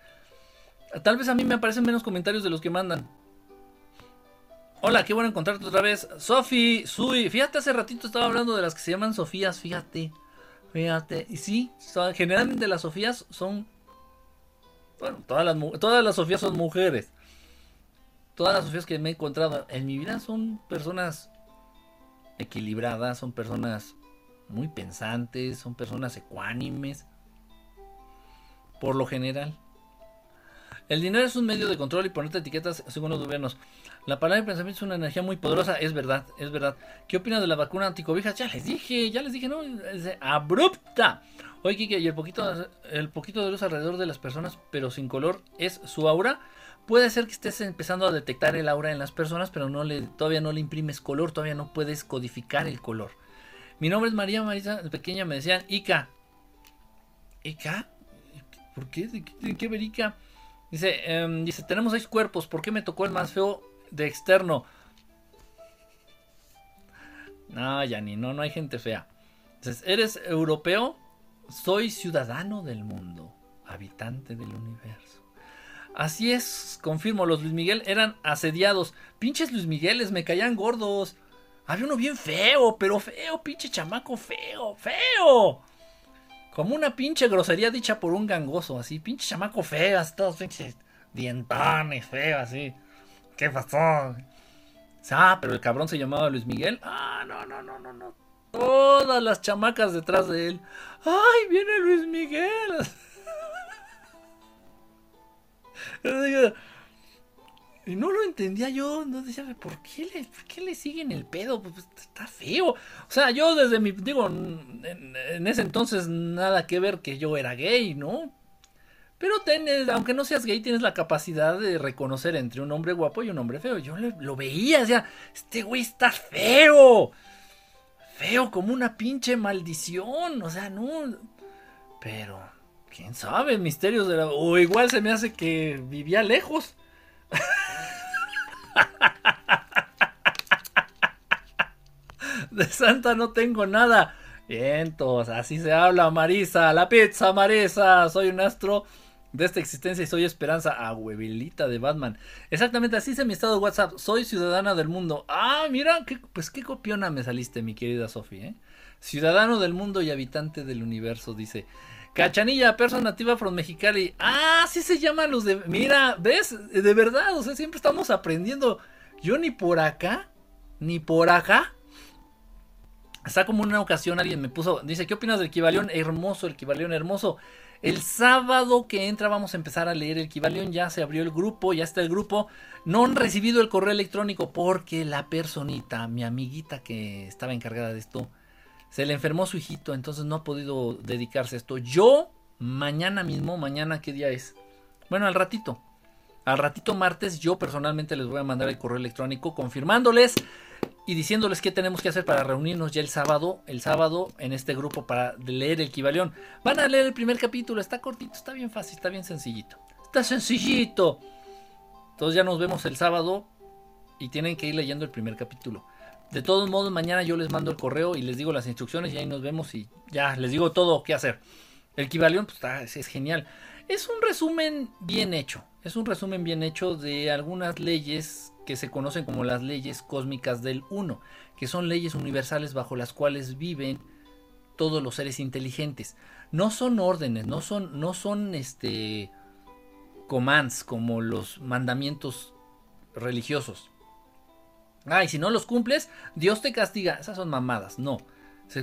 Speaker 1: tal vez a mí me aparecen menos comentarios de los que mandan. Hola, qué bueno encontrarte otra vez. Sofi, Sui. Fíjate, hace ratito estaba hablando de las que se llaman Sofías. Fíjate. Fíjate. Y sí, generalmente las Sofías son. Bueno, todas las, todas las Sofías son mujeres. Todas las Sofías que me he encontrado en mi vida son personas equilibradas, son personas muy pensantes, son personas ecuánimes, por lo general. El dinero es un medio de control y ponerte etiquetas según los gobiernos. La palabra de pensamiento es una energía muy poderosa, es verdad, es verdad. ¿Qué opinas de la vacuna anticovijas? Ya les dije, ya les dije, no, es abrupta. Oye, Kike, y el poquito, el poquito de luz alrededor de las personas, pero sin color, es su aura. Puede ser que estés empezando a detectar el aura en las personas, pero todavía no le imprimes color, todavía no puedes codificar el color. Mi nombre es María Marisa, pequeña me decían Ica. ¿Ica? ¿Por qué? ¿De qué, ver Ica? Dice, em, dice, tenemos seis cuerpos, ¿por qué me tocó el más feo de externo? No, Yani, no, no hay gente fea. Dices, ¿eres europeo? Soy ciudadano del mundo, habitante del universo. Así es, confirmo, los Luis Miguel eran asediados. Pinches Luis Migueles, me caían gordos. Había uno bien feo, pero feo, pinche chamaco feo, feo. Como una pinche grosería dicha por un gangoso, así, pinche chamaco feo, todos pinches dientones, feo, así. ¿Qué pasó? Ah, pero el cabrón se llamaba Luis Miguel. Ah, no, no, no, no, no. Todas las chamacas detrás de él. ¡Ay, viene Luis Miguel! Y no lo entendía yo, no decía, ¿por qué le, qué le siguen el pedo? Pues, pues está feo. O sea, yo desde mi, digo, en, ese entonces nada que ver que yo era gay, ¿no? Pero tienes, aunque no seas gay, tienes la capacidad de reconocer entre un hombre guapo y un hombre feo. Yo lo veía, o este güey está feo. Feo como una pinche maldición, o sea, no. Pero, quién sabe, misterios de la... O igual se me hace que vivía lejos. De Santa no tengo nada. Vientos, así se habla, Marisa. La pizza, Marisa. Soy un astro de esta existencia y soy esperanza. Abuelita de Batman. Exactamente, así es mi estado de WhatsApp. Soy ciudadana del mundo. Ah, mira, pues qué copiona me saliste, mi querida Sofía. ¿eh? Ciudadano del mundo y habitante del universo, dice. Cachanilla, persona nativa from Mexicali. Ah, sí se llaman los de. Mira, ¿ves? De verdad, o sea, siempre estamos aprendiendo. Yo ni por acá, ni por acá. Está como una ocasión alguien me puso. Dice, ¿qué opinas del Kibalión? Hermoso, el Kibalión hermoso. El sábado que entra vamos a empezar a leer el Kibalión. Ya se abrió el grupo, ya está el grupo. No han recibido el correo electrónico porque la personita, mi amiguita que estaba encargada de esto, se le enfermó su hijito, entonces no ha podido dedicarse a esto. Yo, mañana mismo, mañana, ¿qué día es? Bueno, al ratito. Al ratito martes yo personalmente les voy a mandar el correo electrónico confirmándoles y diciéndoles qué tenemos que hacer para reunirnos ya el sábado, el sábado en este grupo para leer el Kibalión. Van a leer el primer capítulo, está cortito, está bien fácil, está bien sencillito. Está sencillito. Entonces ya nos vemos el sábado y tienen que ir leyendo el primer capítulo. De todos modos, mañana yo les mando el correo y les digo las instrucciones y ahí nos vemos y ya les digo todo qué hacer. El Kibalión pues, es, es genial. Es un resumen bien hecho. Es un resumen bien hecho de algunas leyes que se conocen como las leyes cósmicas del uno, que son leyes universales bajo las cuales viven todos los seres inteligentes. No son órdenes, no son, no son este commands como los mandamientos religiosos. Ah, y si no los cumples, Dios te castiga. Esas son mamadas, no.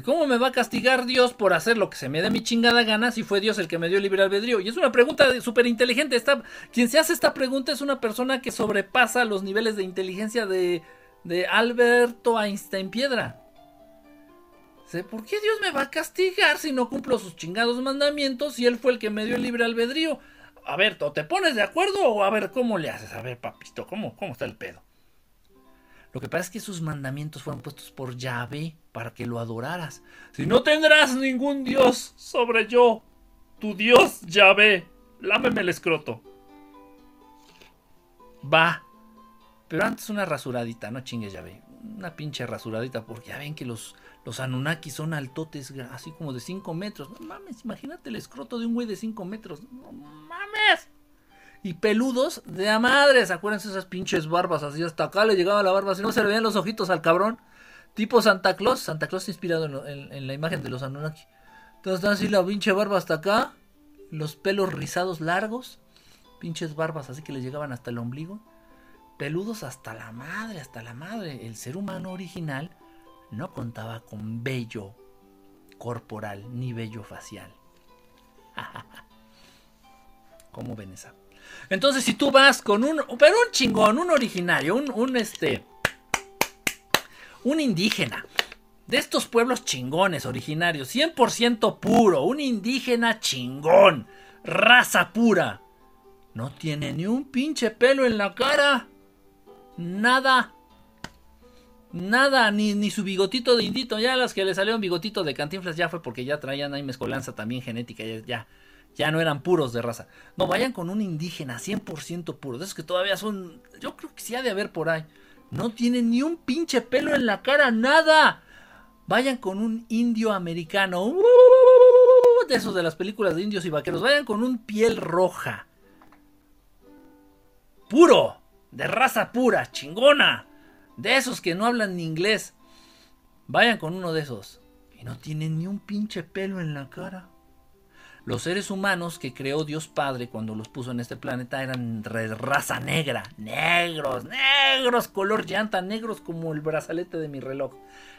Speaker 1: ¿Cómo me va a castigar Dios por hacer lo que se me dé mi chingada gana si fue Dios el que me dio libre albedrío? Y es una pregunta súper inteligente. Quien se hace esta pregunta es una persona que sobrepasa los niveles de inteligencia de, de Alberto Einstein Piedra. ¿Por qué Dios me va a castigar si no cumplo sus chingados mandamientos si Él fue el que me dio el libre albedrío? A ver, ¿o te pones de acuerdo o a ver cómo le haces? A ver, papito, ¿cómo, cómo está el pedo? Lo que pasa es que sus mandamientos fueron puestos por Yahvé para que lo adoraras. Si no tendrás ningún Dios sobre yo, tu Dios Yahvé, lámeme el escroto. Va. Pero antes una rasuradita, no chingues Yahvé. Una pinche rasuradita, porque ya ven que los, los Anunnaki son altotes, así como de 5 metros. No mames, imagínate el escroto de un güey de 5 metros. No mames y peludos de a madres. Acuérdense esas pinches barbas así hasta acá le llegaba la barba, si no se le veían los ojitos al cabrón. Tipo Santa Claus, Santa Claus inspirado en, la imagen de los Anunnaki. Entonces así la pinche barba hasta acá, los pelos rizados largos, pinches barbas así que le llegaban hasta el ombligo. Peludos hasta la madre, hasta la madre. El ser humano original no contaba con vello corporal ni vello facial. ¿Cómo ven esa? Entonces, si tú vas con un, pero un chingón, un originario, un, un este, un indígena, de estos pueblos chingones, originarios, 100% puro, un indígena chingón, raza pura, no tiene ni un pinche pelo en la cara, nada. Nada, ni, ni su bigotito de indito. Ya las que le salió un bigotito de cantinflas ya fue porque ya traían ahí mezcolanza también genética. ya, ya no eran puros de raza. No, vayan con un indígena 100% puro. De esos que todavía son. Yo creo que sí ha de haber por ahí. No tienen ni un pinche pelo en la cara, nada. Vayan con un indio americano. De esos de las películas de indios y vaqueros. Vayan con un piel roja. Puro. De raza pura, chingona. De esos que no hablan ni inglés. Vayan con uno de esos. Y no tienen ni un pinche pelo en la cara. Los seres humanos que creó Dios Padre cuando los puso en este planeta eran raza negra, negros, negros, color llanta, negros como el brazalete de mi reloj,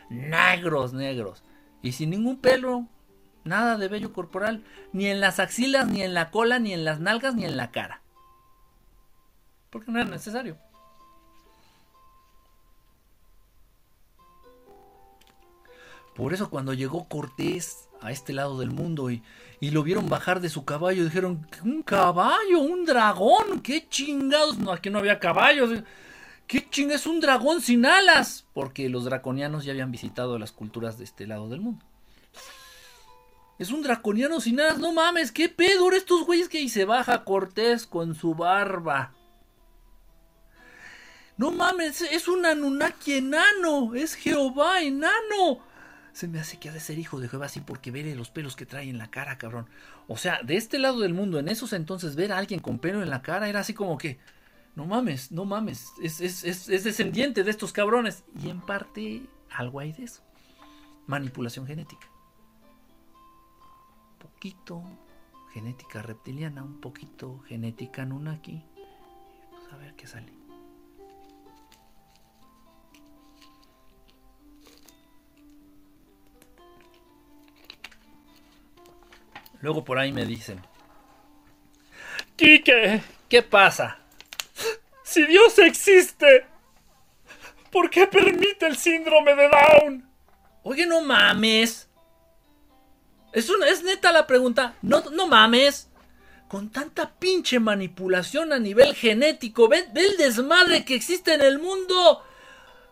Speaker 1: negros, negros, y sin ningún pelo, nada de vello corporal, ni en las axilas, ni en la cola, ni en las nalgas, ni en la cara, porque no era necesario. Por eso cuando llegó Cortés a este lado del mundo y, y lo vieron bajar de su caballo. Dijeron, un caballo, un dragón, qué chingados. No, aquí no había caballos. ¿Qué chingados es un dragón sin alas? Porque los draconianos ya habían visitado las culturas de este lado del mundo. Es un draconiano sin alas, no mames, qué pedo, estos güeyes que ahí se baja Cortés con su barba. No mames, es un Anunnaki enano, es Jehová enano se me hace que ha de ser hijo de Jehová así porque ve los pelos que trae en la cara, cabrón. O sea, de este lado del mundo, en esos entonces, ver a alguien con pelo en la cara era así como que, no mames, no mames, es, es, descendiente de estos cabrones. Y en parte, algo hay de eso. Manipulación genética. Poquito genética reptiliana, un poquito genética nunaki. Pues a ver qué sale. Luego por ahí me dicen, Quique, ¿qué pasa? Si Dios existe, ¿por qué permite el síndrome de Down? Oye, no mames. Es, una, es neta la pregunta. No, no mames. Con tanta pinche manipulación a nivel genético, ve, ve el desmadre que existe en el mundo.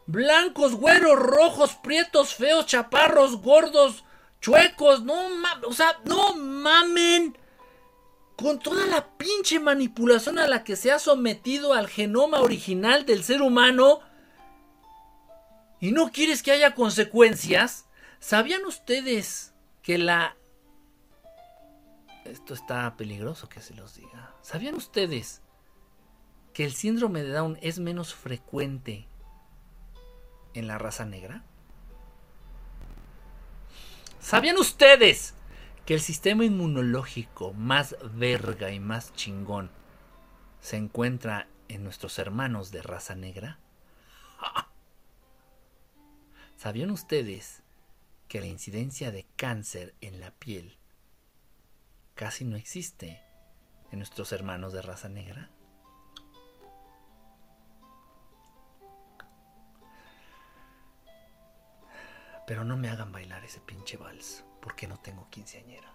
Speaker 1: Blancos, güeros, rojos, prietos, feos, chaparros, gordos, chuecos, no mames, o sea, no mamen. Con toda la pinche manipulación a la que se ha sometido al genoma original del ser humano. y no quieres que haya consecuencias, ¿sabían ustedes que la... Esto está peligroso que se los diga. ¿Sabían ustedes que el síndrome de Down es menos frecuente en la raza negra? ¿Sabían ustedes que el sistema inmunológico más verga y más chingón se encuentra en nuestros hermanos de raza negra? ¿Sabían ustedes que la incidencia de cáncer en la piel casi no existe en nuestros hermanos de raza negra? Pero no me hagan bailar ese pinche vals, porque no tengo quinceañera.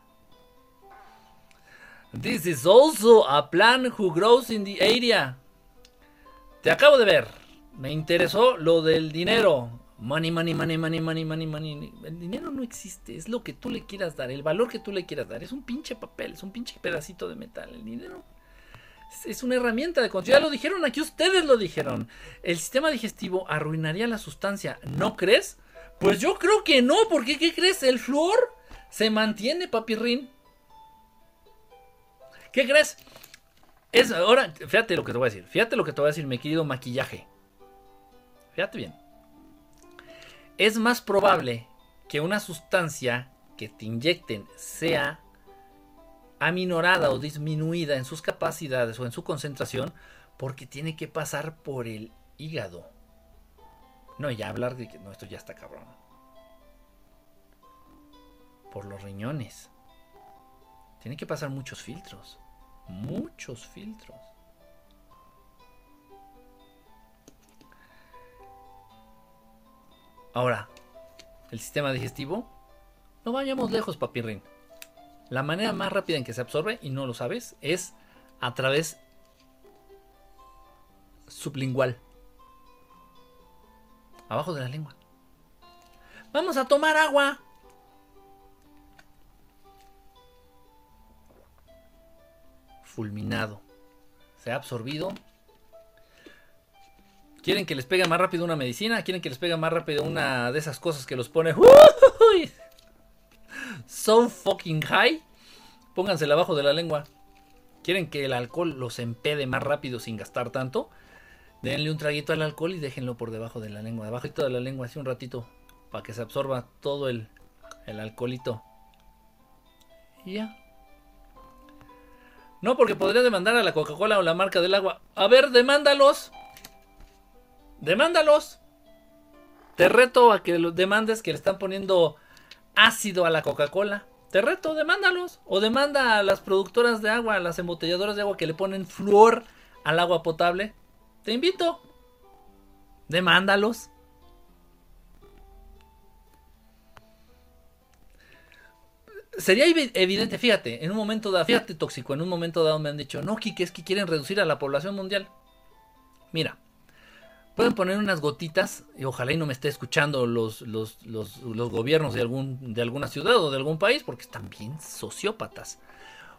Speaker 1: This is also a plant who grows in the area. Te acabo de ver. Me interesó lo del dinero. Money, money, money, money, money, money, money. El dinero no existe. Es lo que tú le quieras dar. El valor que tú le quieras dar. Es un pinche papel. Es un pinche pedacito de metal. El dinero es una herramienta de control. Ya lo dijeron aquí. Ustedes lo dijeron. El sistema digestivo arruinaría la sustancia. ¿No crees? Pues yo creo que no, porque ¿qué crees? El flúor se mantiene, papirrín. ¿Qué crees? Es ahora, fíjate lo que te voy a decir. Fíjate lo que te voy a decir, mi querido maquillaje. Fíjate bien. Es más probable que una sustancia que te inyecten sea aminorada o disminuida en sus capacidades o en su concentración porque tiene que pasar por el hígado. No, ya hablar de que no, esto ya está cabrón. Por los riñones. Tiene que pasar muchos filtros. Muchos filtros. Ahora, el sistema digestivo. No vayamos lejos, papirrín. La manera más rápida en que se absorbe, y no lo sabes, es a través sublingual abajo de la lengua. Vamos a tomar agua. Fulminado. Se ha absorbido. ¿Quieren que les pegue más rápido una medicina? ¿Quieren que les pegue más rápido una de esas cosas que los pone so fucking high? Póngansela abajo de la lengua. ¿Quieren que el alcohol los empede más rápido sin gastar tanto? Denle un traguito al alcohol y déjenlo por debajo de la lengua, debajo de la lengua, así un ratito, para que se absorba todo el, el alcoholito. Y ya. No, porque podría demandar a la Coca-Cola o la marca del agua. A ver, demándalos. Demándalos. Te reto a que los demandes que le están poniendo ácido a la Coca-Cola. Te reto, demándalos. O demanda a las productoras de agua, a las embotelladoras de agua que le ponen flúor al agua potable. Te invito. Demándalos. Sería evidente, fíjate, en un momento dado, fíjate tóxico, en un momento dado me han dicho, no, Kike, es que quieren reducir a la población mundial. Mira, pueden poner unas gotitas, y ojalá y no me esté escuchando los, los, gobiernos de, algún, de alguna ciudad o de algún país, porque están bien sociópatas.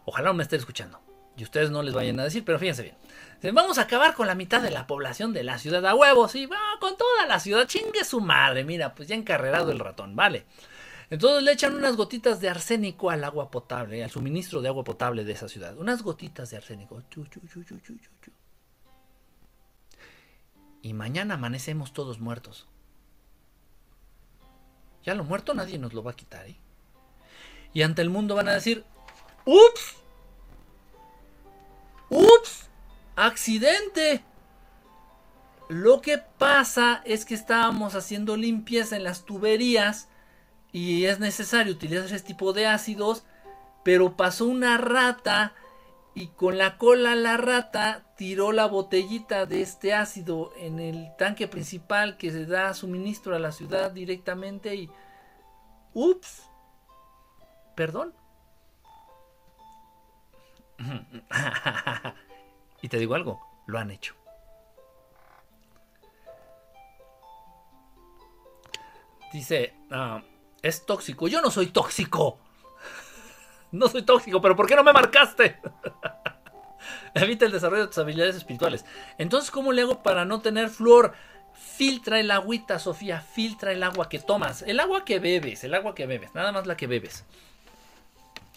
Speaker 1: Ojalá no me estén escuchando. Y ustedes no les vayan a decir, pero fíjense bien. Vamos a acabar con la mitad de la población de la ciudad a huevos. Y va con toda la ciudad. Chingue su madre. Mira, pues ya encarrerado el ratón. Vale. Entonces le echan unas gotitas de arsénico al agua potable, al suministro de agua potable de esa ciudad. Unas gotitas de arsénico. y mañana amanecemos todos muertos. Ya lo muerto nadie nos lo va a quitar, ¿eh? Y ante el mundo van a decir, ¡Ups! ¡Ups! accidente. Lo que pasa es que estábamos haciendo limpieza en las tuberías y es necesario utilizar ese tipo de ácidos, pero pasó una rata y con la cola la rata tiró la botellita de este ácido en el tanque principal que se da suministro a la ciudad directamente y... Ups. Perdón. Y te digo algo, lo han hecho. Dice, ah, es tóxico. Yo no soy tóxico. No soy tóxico, pero ¿por qué no me marcaste? Evita el desarrollo de tus habilidades espirituales. Entonces, ¿cómo le hago para no tener flor? filtra el agüita, Sofía, filtra el agua que tomas, el agua que bebes, el agua que bebes, nada más la que bebes.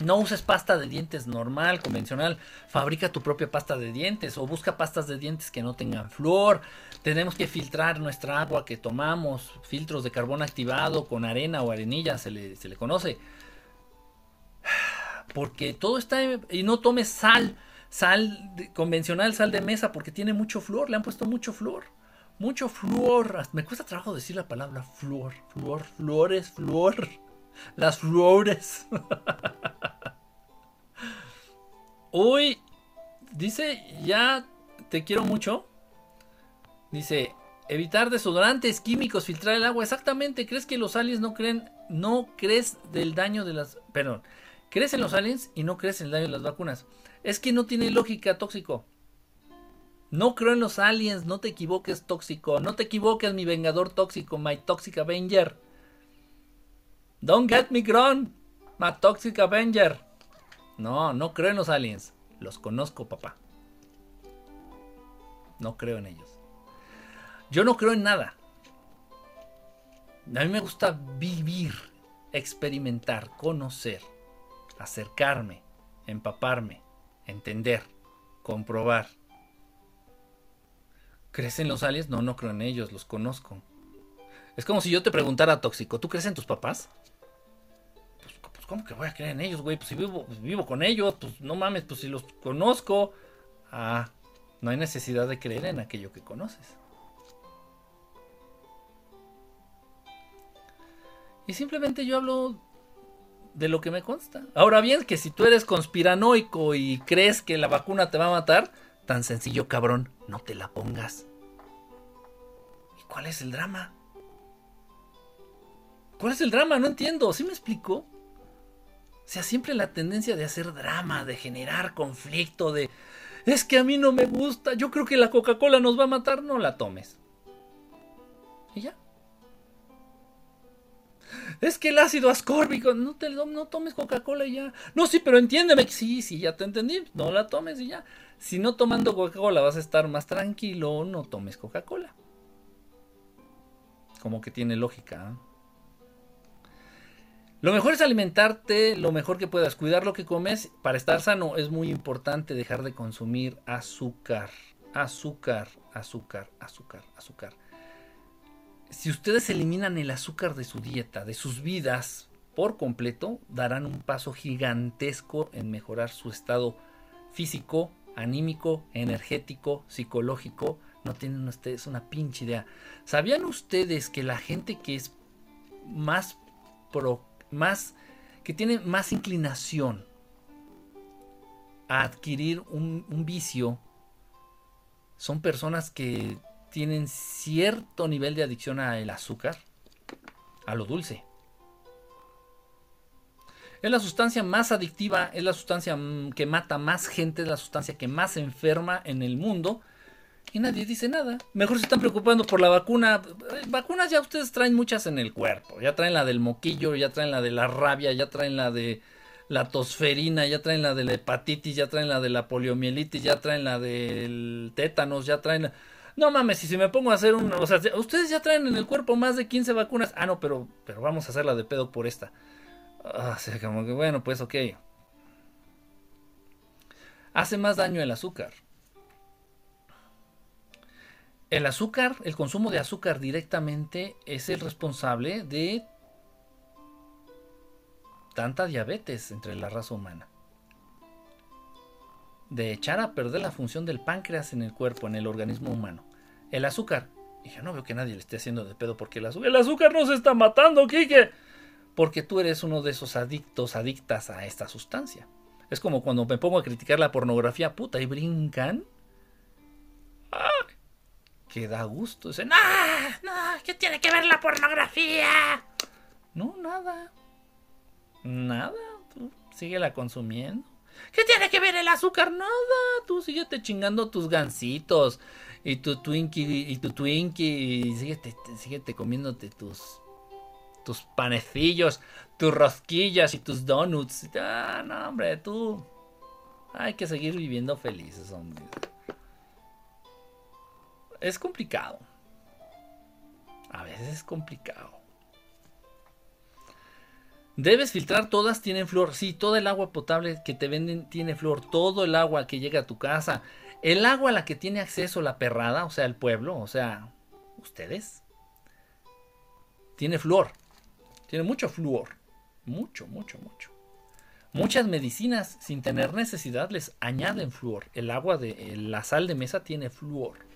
Speaker 1: No uses pasta de dientes normal, convencional. Fabrica tu propia pasta de dientes o busca pastas de dientes que no tengan flúor. Tenemos que filtrar nuestra agua que tomamos. Filtros de carbón activado con arena o arenilla se le, se le conoce. Porque todo está... Y no tomes sal. Sal convencional, sal de mesa, porque tiene mucho flúor. Le han puesto mucho flúor. Mucho flúor. Me cuesta trabajo decir la palabra flúor. Flúor, flores, flúor. Las flores. Uy, dice, ya te quiero mucho. Dice, evitar desodorantes químicos, filtrar el agua. Exactamente, ¿crees que los aliens no creen, no crees del daño de las... Perdón, crees en los aliens y no crees en el daño de las vacunas? Es que no tiene lógica tóxico. No creo en los aliens, no te equivoques tóxico, no te equivoques mi vengador tóxico, my toxic avenger. Don't get me wrong, my toxic avenger. No, no creo en los aliens. Los conozco, papá. No creo en ellos. Yo no creo en nada. A mí me gusta vivir, experimentar, conocer, acercarme, empaparme, entender, comprobar. ¿Crees en los aliens? No, no creo en ellos, los conozco. Es como si yo te preguntara, tóxico, ¿tú crees en tus papás? ¿Cómo que voy a creer en ellos, güey? Pues si vivo, pues vivo con ellos, pues no mames, pues si los conozco. Ah, no hay necesidad de creer en aquello que conoces. Y simplemente yo hablo de lo que me consta. Ahora bien, que si tú eres conspiranoico y crees que la vacuna te va a matar, tan sencillo, cabrón, no te la pongas. ¿Y cuál es el drama? ¿Cuál es el drama? No entiendo. ¿Sí me explico? O sea, siempre la tendencia de hacer drama, de generar conflicto, de... Es que a mí no me gusta, yo creo que la Coca-Cola nos va a matar, no la tomes. Y ya. Es que el ácido ascórbico, no, te, no tomes Coca-Cola y ya. No, sí, pero entiéndeme. Sí, sí, ya te entendí. No la tomes y ya. Si no tomando Coca-Cola vas a estar más tranquilo, no tomes Coca-Cola. Como que tiene lógica. ¿eh? Lo mejor es alimentarte lo mejor que puedas, cuidar lo que comes. Para estar sano es muy importante dejar de consumir azúcar, azúcar, azúcar, azúcar, azúcar. Si ustedes eliminan el azúcar de su dieta, de sus vidas por completo, darán un paso gigantesco en mejorar su estado físico, anímico, energético, psicológico. No tienen ustedes una pinche idea. ¿Sabían ustedes que la gente que es más pro más, que tienen más inclinación a adquirir un, vicio son personas que tienen cierto nivel de adicción al azúcar, a lo dulce. Es la sustancia más adictiva, es la sustancia mm, que mata más gente, es la sustancia que más enferma en el mundo y nadie dice nada. Mejor se están preocupando por la vacuna. Vacunas ya ustedes traen muchas en el cuerpo. Ya traen la del moquillo, ya traen la de la rabia, ya traen la de la tosferina, ya traen la de la hepatitis, ya traen la de la poliomielitis, ya traen la del tétanos, ya traen... No mames, si me pongo a hacer un... O sea, ustedes ya traen en el cuerpo más de 15 vacunas. Ah, no, pero, pero vamos a hacerla de pedo por esta. Ah, o sea, como que bueno, pues ok. Hace más daño el azúcar. El azúcar, el consumo de azúcar directamente es el responsable de tanta diabetes entre la raza humana. De echar a perder la función del páncreas en el cuerpo, en el organismo humano. El azúcar. Y yo no veo que nadie le esté haciendo de pedo porque el azúcar. El azúcar no se está matando, Kike. Porque tú eres uno de esos adictos, adictas a esta sustancia. Es como cuando me pongo a criticar la pornografía, puta, y brincan que da gusto. Dicen, ¡No! ¡No! ¿Qué tiene que ver la pornografía? No, nada. Nada. Tú síguela consumiendo. ¿Qué tiene que ver el azúcar? Nada. Tú síguete chingando tus gansitos y tu Twinkie y tu Twinkie y síguete, síguete comiéndote tus tus panecillos, tus rosquillas y tus donuts. Ah, no, hombre, tú hay que seguir viviendo felices, hombre es complicado. A veces es complicado. Debes filtrar, todas tienen flor. Sí, todo el agua potable que te venden tiene flor. Todo el agua que llega a tu casa. El agua a la que tiene acceso la perrada, o sea, el pueblo, o sea, ustedes. Tiene flor. Tiene mucho flúor. Mucho, mucho, mucho. Muchas medicinas, sin tener necesidad, les añaden flúor. El agua de la sal de mesa tiene flúor.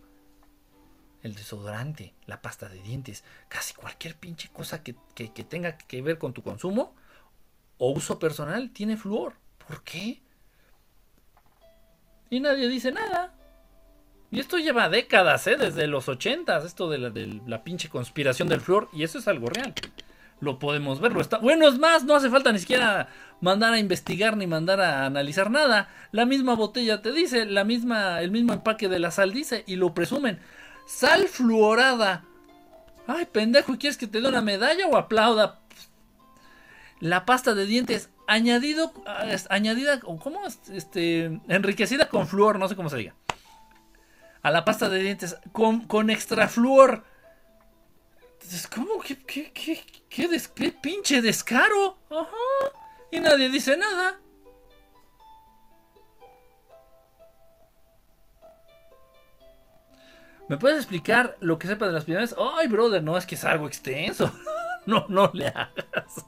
Speaker 1: El desodorante, la pasta de dientes, casi cualquier pinche cosa que, que tenga que ver con tu consumo o uso personal tiene flúor. ¿Por qué? Y nadie dice nada. Y esto lleva décadas, ¿eh? Desde los ochentas, esto de la, de la pinche conspiración del flúor. Y eso es algo real. Lo podemos ver. está... Bueno, es más, no hace falta ni siquiera mandar a investigar ni mandar a analizar nada. La misma botella te dice, la misma, el mismo empaque de la sal dice, y lo presumen. Sal fluorada. Ay, pendejo, ¿quieres que te dé una medalla o aplauda? La pasta de dientes añadido, añadida, ¿cómo? Este, enriquecida con flúor, no sé cómo se diga. A la pasta de dientes con, con extra flúor. ¿Cómo? ¿Qué, qué, qué, qué, pinche descaro? Ajá. Y nadie dice nada. ¿Me puedes explicar lo que sepa de las pirámides? Ay, brother, no, es que es algo extenso. no, no le hagas.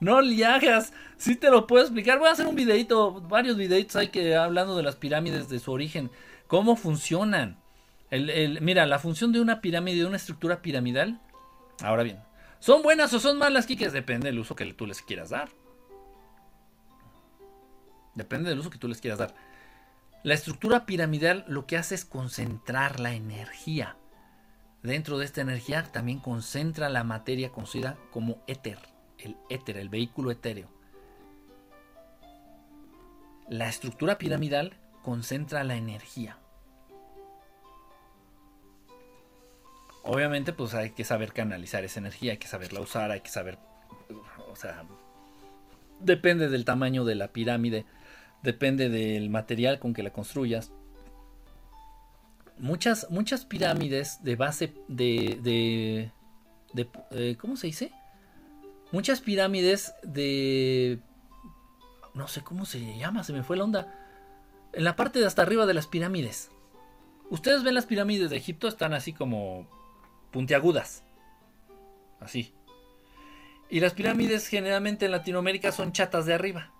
Speaker 1: No le hagas. Sí te lo puedo explicar. Voy a hacer un videito, varios videitos hay que hablando de las pirámides, de su origen, cómo funcionan. Mira, la función de una pirámide, de una estructura piramidal. Ahora bien, ¿son buenas o son malas, Kikes? Depende del uso que tú les quieras dar. Depende del uso que tú les quieras dar. La estructura piramidal lo que hace es concentrar la energía. Dentro de esta energía también concentra la materia conocida como éter el éter, el vehículo etéreo. La estructura piramidal concentra la energía. Obviamente, pues hay que saber canalizar esa energía, hay que saberla usar, hay que saber, o sea, depende del tamaño de la pirámide, depende del material con que la construyas. Muchas, muchas pirámides de base de, de, eh, ¿cómo se dice? muchas pirámides de... No sé cómo se llama, se me fue la onda. En la parte de hasta arriba de las pirámides. Ustedes ven las pirámides de Egipto, están así como puntiagudas. Así. Y las pirámides generalmente en Latinoamérica son chatas de arriba.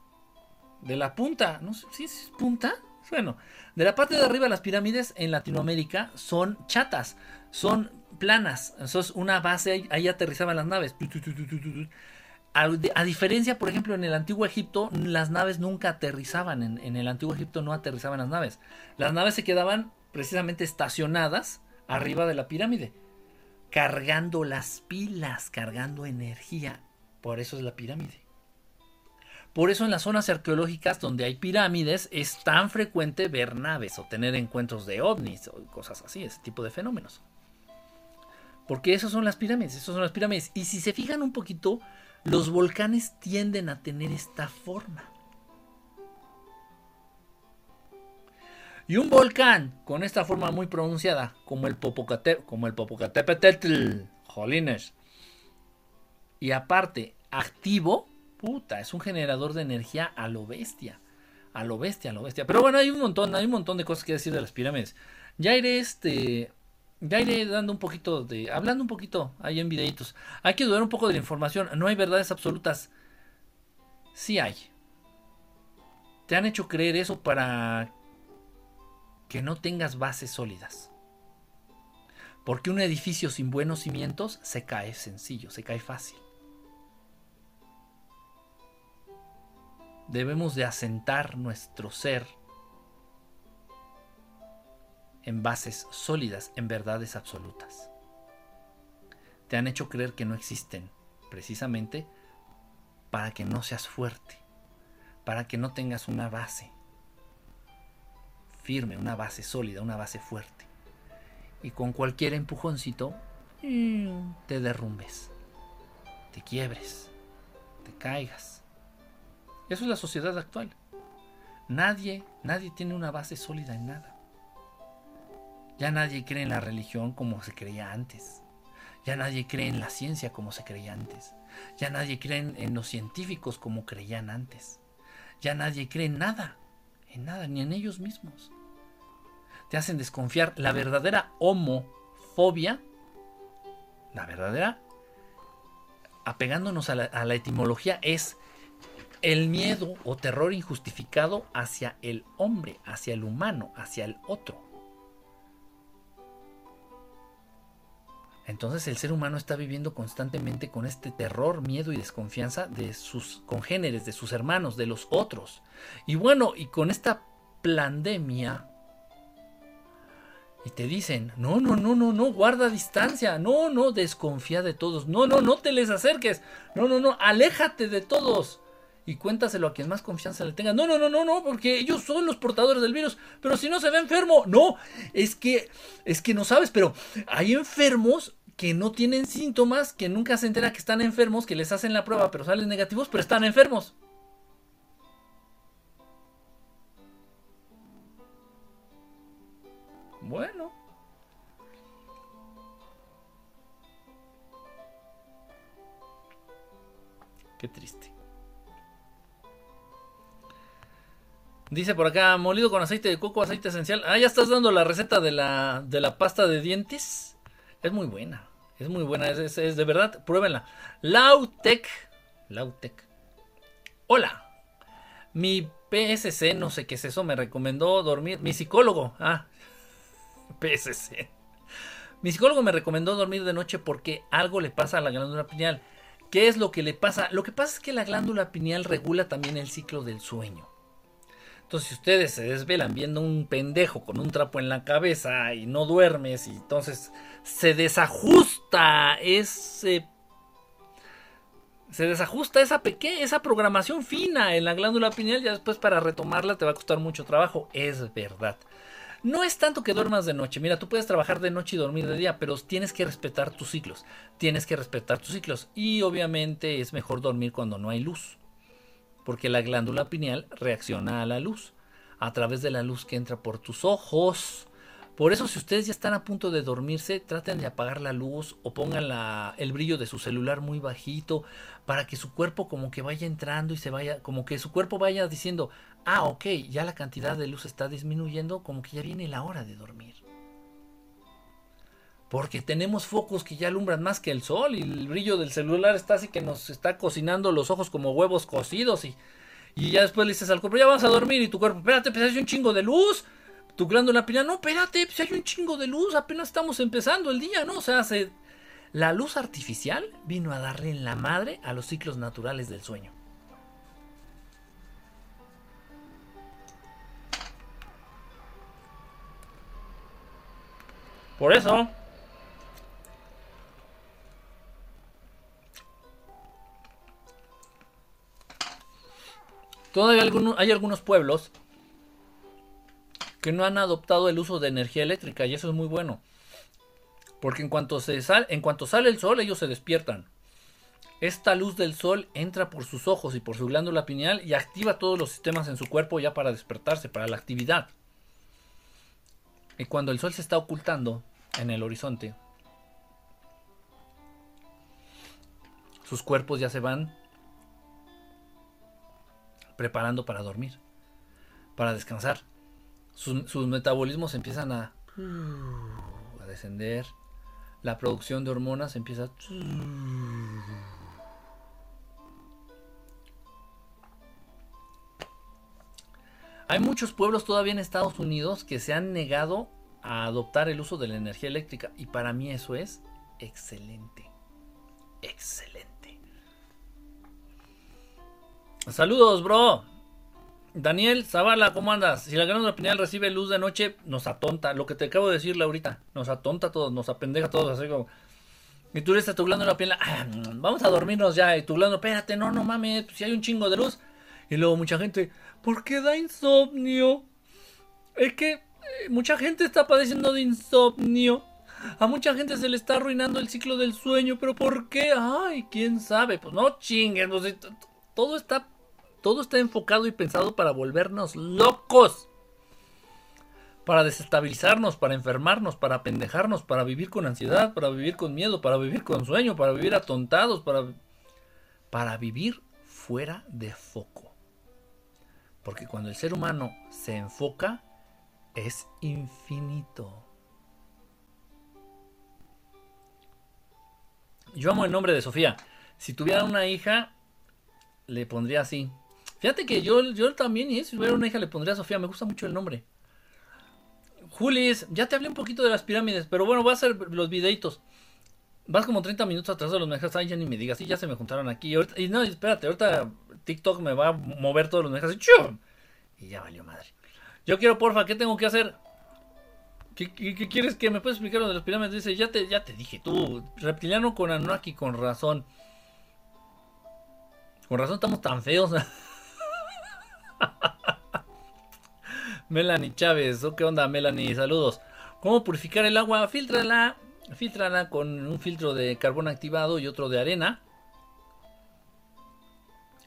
Speaker 1: De la punta, no sé si es punta. Bueno, de la parte de arriba las pirámides en Latinoamérica son chatas, son planas. Eso es una base, ahí, aterrizaban las naves. A, diferencia, por ejemplo, en el antiguo Egipto, las naves nunca aterrizaban. En, el antiguo Egipto no aterrizaban las naves. Las naves se quedaban precisamente estacionadas arriba de la pirámide, cargando las pilas, cargando energía. Por eso es la pirámide. Por eso en las zonas arqueológicas donde hay pirámides es tan frecuente ver naves o tener encuentros de ovnis o cosas así, ese tipo de fenómenos. Porque esas son las pirámides, esas son las pirámides. Y si se fijan un poquito, los volcanes tienden a tener esta forma. Y un volcán con esta forma muy pronunciada, como el, Popocatépetl, como el Popocatépetl, jolines. Y aparte, activo, puta, es un generador de energía a lo bestia. A lo bestia, a lo bestia. Pero bueno, hay un montón, hay un montón de cosas que decir de las pirámides. Ya iré este ya iré dando un poquito de. hablando un poquito ahí en videitos. Hay que dudar un poco de la información. No hay verdades absolutas. Sí hay. Te han hecho creer eso para que no tengas bases sólidas. Porque un edificio sin buenos cimientos se cae sencillo, se cae fácil. Debemos de asentar nuestro ser en bases sólidas, en verdades absolutas. Te han hecho creer que no existen, precisamente para que no seas fuerte, para que no tengas una base firme, una base sólida, una base fuerte. Y con cualquier empujoncito mm, te derrumbes, te quiebres, te caigas. Eso es la sociedad actual. Nadie, nadie tiene una base sólida en nada. Ya nadie cree en la religión como se creía antes. Ya nadie cree en la ciencia como se creía antes. Ya nadie cree en, los científicos como creían antes. Ya nadie cree en nada, en nada, ni en ellos mismos. Te hacen desconfiar. La verdadera homofobia, la verdadera, apegándonos a la, a la etimología, es el miedo o terror injustificado hacia el hombre, hacia el humano, hacia el otro. Entonces el ser humano está viviendo constantemente con este terror, miedo y desconfianza de sus congéneres, de sus hermanos, de los otros. Y bueno, y con esta pandemia, y te dicen, no, no, no, no, no, guarda distancia, no, no, desconfía de todos, no, no, no te les acerques, no, no, no, aléjate de todos y cuéntaselo a quien más confianza le tenga. No, no, no, no, no, porque ellos son los portadores del virus. Pero si no se ve enfermo, no, es que, es que no sabes, pero hay enfermos que no tienen síntomas, que nunca se entera que están enfermos, que les hacen la prueba, pero salen negativos, pero están enfermos. Bueno. Qué triste. Dice por acá, molido con aceite de coco, aceite esencial. Ah, ya estás dando la receta de la, de la pasta de dientes. Es muy buena, es muy buena, es, de verdad, pruébenla. Lautec, Lautec. Hola, mi PSC, no sé qué es eso, me recomendó dormir. Mi psicólogo, ah, PSC. Mi psicólogo me recomendó dormir de noche porque algo le pasa a la glándula pineal. ¿Qué es lo que le pasa? Lo que pasa es que la glándula pineal regula también el ciclo del sueño. Entonces, si ustedes se desvelan viendo un pendejo con un trapo en la cabeza y no duermes, y entonces se desajusta ese. Se desajusta esa pequeña, esa programación fina en la glándula pineal, ya después para retomarla te va a costar mucho trabajo. Es verdad. No es tanto que duermas de noche. Mira, tú puedes trabajar de noche y dormir de día, pero tienes que respetar tus ciclos. Tienes que respetar tus ciclos. Y obviamente es mejor dormir cuando no hay luz porque la glándula pineal reacciona a la luz, a través de la luz que entra por tus ojos. Por eso si ustedes ya están a punto de dormirse, traten de apagar la luz o pongan el brillo de su celular muy bajito para que su cuerpo como que vaya entrando y se vaya, como que su cuerpo vaya diciendo, ah, ok, ya la cantidad de luz está disminuyendo, como que ya viene la hora de dormir. Porque tenemos focos que ya alumbran más que el sol y el brillo del celular está así que nos está cocinando los ojos como huevos cocidos y, y ya después le dices al cuerpo, ya vas a dormir y tu cuerpo, espérate, pues hay un chingo de luz. Tu glándula pineal, no, espérate, pues hay un chingo de luz, apenas estamos empezando el día, ¿no? O sea, la luz artificial vino a darle en la madre a los ciclos naturales del sueño. Por eso, Todavía hay algunos pueblos que no han adoptado el uso de energía eléctrica y eso es muy bueno. Porque en cuanto, se en cuanto sale el sol ellos se despiertan. Esta luz del sol entra por sus ojos y por su glándula pineal y activa todos los sistemas en su cuerpo ya para despertarse, para la actividad. Y cuando el sol se está ocultando en el horizonte, sus cuerpos ya se van preparando para dormir, para descansar. Sus, metabolismos empiezan a, a descender, la producción de hormonas empieza Hay muchos pueblos todavía en Estados Unidos que se han negado a adoptar el uso de la energía eléctrica y para mí eso es excelente. Excelente. Saludos, bro. Daniel Zavala, ¿cómo andas? Si la glándula pineal recibe luz de noche, nos atonta. Lo que te acabo de decirle ahorita, nos atonta todos, nos apendeja todos, así como. Y tú le estás tu glándula pineal, ah, vamos a dormirnos ya. Y tu glándula, espérate, no, no mames, si hay un chingo de luz. Y luego mucha gente, ¿por qué da insomnio? Es que eh, mucha gente está padeciendo de insomnio. A mucha gente se le está arruinando el ciclo del sueño, pero ¿por qué? Ay, quién sabe. Pues no chingues, pues, todo está todo está enfocado y pensado para volvernos locos. para desestabilizarnos, para enfermarnos, para pendejarnos, para vivir con ansiedad, para vivir con miedo, para vivir con sueño, para vivir atontados, para, para vivir fuera de foco. Porque cuando el ser humano se enfoca, es infinito. Yo amo el nombre de Sofía. Si tuviera una hija, le pondría así. Fíjate que yo, yo también, ¿eh? si tuviera una hija, le pondría Sofía. Me gusta mucho el nombre. Julis, ya te hablé un poquito de las pirámides, pero bueno, voy a hacer los videitos. Vas como 30 minutos atrás de los mejas, ay, ya ni me digas, sí, ya se me juntaron aquí. Y, no, espérate, ahorita TikTok me va a mover todos los mejas y, y ya valió madre. Yo quiero, porfa, ¿qué tengo que hacer? ¿Qué, quieres que me puedes explicar lo de las pirámides? Dice, ya te, ya te dije, tú, reptiliano con Anunnaki, con razón. Con razón estamos tan feos. Melanie Chávez, ¿qué onda Melanie? Saludos. ¿Cómo purificar el agua? Filtrala, filtrala con un filtro de carbón activado y otro de arena.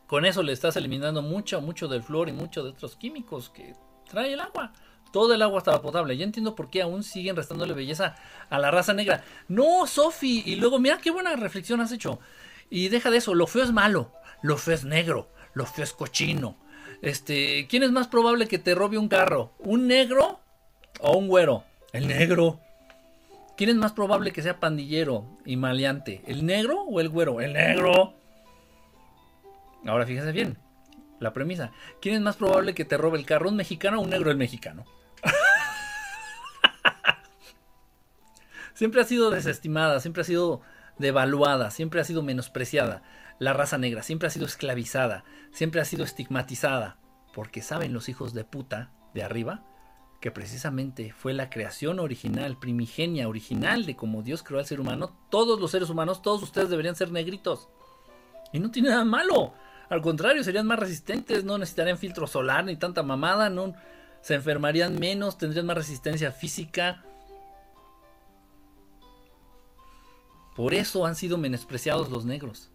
Speaker 1: Con eso le estás eliminando mucho, mucho del flor y mucho de otros químicos que trae el agua. Todo el agua estaba potable. Ya entiendo por qué aún siguen restándole belleza a la raza negra. No, Sofi. Y luego, mira qué buena reflexión has hecho. Y deja de eso. Lo feo es malo. Lo feo es negro. Lo feo es cochino. Este, ¿quién es más probable que te robe un carro? ¿Un negro o un güero? El negro. ¿Quién es más probable que sea pandillero y maleante? ¿El negro o el güero? El negro. Ahora fíjese bien. La premisa. ¿Quién es más probable que te robe el carro? ¿Un mexicano o un negro? El mexicano. siempre ha sido desestimada, siempre ha sido devaluada, siempre ha sido menospreciada. La raza negra siempre ha sido esclavizada, siempre ha sido estigmatizada, porque saben los hijos de puta de arriba que precisamente fue la creación original, primigenia, original de como Dios creó al ser humano. Todos los seres humanos, todos ustedes deberían ser negritos. Y no tiene nada malo. Al contrario, serían más resistentes, no necesitarían filtro solar ni tanta mamada, no se enfermarían menos, tendrían más resistencia física. Por eso han sido menospreciados los negros.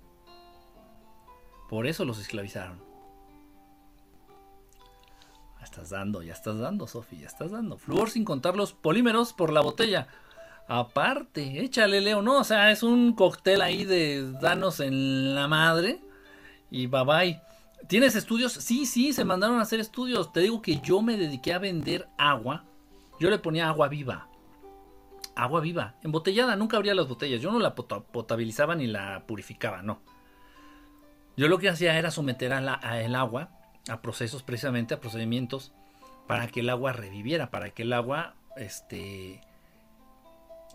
Speaker 1: Por eso los esclavizaron. Ya estás dando, ya estás dando, Sofi, ya estás dando. Flúor sin contar los polímeros por la botella. Aparte, échale, Leo, no, o sea, es un cóctel ahí de danos en la madre. Y bye bye. ¿Tienes estudios? Sí, sí, se mandaron a hacer estudios. Te digo que yo me dediqué a vender agua. Yo le ponía agua viva. Agua viva, embotellada, nunca abría las botellas. Yo no la potabilizaba ni la purificaba, no. Yo lo que hacía era someter a agua a procesos precisamente, a procedimientos para que el agua reviviera, para que el agua este,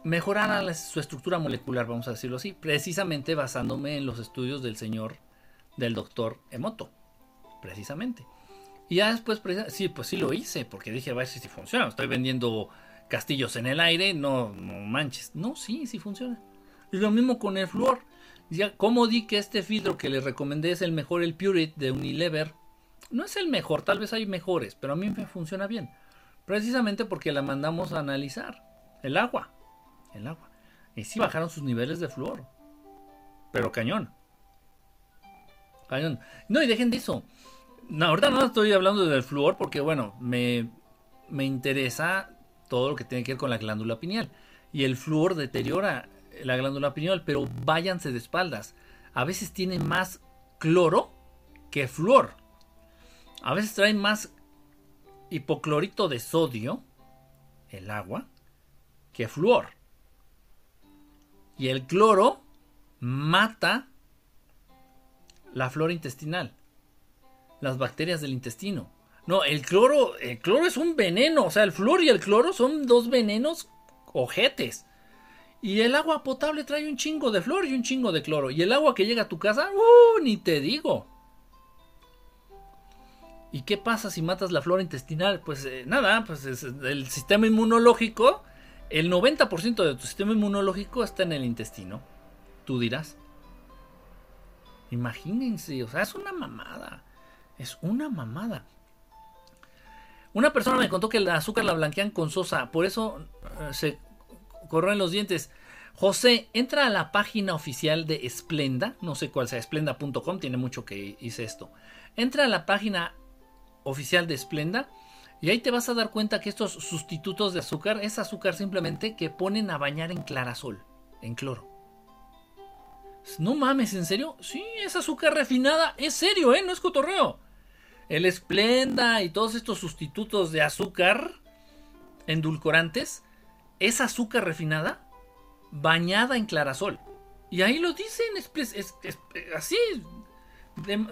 Speaker 1: mejorara su estructura molecular, vamos a decirlo así, precisamente basándome en los estudios del señor, del doctor Emoto, precisamente. Y ya después, sí, pues sí lo hice, porque dije, a ver si funciona, estoy vendiendo castillos en el aire, no, no manches. No, sí, sí funciona. Y lo mismo con el flúor. Ya, ¿Cómo di que este filtro que les recomendé es el mejor, el Purity de Unilever? No es el mejor, tal vez hay mejores, pero a mí me funciona bien. Precisamente porque la mandamos a analizar. El agua. El agua. Y sí bajaron sus niveles de flúor. Pero cañón. Cañón. No, y dejen de eso. No, ahorita no estoy hablando del flúor porque, bueno, me, me interesa todo lo que tiene que ver con la glándula pineal. Y el flúor deteriora la glándula pineal, pero váyanse de espaldas. A veces tiene más cloro que flúor. A veces trae más hipoclorito de sodio, el agua, que flúor. Y el cloro mata la flora intestinal, las bacterias del intestino. No, el cloro, el cloro es un veneno, o sea, el flúor y el cloro son dos venenos ojetes. Y el agua potable trae un chingo de flor y un chingo de cloro. Y el agua que llega a tu casa, ¡uh! Ni te digo. ¿Y qué pasa si matas la flora intestinal? Pues eh, nada, pues el sistema inmunológico, el 90% de tu sistema inmunológico está en el intestino. Tú dirás. Imagínense, o sea, es una mamada. Es una mamada. Una persona me contó que el azúcar la blanquean con sosa, por eso eh, se corren los dientes. José, entra a la página oficial de Esplenda, no sé cuál sea, esplenda.com, tiene mucho que hice esto. Entra a la página oficial de Esplenda Y ahí te vas a dar cuenta que estos sustitutos de azúcar es azúcar simplemente que ponen a bañar en clarasol, en cloro. No mames, ¿en serio? Sí, es azúcar refinada, es serio, ¿eh? No es cotorreo. El esplenda y todos estos sustitutos de azúcar, endulcorantes, es azúcar refinada bañada en clarasol. Y ahí lo dicen, así,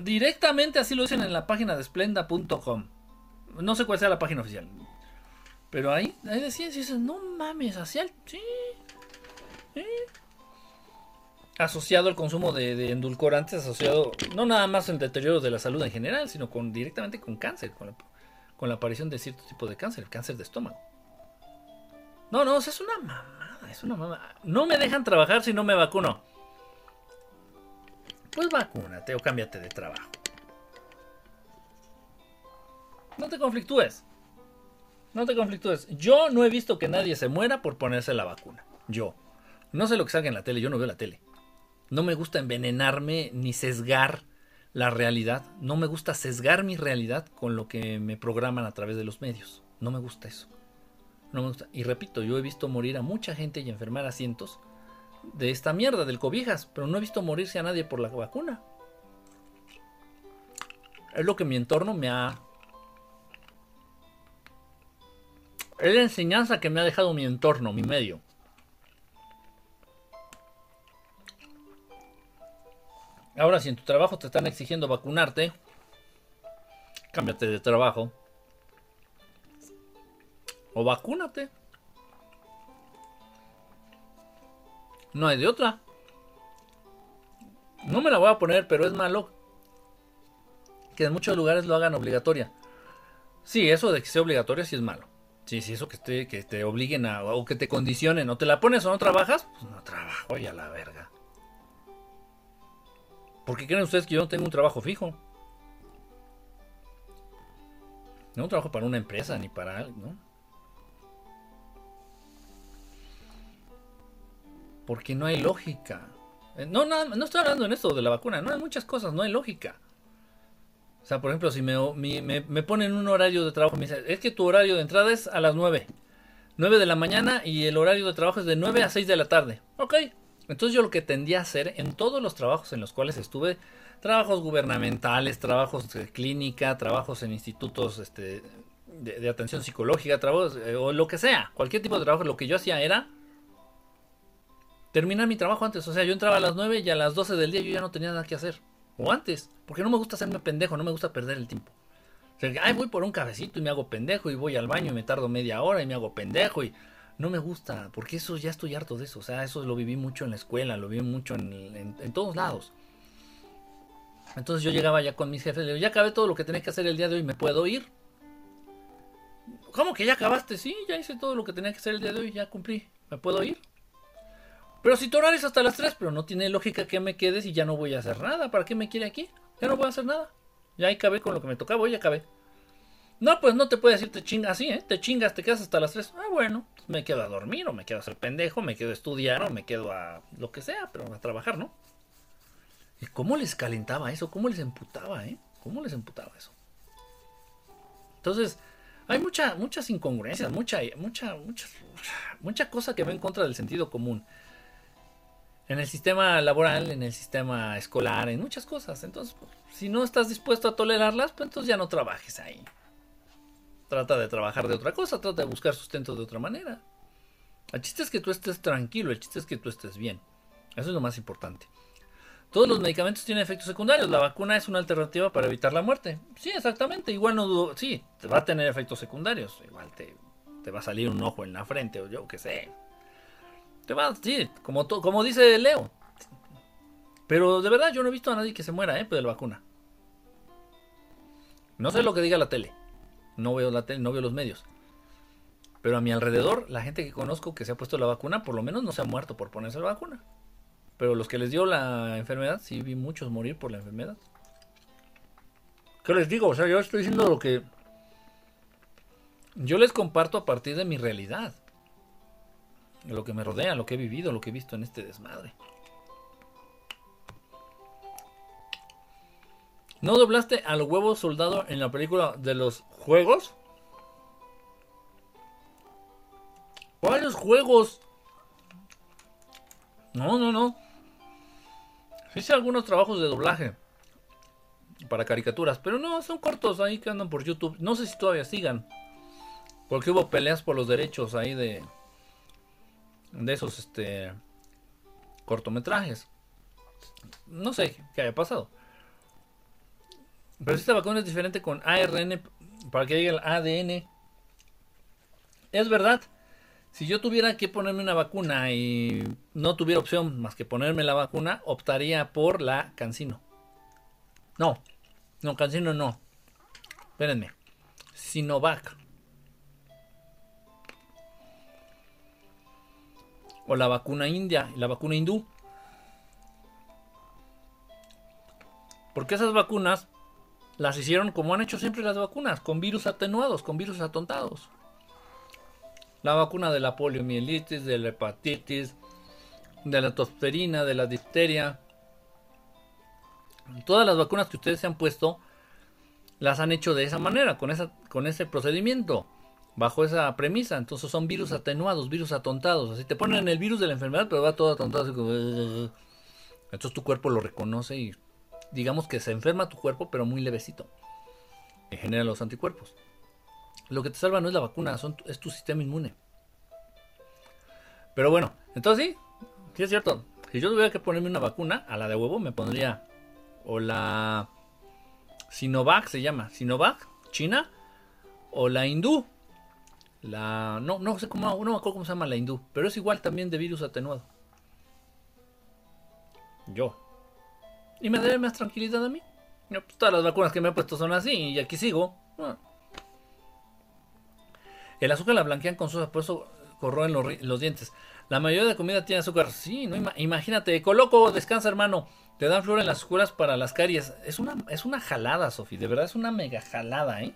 Speaker 1: directamente así lo dicen en la página de splenda.com. No sé cuál sea la página oficial. Pero ahí, ahí decían, no mames, así, sí, Asociado al consumo de, endulcorantes, asociado no nada más el deterioro de la salud en general, sino con directamente con cáncer, con la, con la aparición de cierto tipo de cáncer, el cáncer de estómago. No, no, es una mamada, es una mamada. No me dejan trabajar si no me vacuno. Pues vacúnate o cámbiate de trabajo. No te conflictúes. No te conflictúes. Yo no he visto que nadie se muera por ponerse la vacuna. Yo. No sé lo que salga en la tele, yo no veo la tele. No me gusta envenenarme ni sesgar la realidad. No me gusta sesgar mi realidad con lo que me programan a través de los medios. No me gusta eso. No me gusta. Y repito, yo he visto morir a mucha gente y enfermar a cientos de esta mierda del cobijas, pero no he visto morirse a nadie por la vacuna. Es lo que mi entorno me ha... Es la enseñanza que me ha dejado mi entorno, mi medio. Ahora, si en tu trabajo te están exigiendo vacunarte, cámbiate de trabajo. O vacúnate. No hay de otra. No me la voy a poner, pero es malo que en muchos lugares lo hagan obligatoria. Sí, eso de que sea obligatoria sí es malo. Sí, sí, eso que te, que te obliguen a, o que te condicionen, o te la pones o no trabajas, pues no trabajo, ya la verga. ¿Por qué creen ustedes que yo no tengo un trabajo fijo? No trabajo para una empresa ni para algo, ¿no? Porque no hay lógica. Eh, no, no, no estoy hablando en esto de la vacuna, no hay muchas cosas, no hay lógica. O sea, por ejemplo, si me, me, me ponen un horario de trabajo, me dicen, es que tu horario de entrada es a las 9. 9 de la mañana y el horario de trabajo es de 9 a 6 de la tarde. Ok, entonces yo lo que tendía a hacer en todos los trabajos en los cuales estuve, trabajos gubernamentales, trabajos de clínica, trabajos en institutos este, de, atención psicológica, trabajos eh, o lo que sea, cualquier tipo de trabajo, lo que yo hacía era terminar mi trabajo antes. O sea, yo entraba a las 9 y a las 12 del día yo ya no tenía nada que hacer. O antes, porque no me gusta hacerme pendejo, no me gusta perder el tiempo. O sea, ay, voy por un cabecito y me hago pendejo y voy al baño y me tardo media hora y me hago pendejo y no me gusta, porque eso ya estoy harto de eso. O sea, eso lo viví mucho en la escuela, lo viví mucho en, todos lados. Entonces yo llegaba ya con mis jefes, le digo, ya acabé todo lo que tenía que hacer el día de hoy, ¿me puedo ir? ¿Cómo que ya acabaste? Sí, ya hice todo lo que tenía que hacer el día de hoy, ya cumplí, ¿me puedo ir? Pero si tu horario hasta las 3, pero no tiene lógica que me quedes y ya no voy a hacer nada, ¿para qué me quiere aquí? Ya no voy a hacer nada. Ya acabé con lo que me tocaba, hoy acabé. No, pues no te puedes decir te chingas así, ¿eh? Te chingas, te quedas hasta las 3. Ah, bueno, me quedo a dormir, o me quedo a ser pendejo, me quedo a estudiar, o me quedo a lo que sea, pero a trabajar, ¿no? ¿Y cómo les calentaba eso? ¿Cómo les emputaba, eh? ¿Cómo les emputaba eso? Entonces, hay mucha, muchas incongruencias, mucha, mucha, mucha, mucha cosa que va en contra del sentido común. En el sistema laboral, en el sistema escolar, en muchas cosas. Entonces, si no estás dispuesto a tolerarlas, pues entonces ya no trabajes ahí. Trata de trabajar de otra cosa, trata de buscar sustento de otra manera. El chiste es que tú estés tranquilo, el chiste es que tú estés bien. Eso es lo más importante. Todos los medicamentos tienen efectos secundarios. La vacuna es una alternativa para evitar la muerte. Sí, exactamente. Igual no dudo. Sí, te va a tener efectos secundarios. Igual te, te va a salir un ojo en la frente o yo qué sé. Te va, sí, como, como dice Leo. Pero de verdad yo no he visto a nadie que se muera, ¿eh? De la vacuna. No sé lo que diga la tele. No veo la tele, no veo los medios. Pero a mi alrededor, la gente que conozco que se ha puesto la vacuna, por lo menos no se ha muerto por ponerse la vacuna. Pero los que les dio la enfermedad, sí vi muchos morir por la enfermedad. ¿Qué les digo? O sea, yo estoy diciendo lo que yo les comparto a partir de mi realidad lo que me rodea, lo que he vivido, lo que he visto en este desmadre. ¿No doblaste al huevo soldado en la película de los juegos? ¿Cuáles juegos? No, no, no. Hice algunos trabajos de doblaje para caricaturas, pero no, son cortos ahí que andan por YouTube. No sé si todavía sigan, porque hubo peleas por los derechos ahí de, de esos este cortometrajes. No sé qué haya pasado. Pero esta vacuna es diferente con ARN para que llegue el ADN. Es verdad. Si yo tuviera que ponerme una vacuna y no tuviera opción más que ponerme la vacuna, optaría por la Cancino. No, no, Cancino no. Espérenme. Sinovac. O la vacuna india y la vacuna hindú. Porque esas vacunas las hicieron como han hecho siempre las vacunas, con virus atenuados, con virus atontados. La vacuna de la poliomielitis, de la hepatitis, de la tosferina, de la difteria. Todas las vacunas que ustedes se han puesto las han hecho de esa manera, con, esa, con ese procedimiento, bajo esa premisa. Entonces son virus atenuados, virus atontados. Así te ponen el virus de la enfermedad, pero va todo atontado. Entonces tu cuerpo lo reconoce y digamos que se enferma tu cuerpo, pero muy levecito. Y genera los anticuerpos. Lo que te salva no es la vacuna, son, es tu sistema inmune. Pero bueno, entonces sí, sí es cierto. Si yo tuviera que ponerme una vacuna, a la de huevo me pondría o la Sinovac se llama, Sinovac, China, o la hindú. La no no sé cómo no me acuerdo cómo se llama la hindú, pero es igual también de virus atenuado. Yo, y me debe más tranquilidad a mí. Pues, todas las vacunas que me he puesto son así y aquí sigo. Ah. El azúcar la blanquean con sosa, por eso corroen los, los, dientes. La mayoría de comida tiene azúcar. Sí, no imagínate. Coloco, descansa, hermano. Te dan flor en las escuelas para las caries. Es una, es una jalada, Sofi. De verdad es una mega jalada, ¿eh?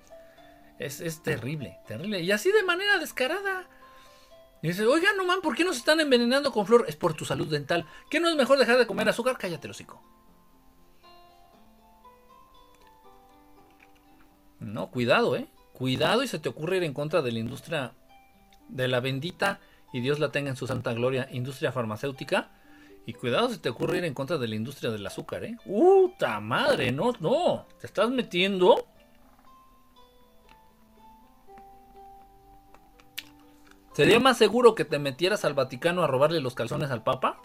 Speaker 1: Es, es terrible, terrible. Y así de manera descarada. Y dice, oiga, no man, ¿por qué nos están envenenando con flor? Es por tu salud dental. ¿Qué no es mejor dejar de comer azúcar? Cállate, hocico. No, cuidado, eh. Cuidado y se te ocurre ir en contra de la industria de la bendita y Dios la tenga en su santa gloria, industria farmacéutica. Y cuidado si te ocurre ir en contra de la industria del azúcar, ¿eh? ¡Puta madre! No, no. ¿Te estás metiendo? ¿Sería más seguro que te metieras al Vaticano a robarle los calzones al Papa?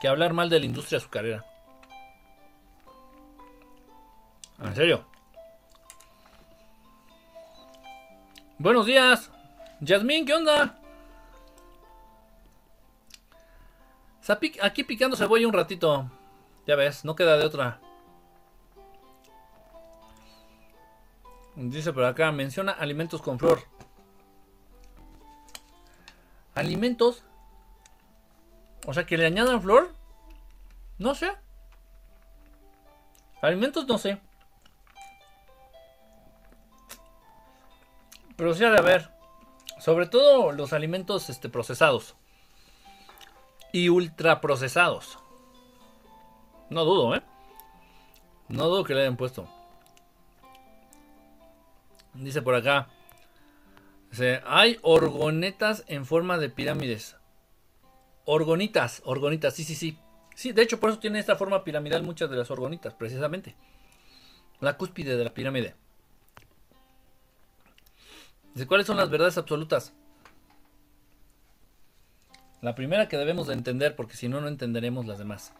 Speaker 1: que hablar mal de la industria azucarera. En serio. Buenos días. Yasmín, ¿qué onda? Aquí picando cebolla un ratito. Ya ves, no queda de otra. Dice por acá, menciona alimentos con flor. Alimentos o sea, que le añadan flor. No sé. Alimentos no sé. Pero sí ha de haber. Sobre todo los alimentos este, procesados. Y ultraprocesados. No dudo, ¿eh? No dudo que le hayan puesto. Dice por acá. Dice, hay orgonetas en forma de pirámides. Orgonitas, orgonitas, sí, sí, sí. Sí, de hecho por eso tiene esta forma piramidal muchas de las orgonitas, precisamente. La cúspide de la pirámide. ¿Cuáles son las verdades absolutas? La primera que debemos de entender, porque si no, no entenderemos las demás.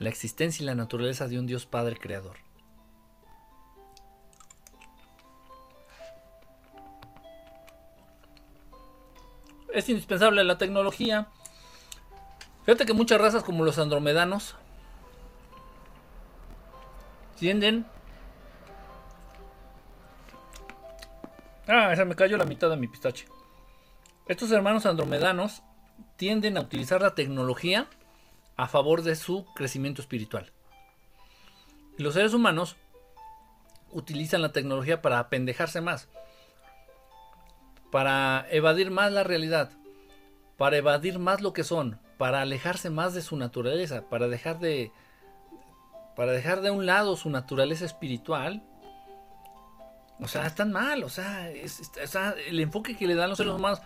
Speaker 1: La existencia y la naturaleza de un Dios Padre Creador. Es indispensable la tecnología. Fíjate que muchas razas como los andromedanos tienden... Ah, esa me cayó la mitad de mi pistache. Estos hermanos andromedanos tienden a utilizar la tecnología a favor de su crecimiento espiritual. Los seres humanos utilizan la tecnología para apendejarse más para evadir más la realidad, para evadir más lo que son, para alejarse más de su naturaleza, para dejar de, para dejar de un lado su naturaleza espiritual, o sea, están mal, o sea, el enfoque que le dan los seres humanos.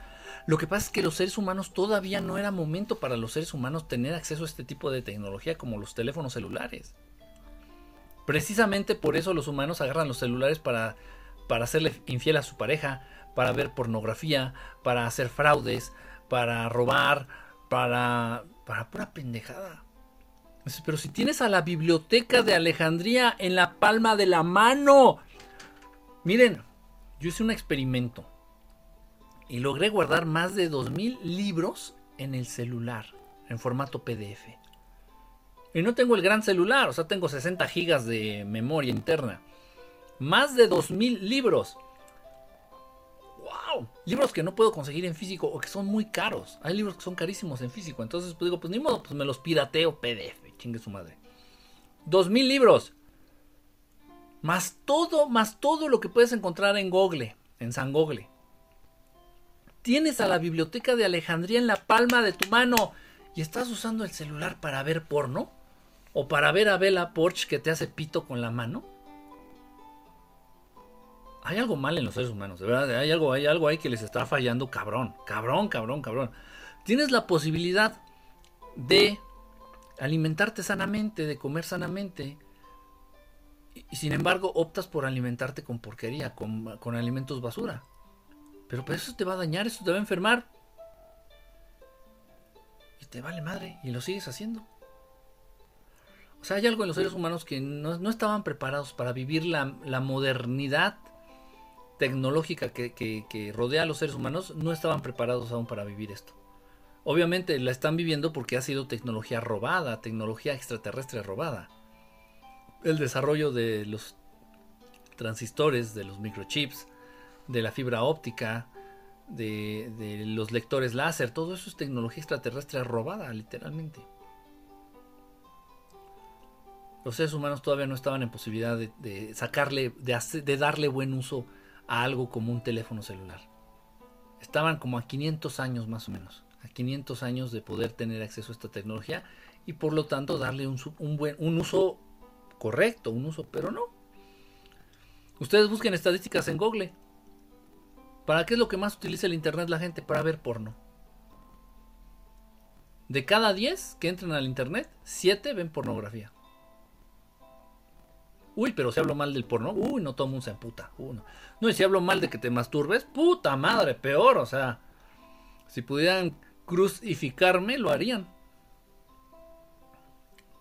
Speaker 1: Lo que pasa es que los seres humanos todavía no era momento para los seres humanos tener acceso a este tipo de tecnología como los teléfonos celulares. Precisamente por eso los humanos agarran los celulares para, para hacerle infiel a su pareja, para ver pornografía, para hacer fraudes, para robar, para, para pura pendejada. Pero si tienes a la biblioteca de Alejandría en la palma de la mano, Miren, yo hice un experimento y logré guardar más de 2.000 libros en el celular, en formato PDF. Y no tengo el gran celular, o sea, tengo 60 gigas de memoria interna. Más de 2.000 libros. ¡Wow! Libros que no puedo conseguir en físico o que son muy caros. Hay libros que son carísimos en físico. Entonces, pues digo, pues ni modo, pues me los pirateo PDF. Chingue su madre. 2.000 libros. Más todo, más todo lo que puedes encontrar en Google, en San Google. Tienes a la biblioteca de Alejandría en la palma de tu mano y estás usando el celular para ver porno o para ver a Bella Porsche que te hace pito con la mano. Hay algo mal en los seres humanos, de verdad, hay algo, hay algo ahí que les está fallando cabrón, cabrón, cabrón, cabrón. Tienes la posibilidad de alimentarte sanamente, de comer sanamente, y sin embargo optas por alimentarte con porquería, con, alimentos basura. Pero pues eso te va a dañar, eso te va a enfermar. Y te vale madre, y lo sigues haciendo. O sea, hay algo en los seres humanos que no, estaban preparados para vivir la, modernidad tecnológica que, rodea a los seres humanos, no estaban preparados aún para vivir esto. Obviamente la están viviendo porque ha sido tecnología robada, tecnología extraterrestre robada el desarrollo de los transistores, de los microchips, de la fibra óptica, de, los lectores láser, todo eso es tecnología extraterrestre robada, literalmente. Los seres humanos todavía no estaban en posibilidad de, sacarle, de, de darle buen uso algo como un teléfono celular. Estaban como a 500 años más o menos, a 500 años de poder tener acceso a esta tecnología y por lo tanto darle un, buen, un uso correcto, un uso, pero no. Ustedes busquen estadísticas en Google. ¿Para qué es lo que más utiliza el Internet la gente? Para ver porno. De cada 10 que entran al Internet, 7 ven pornografía. Uy, pero si hablo mal del porno, uy, no todo el mundo se emputa. no. no, y si hablo mal de que te masturbes, puta madre, peor. O sea, si pudieran crucificarme, lo harían.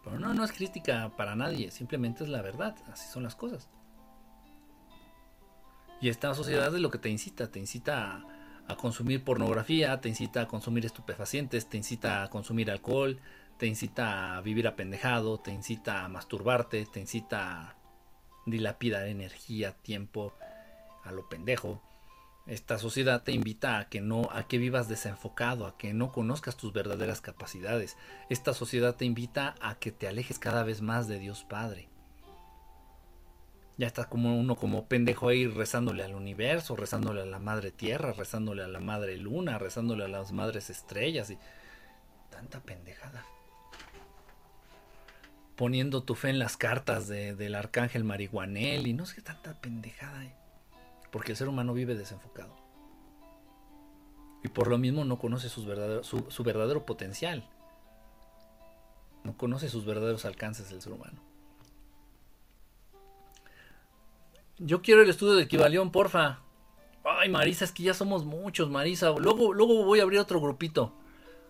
Speaker 1: Pero no, no es crítica para nadie, simplemente es la verdad, así son las cosas. Y esta sociedad es lo que te incita, te incita a, consumir pornografía, te incita a consumir estupefacientes, te incita a consumir alcohol, te incita a vivir apendejado, te incita a masturbarte, te incita a dilapidar energía, tiempo, a lo pendejo. Esta sociedad te invita a que no, a que vivas desenfocado, a que no conozcas tus verdaderas capacidades. Esta sociedad te invita a que te alejes cada vez más de Dios Padre. Ya está como uno como pendejo ahí rezándole al universo, rezándole a la madre tierra, rezándole a la madre luna, rezándole a las madres estrellas y tanta pendejada. Poniendo tu fe en las cartas del arcángel marihuanel y no sé qué tanta pendejada. Eh porque el ser humano vive desenfocado. Y por lo mismo no conoce su, verdadero potencial. No conoce sus verdaderos alcances del ser humano. Yo quiero el estudio de Equivalión, porfa. Ay, Marisa, es que ya somos muchos, Marisa. Luego, luego voy a abrir otro grupito.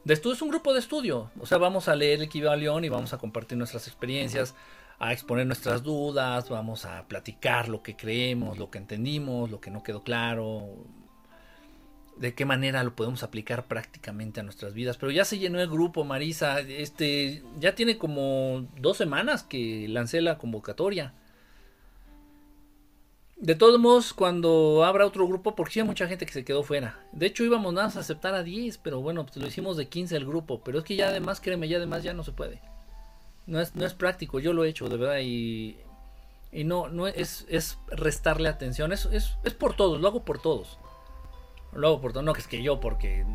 Speaker 1: De estudio es un grupo de estudio. O sea, vamos a leer Equivalión y vamos a compartir nuestras experiencias a exponer nuestras dudas, vamos a platicar lo que creemos, lo que entendimos, lo que no quedó claro, de qué manera lo podemos aplicar prácticamente a nuestras vidas. Pero ya se llenó el grupo, Marisa. Este, ya tiene como dos semanas que lancé la convocatoria. De todos modos, cuando abra otro grupo, porque hay mucha gente que se quedó fuera. De hecho, íbamos nada a aceptar a 10, pero bueno, pues lo hicimos de 15 el grupo. Pero es que ya además, créeme, ya además ya no se puede. No es, no es práctico, yo lo he hecho, de verdad, y, y no, no es, es restarle atención, es, es, es por todos, lo hago por todos. Lo hago por todos, no que es que yo, porque,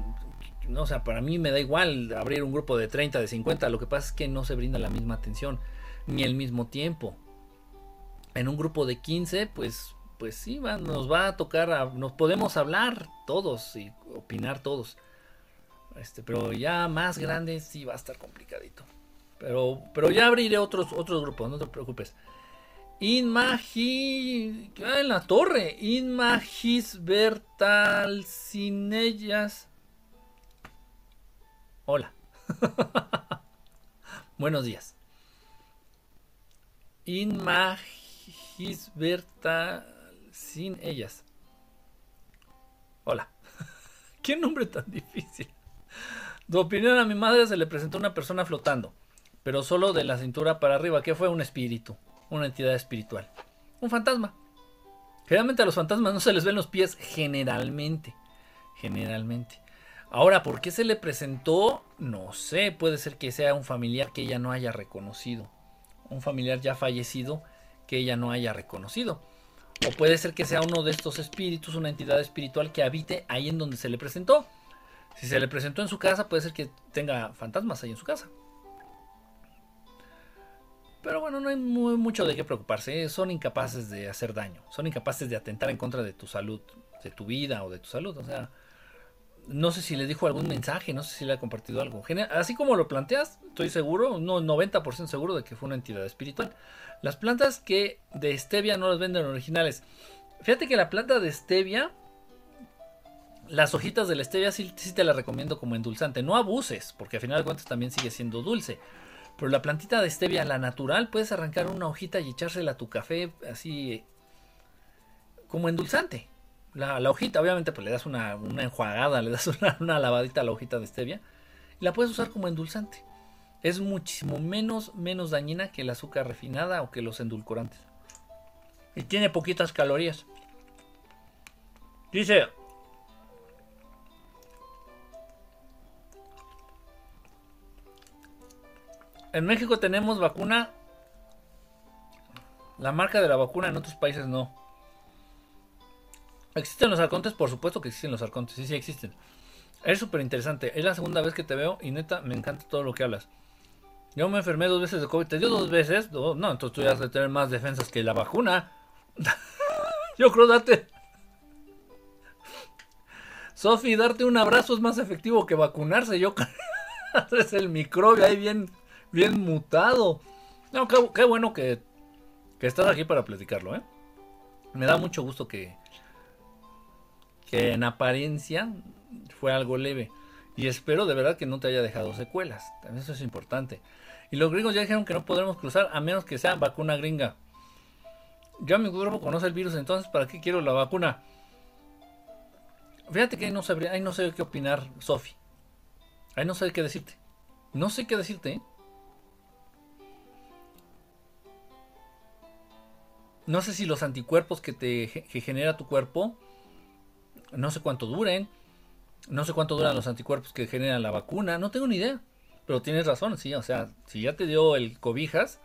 Speaker 1: no, o sea, para mí me da igual abrir un grupo de 30, de 50, lo que pasa es que no se brinda la misma atención. ni el mismo tiempo. En un grupo de 15, pues, pues sí, nos va a tocar, nos podemos hablar todos y opinar todos. Este, pero ya más grande sí va a estar complicadito. Pero, pero ya abriré otros, otros grupos, no te preocupes. Inmagi. Ah, en la torre. Inmagis Bertal sin ellas. Hola. Buenos días. Inmagis Bertal sin ellas. Hola. ¿Qué nombre tan difícil? Tu opinión a mi madre se le presentó una persona flotando, pero solo de la cintura para arriba, que fue un espíritu una entidad espiritual. Un fantasma. Generalmente a los fantasmas no se les ven los pies, generalmente. Generalmente. Ahora, ¿por qué se le presentó? No sé, puede ser que sea un familiar que ella no haya reconocido. Un familiar ya fallecido que ella no haya reconocido. O puede ser que sea uno de estos espíritus, una entidad espiritual que habite ahí en donde se le presentó. Si se le presentó en su casa, puede ser que tenga fantasmas ahí en su casa. Pero bueno, no hay mucho de qué preocuparse. ¿eh? Son incapaces de hacer daño. Son incapaces de atentar en contra de tu salud, de tu vida o de tu salud. O sea, no sé si le dijo algún mensaje, no sé si le ha compartido algo. Así como lo planteas, estoy seguro, no 90% seguro de que fue una entidad espiritual. Las plantas que de stevia no las venden originales. Fíjate que la planta de stevia, las hojitas de la stevia sí, te las recomiendo como endulzante. No abuses, porque al final de cuentas también sigue siendo dulce. Pero la plantita de stevia, la natural, puedes arrancar una hojita y echársela a tu café así como endulzante. La, hojita, obviamente, pues le das una, enjuagada, le das una, lavadita a la hojita de stevia y la puedes usar como endulzante. Es muchísimo menos, menos dañina que el azúcar refinada o que los endulcorantes. Y tiene poquitas calorías. Dice En México tenemos vacuna. La marca de la vacuna en otros países no. ¿Existen los arcontes? Por supuesto que existen los arcontes. Sí, sí existen. Es súper interesante. Es la segunda vez que te veo y neta me encanta todo lo que hablas. Yo me enfermé dos veces de COVID. ¿Te dio dos veces? No, entonces tú ya has de tener más defensas que la vacuna. Yo creo darte. Sofi, darte un abrazo es más efectivo que vacunarse. Yo es el microbio ahí bien bien mutado. No, qué, bueno que, que, estás aquí para platicarlo, ¿eh? Me da mucho gusto que, que en apariencia fue algo leve. Y espero de verdad que no te haya dejado secuelas. También eso es importante. Y los gringos ya dijeron que no podremos cruzar a menos que sea vacuna gringa. Ya mi cuerpo conoce el virus, entonces ¿para qué quiero la vacuna? Fíjate que ahí no, sabría, ahí no sé qué opinar, Sofi. Ahí no sé qué decirte. No sé qué decirte, ¿eh? No sé si los anticuerpos que te genera tu cuerpo, no sé cuánto duren. No sé cuánto duran los anticuerpos que genera la vacuna. No tengo ni idea. Pero tienes razón, sí. O sea, si ya te dio el cobijas,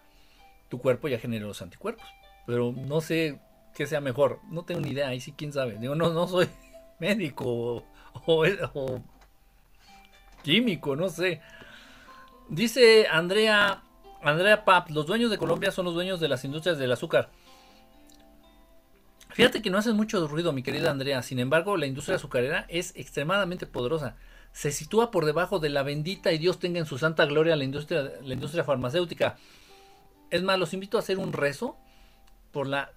Speaker 1: tu cuerpo ya genera los anticuerpos. Pero no sé qué sea mejor. No tengo ni idea. Ahí sí, quién sabe. Digo, no, no soy médico o, o químico, no sé. Dice Andrea, Andrea Pap, los dueños de Colombia son los dueños de las industrias del azúcar. Fíjate que no hace mucho ruido, mi querida Andrea. Sin embargo, la industria azucarera es extremadamente poderosa. Se sitúa por debajo de la bendita y Dios tenga en su santa gloria la industria, la industria farmacéutica. Es más, los invito a hacer un rezo por la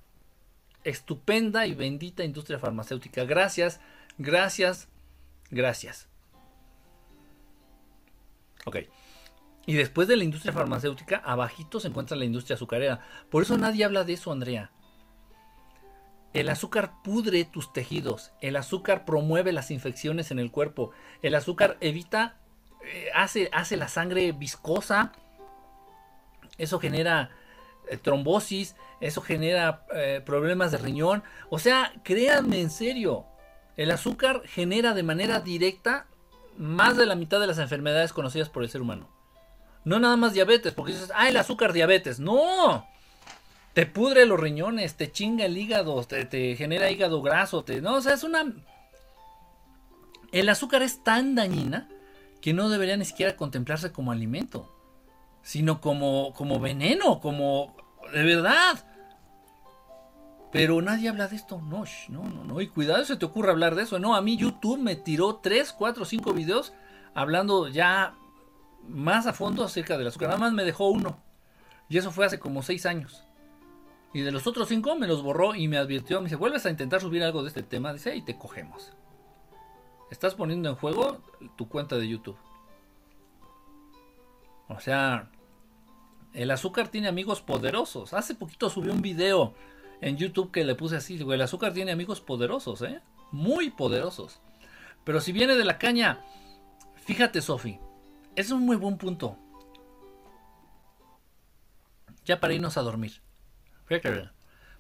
Speaker 1: estupenda y bendita industria farmacéutica. Gracias, gracias, gracias. Ok. Y después de la industria farmacéutica, abajito se encuentra la industria azucarera. Por eso nadie habla de eso, Andrea. El azúcar pudre tus tejidos, el azúcar promueve las infecciones en el cuerpo, el azúcar evita, eh, hace, hace la sangre viscosa, eso genera eh, trombosis, eso genera eh, problemas de riñón. O sea, créanme en serio, el azúcar genera de manera directa más de la mitad de las enfermedades conocidas por el ser humano. No nada más diabetes, porque dices, ah, el azúcar diabetes. No, te pudre los riñones, te chinga el hígado, te, genera hígado graso, te, no, o sea, es una... El azúcar es tan dañina que no debería ni siquiera contemplarse como alimento. sino como, como veneno, como de verdad. Pero nadie habla de esto. No, no, no, no. Y cuidado se te ocurre hablar de eso. No, a mí YouTube me tiró 3, 4, 5 videos hablando ya más a fondo acerca del azúcar. Nada más me dejó uno. Y eso fue hace como 6 años. Y de los otros 5 me los borró y me advirtió. Me dice, vuelves a intentar subir algo de este tema. Dice, y te cogemos. Estás poniendo en juego tu cuenta de YouTube. O sea, el azúcar tiene amigos poderosos. Hace poquito subí un video en YouTube que le puse así, el azúcar tiene amigos poderosos, ¿eh? Muy poderosos. Pero si viene de la caña, fíjate, Sofi, es un muy buen punto. Ya para irnos a dormir.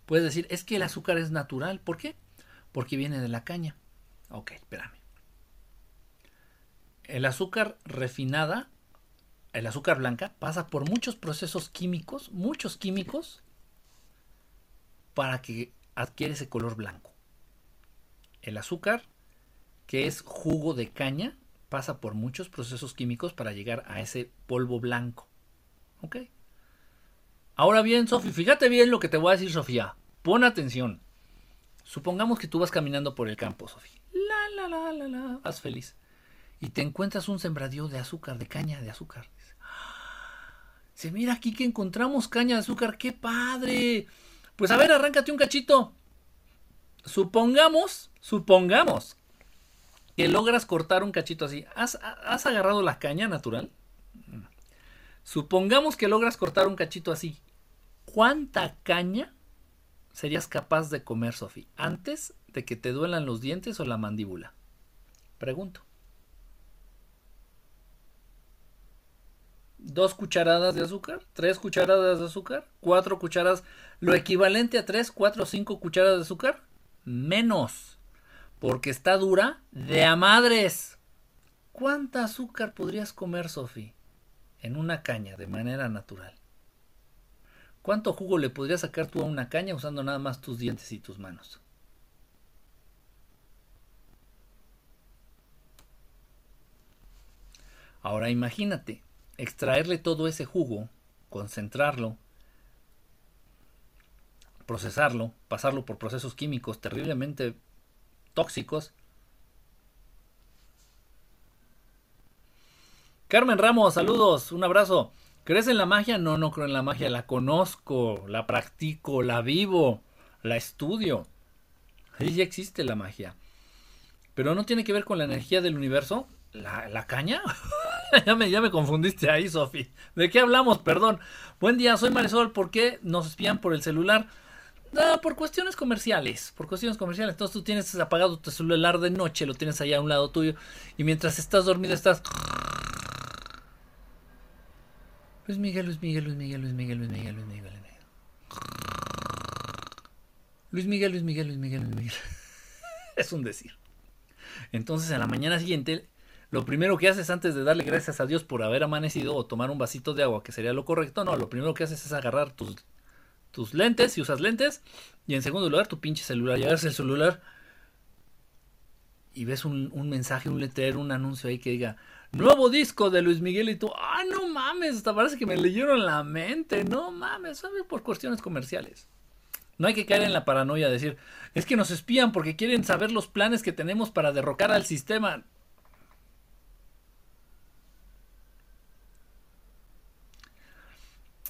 Speaker 1: Puedes decir, es que el azúcar es natural. ¿Por qué? Porque viene de la caña. Ok, espérame. El azúcar refinada, el azúcar blanca, pasa por muchos procesos químicos, muchos químicos, para que adquiere ese color blanco. El azúcar, que es jugo de caña, pasa por muchos procesos químicos para llegar a ese polvo blanco. ¿Ok? Ahora bien, Sofía, fíjate bien lo que te voy a decir, Sofía. Pon atención. Supongamos que tú vas caminando por el campo, Sofía. La, la, la, la, la. Vas feliz. Y te encuentras un sembradío de azúcar, de caña de azúcar. Se mira aquí que encontramos caña de azúcar. ¡Qué padre! Pues a ver, arráncate un cachito. Supongamos, supongamos que logras cortar un cachito así. ¿Has, agarrado la caña natural? Supongamos que logras cortar un cachito así. ¿Cuánta caña serías capaz de comer, Sofi, antes de que te duelan los dientes o la mandíbula? Pregunto. dos cucharadas de azúcar, tres cucharadas de azúcar, cuatro cucharadas, lo equivalente a tres, cuatro, cinco cucharadas de azúcar, menos, porque está dura de a madres. ¿Cuánta azúcar podrías comer, Sofi? En una caña, de manera natural. ¿Cuánto jugo le podrías sacar tú a una caña usando nada más tus dientes y tus manos? Ahora imagínate, extraerle todo ese jugo, concentrarlo, procesarlo, pasarlo por procesos químicos terriblemente tóxicos. Carmen Ramos, saludos, un abrazo. ¿Crees en la magia? No, no creo en la magia, la conozco, la practico, la vivo, la estudio. Ahí ya existe la magia. Pero no tiene que ver con la energía del universo. ¿La, caña? ya, me, ya me confundiste ahí, Sofi. ¿De qué hablamos? Perdón. Buen día, soy Marisol. ¿Por qué nos espían por el celular? Ah, por cuestiones comerciales, por cuestiones comerciales. Entonces tú tienes apagado tu celular de noche, lo tienes allá a un lado tuyo y mientras estás dormido estás... Luis Miguel, Luis Miguel, Luis Miguel, Luis Miguel, Luis Miguel, Luis Miguel, Luis Miguel. Luis Miguel, Luis Miguel, Luis Miguel, Luis Miguel. es un decir. Entonces a la mañana siguiente lo primero que haces antes de darle gracias a Dios por haber amanecido o tomar un vasito de agua, que sería lo correcto, no, lo primero que haces es agarrar tus, tus lentes, si usas lentes, y en segundo lugar tu pinche celular, llegas el celular y ves un, un mensaje, un letrero, un anuncio ahí que diga, nuevo disco de Luis Miguel y tú, ah, no mames, hasta parece que me leyeron la mente, no mames, ¿sabes? Por cuestiones comerciales. No hay que caer en la paranoia de decir, es que nos espían porque quieren saber los planes que tenemos para derrocar al sistema.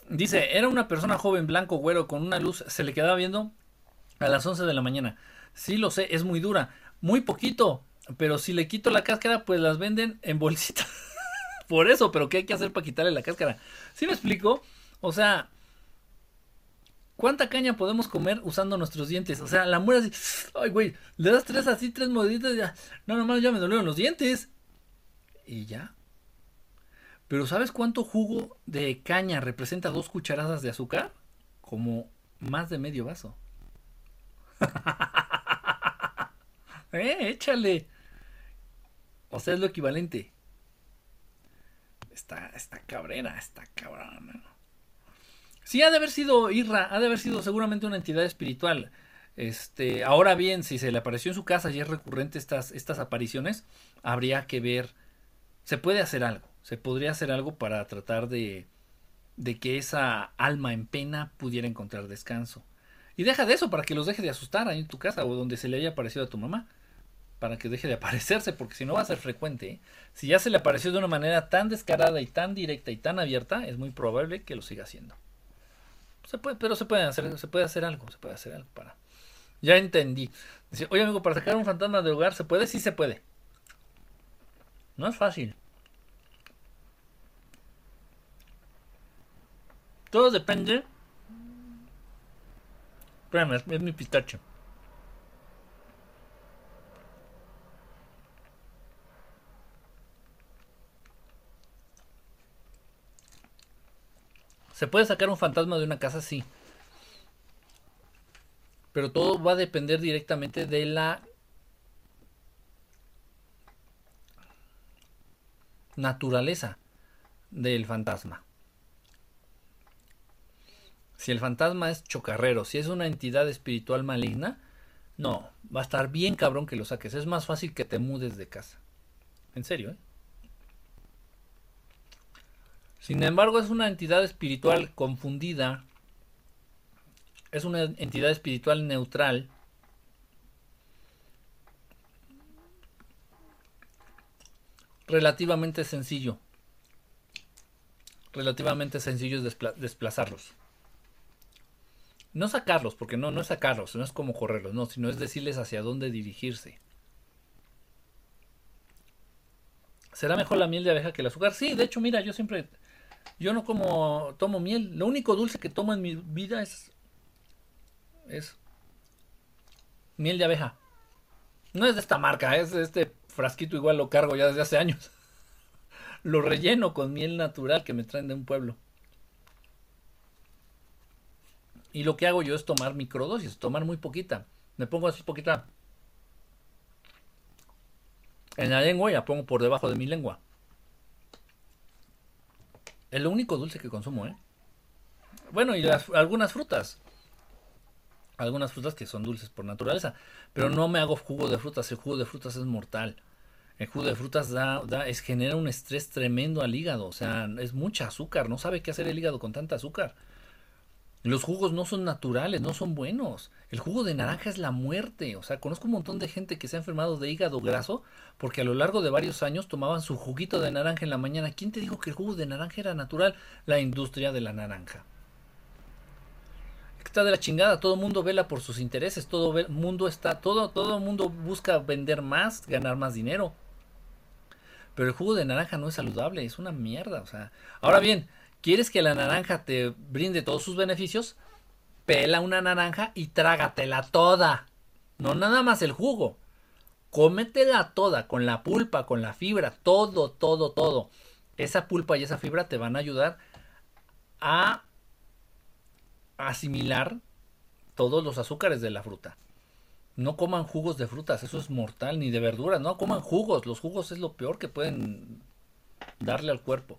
Speaker 1: Dice, era una persona joven, blanco, güero, con una luz, se le quedaba viendo a las 11 de la mañana. Sí, lo sé, es muy dura, muy poquito, pero si le quito la cáscara, pues las venden en bolsitas. Por eso, pero ¿qué hay que hacer para quitarle la cáscara? ¿Sí me explico? O sea, ¿cuánta caña podemos comer usando nuestros dientes? O sea, la muera así, ay, güey, le das tres así, tres morditas, ya, no, nomás ya me dolieron los dientes. Y ya, pero ¿sabes cuánto jugo de caña representa dos cucharadas de azúcar? Como más de medio vaso. eh, échale. O sea, es lo equivalente. Está, está cabrera, está cabrona. Sí, ha de haber sido Irra, ha de haber sido seguramente una entidad espiritual. Este, ahora bien, si se le apareció en su casa y es recurrente estas, estas apariciones, habría que ver. Se puede hacer algo se podría hacer algo para tratar de, de que esa alma en pena pudiera encontrar descanso. Y deja de eso para que los deje de asustar ahí en tu casa o donde se le haya aparecido a tu mamá. Para que deje de aparecerse, porque si no va a ser frecuente. Si ya se le apareció de una manera tan descarada y tan directa y tan abierta, es muy probable que lo siga haciendo. Se puede, pero se puede hacer, se puede hacer algo, se puede hacer algo para. Ya entendí. Oye amigo, para sacar un fantasma de hogar, ¿se puede? Sí se puede. No es fácil. Todo depende. Espérame, es, mi pistacho. ¿Se puede sacar un fantasma de una casa? Sí. Pero todo va a depender directamente de la naturaleza del fantasma. Si el fantasma es chocarrero, si es una entidad espiritual maligna, no, va a estar bien cabrón que lo saques. Es más fácil que te mudes de casa. En serio, ¿eh? Sin embargo, es una entidad espiritual confundida. Es una entidad espiritual neutral. Relativamente sencillo. Relativamente sencillo es desplazarlos no sacarlos, porque no, no es sacarlos, no es como correrlos, no, sino es decirles hacia dónde dirigirse. ¿Será mejor la miel de abeja que el azúcar? Sí, de hecho, mira, yo siempre, yo no como, tomo miel. Lo único dulce que tomo en mi vida es, es miel de abeja. No es de esta marca, es de este frasquito igual lo cargo ya desde hace años. lo relleno con miel natural que me traen de un pueblo. Y lo que hago yo es tomar microdosis, tomar muy poquita. Me pongo así poquita en la lengua y la pongo por debajo de mi lengua. Es lo único dulce que consumo, ¿eh? Bueno, y algunas frutas. Algunas frutas que son dulces por naturaleza. Pero no me hago jugo de frutas. El jugo de frutas es mortal. El jugo de frutas da, da, es, genera un estrés tremendo al hígado. O sea, es mucha azúcar. No sabe qué hacer el hígado con tanta azúcar. Los jugos no son naturales, no son buenos. El jugo de naranja es la muerte. O sea, conozco un montón de gente que se ha enfermado de hígado graso porque a lo largo de varios años tomaban su juguito de naranja en la mañana. ¿Quién te dijo que el jugo de naranja era natural? La industria de la naranja. Está de la chingada, todo el mundo vela por sus intereses, todo el mundo está, todo, todo el mundo busca vender más, ganar más dinero. Pero el jugo de naranja no es saludable, es una mierda. O sea, ahora bien, ¿Quieres que la naranja te brinde todos sus beneficios? Pela una naranja y trágatela toda. No nada más el jugo. Cómetela toda, con la pulpa, con la fibra, todo, todo, todo. Esa pulpa y esa fibra te van a ayudar a asimilar todos los azúcares de la fruta. No coman jugos de frutas, eso es mortal, ni de verduras, no coman jugos, los jugos es lo peor que pueden darle al cuerpo.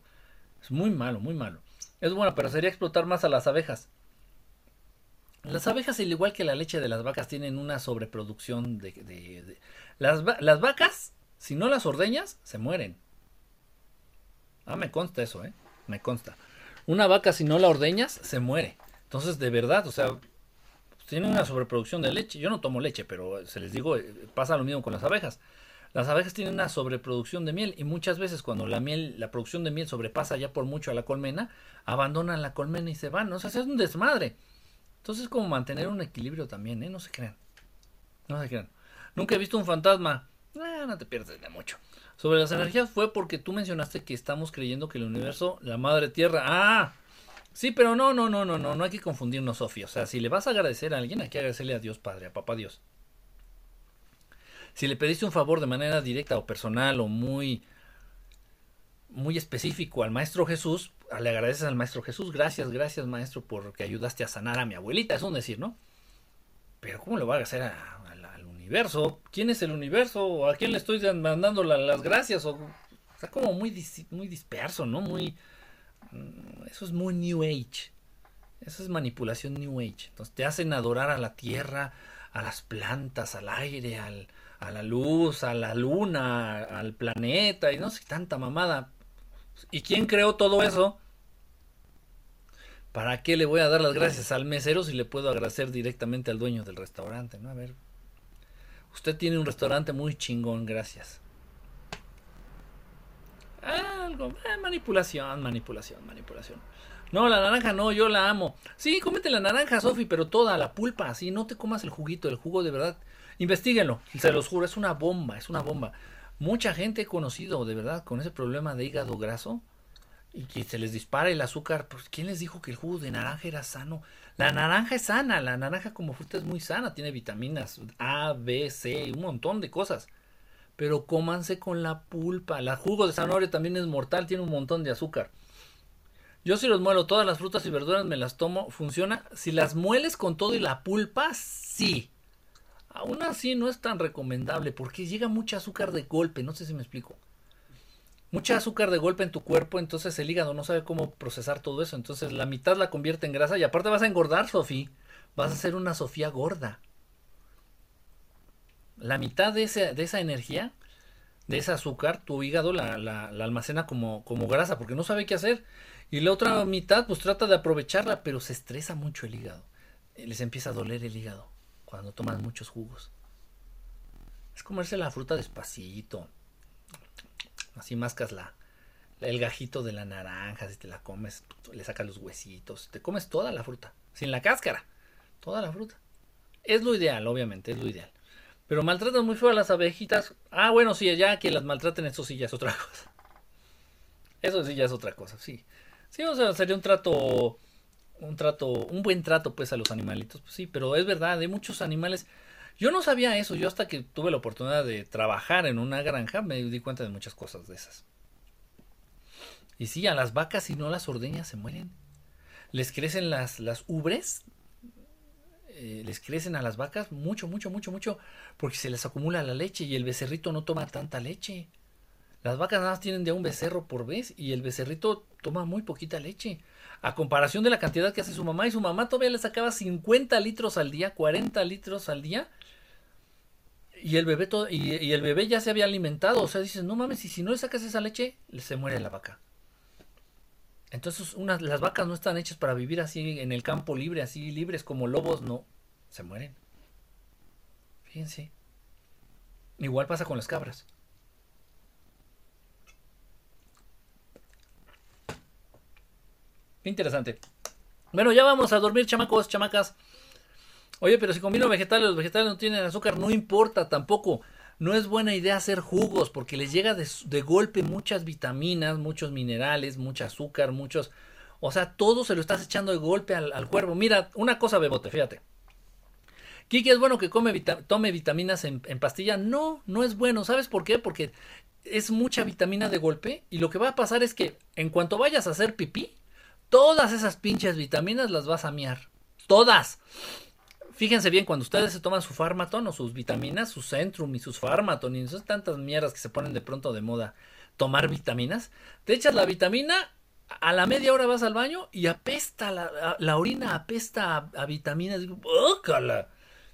Speaker 1: Es muy malo, muy malo. Es bueno, pero sería explotar más a las abejas. Las abejas, al igual que la leche de las vacas, tienen una sobreproducción de... Las, las, vacas, si no las ordeñas, se mueren. Ah, me consta eso, ¿eh? Me consta. Una vaca, si no la ordeñas, se muere. Entonces, de verdad, o sea, tienen una sobreproducción de leche. Yo no tomo leche, pero se les digo, eh, pasa lo mismo con las abejas. Las abejas tienen una sobreproducción de miel y muchas veces cuando la miel, la producción de miel sobrepasa ya por mucho a la colmena, abandonan la colmena y se van. O sea, es un desmadre. Entonces, como mantener un equilibrio también, ¿eh? No se crean. No se crean. Nunca he visto un fantasma. Ah, no te pierdes de mucho. Sobre las energías fue porque tú mencionaste que estamos creyendo que el universo, la madre tierra. Ah, sí, pero no, no, no, no, no, no hay que confundirnos, Sofía. O sea, si le vas a agradecer a alguien, hay que agradecerle a Dios Padre, a Papá Dios. Si le pediste un favor de manera directa o personal o muy muy específico al maestro Jesús, le agradeces al maestro Jesús, gracias, gracias maestro porque ayudaste a sanar a mi abuelita, es un decir, ¿no? Pero ¿cómo lo va a hacer al universo? ¿Quién es el universo? ¿A quién le estoy mandando las gracias? O, está como muy, muy disperso, ¿no? Muy... Mm, eso es muy New Age. Eso es manipulación New Age. Entonces te hacen adorar a la tierra, a las plantas, al aire, al, a la luz, a la luna, al planeta y no sé tanta mamada. ¿Y quién creó todo eso? ¿Para qué le voy a dar las gracias al mesero si le puedo agradecer directamente al dueño del restaurante? ¿no? A ver, usted tiene un restaurante muy chingón, gracias. Algo, eh, manipulación, manipulación, manipulación. No, la naranja no, yo la amo. Sí, cómete la naranja, Sofi, pero toda la pulpa, así, no te comas el juguito, el jugo de verdad. Investíguenlo, se los juro, es una bomba, es una bomba. Mucha gente he conocido, de verdad, con ese problema de hígado graso y que se les dispara el azúcar. Pues, ¿quién les dijo que el jugo de naranja era sano? La naranja es sana, la naranja como fruta es muy sana, tiene vitaminas A, B, C, un montón de cosas. Pero cómanse con la pulpa. El jugo de zanahoria también es mortal, tiene un montón de azúcar. Yo si los muelo, todas las frutas y verduras me las tomo, funciona. Si las mueles con todo y la pulpa, sí. Aún así no es tan recomendable porque llega mucho azúcar de golpe, no sé si me explico. Mucha azúcar de golpe en tu cuerpo, entonces el hígado no sabe cómo procesar todo eso. Entonces la mitad la convierte en grasa y aparte vas a engordar, Sofía. Vas a ser una Sofía gorda. La mitad de, de esa energía, de ese azúcar, tu hígado la, la, la almacena como, como grasa porque no sabe qué hacer. Y la otra mitad, pues trata de aprovecharla, pero se estresa mucho el hígado. Les empieza a doler el hígado cuando toman muchos jugos. Es comerse la fruta despacito. Así mascas la, el gajito de la naranja, si te la comes, le sacas los huesitos, te comes toda la fruta, sin la cáscara, toda la fruta. Es lo ideal, obviamente, es lo ideal. Pero maltratan muy feo a las abejitas. Ah, bueno, sí, ya que las maltraten, eso sí ya es otra cosa. Eso sí ya es otra cosa, sí. Sí, o sea, sería un trato, un trato, un buen trato pues a los animalitos, pues sí, pero es verdad, hay muchos animales. Yo no sabía eso, yo hasta que tuve la oportunidad de trabajar en una granja me di cuenta de muchas cosas de esas. Y sí, a las vacas si no las ordeñas se mueren. Les crecen las, las ubres, eh, les crecen a las vacas mucho, mucho, mucho, mucho, porque se les acumula la leche y el becerrito no toma tanta leche. Las vacas nada más tienen de un becerro por vez y el becerrito toma muy poquita leche. A comparación de la cantidad que hace su mamá y su mamá todavía le sacaba 50 litros al día, 40 litros al día. Y el bebé todo, y, el bebé ya se había alimentado. O sea, dices, no mames, y si no le sacas esa leche, se muere la vaca. Entonces, unas, las vacas no están hechas para vivir así en el campo libre, así libres como lobos, no. Se mueren. Fíjense. Igual pasa con las cabras. Interesante. Bueno, ya vamos a dormir, chamacos, chamacas. Oye, pero si combino vegetales, los vegetales no tienen azúcar, no importa tampoco. No es buena idea hacer jugos porque les llega de, golpe muchas vitaminas, muchos minerales, mucho azúcar, muchos... O sea, todo se lo estás echando de golpe al, cuerpo. Mira, una cosa, Bebote, fíjate. Kiki, ¿es bueno que come tome vitaminas en, en, pastilla? No, no es bueno. ¿Sabes por qué? Porque es mucha vitamina de golpe y lo que va a pasar es que en cuanto vayas a hacer pipí, Todas esas pinches vitaminas las vas a miar. Todas. Fíjense bien, cuando ustedes se toman su farmaton o sus vitaminas, su Centrum y sus farmaton y esas tantas mierdas que se ponen de pronto de moda, tomar vitaminas, te echas la vitamina, a la media hora vas al baño y apesta, la, la orina apesta a, vitaminas. Digo,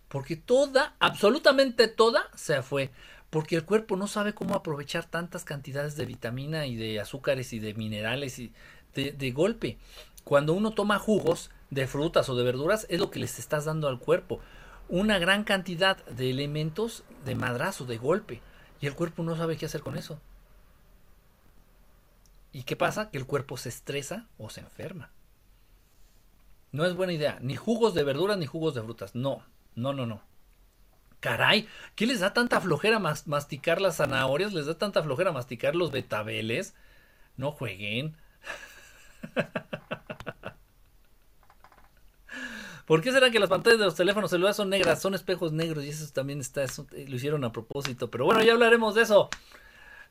Speaker 1: Porque toda, absolutamente toda, se fue. Porque el cuerpo no sabe cómo aprovechar tantas cantidades de vitamina y de azúcares y de minerales y de, golpe. Cuando uno toma jugos de frutas o de verduras, es lo que les estás dando al cuerpo. Una gran cantidad de elementos de madrazo, de golpe. Y el cuerpo no sabe qué hacer con eso. ¿Y qué pasa? Que el cuerpo se estresa o se enferma. No es buena idea. Ni jugos de verduras ni jugos de frutas. No, no, no, no. Caray, ¿qué les da tanta flojera masticar las zanahorias? ¿Les da tanta flojera masticar los betabeles? No jueguen. ¿Por qué será que las pantallas de los teléfonos celulares son negras? Son espejos negros y eso también está, eh, lo hicieron a propósito. Pero bueno, ya hablaremos de eso.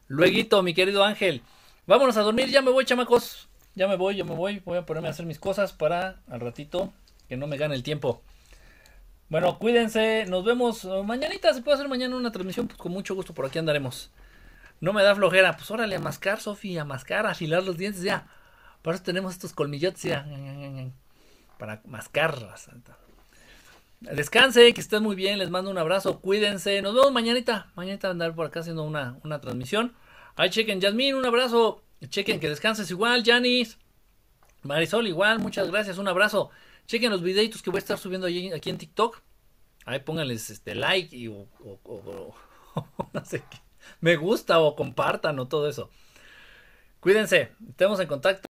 Speaker 1: Lueguito, mi querido Ángel. Vámonos a dormir, ya me voy, chamacos. Ya me voy, ya me voy. Voy a ponerme a hacer mis cosas para al ratito que no me gane el tiempo. Bueno, cuídense, nos vemos mañanita. Se puede hacer mañana una transmisión, pues con mucho gusto por aquí andaremos. No me da flojera, pues órale a mascar, Sofía, a mascar, afilar los dientes ya. Por eso tenemos estos colmillotes ya. Para mascarlas. Descanse, que estén muy bien. Les mando un abrazo. Cuídense. Nos vemos mañanita. Mañanita andar por acá haciendo una, una transmisión. Ahí chequen. Yasmin, un abrazo. Chequen que descanses igual. Janis. Marisol, igual, muchas gracias, un abrazo. Chequen los videitos que voy a estar subiendo aquí en TikTok. Ahí pónganles este like y o, no sé qué. Me gusta o compartan o todo eso. Cuídense, estemos en contacto.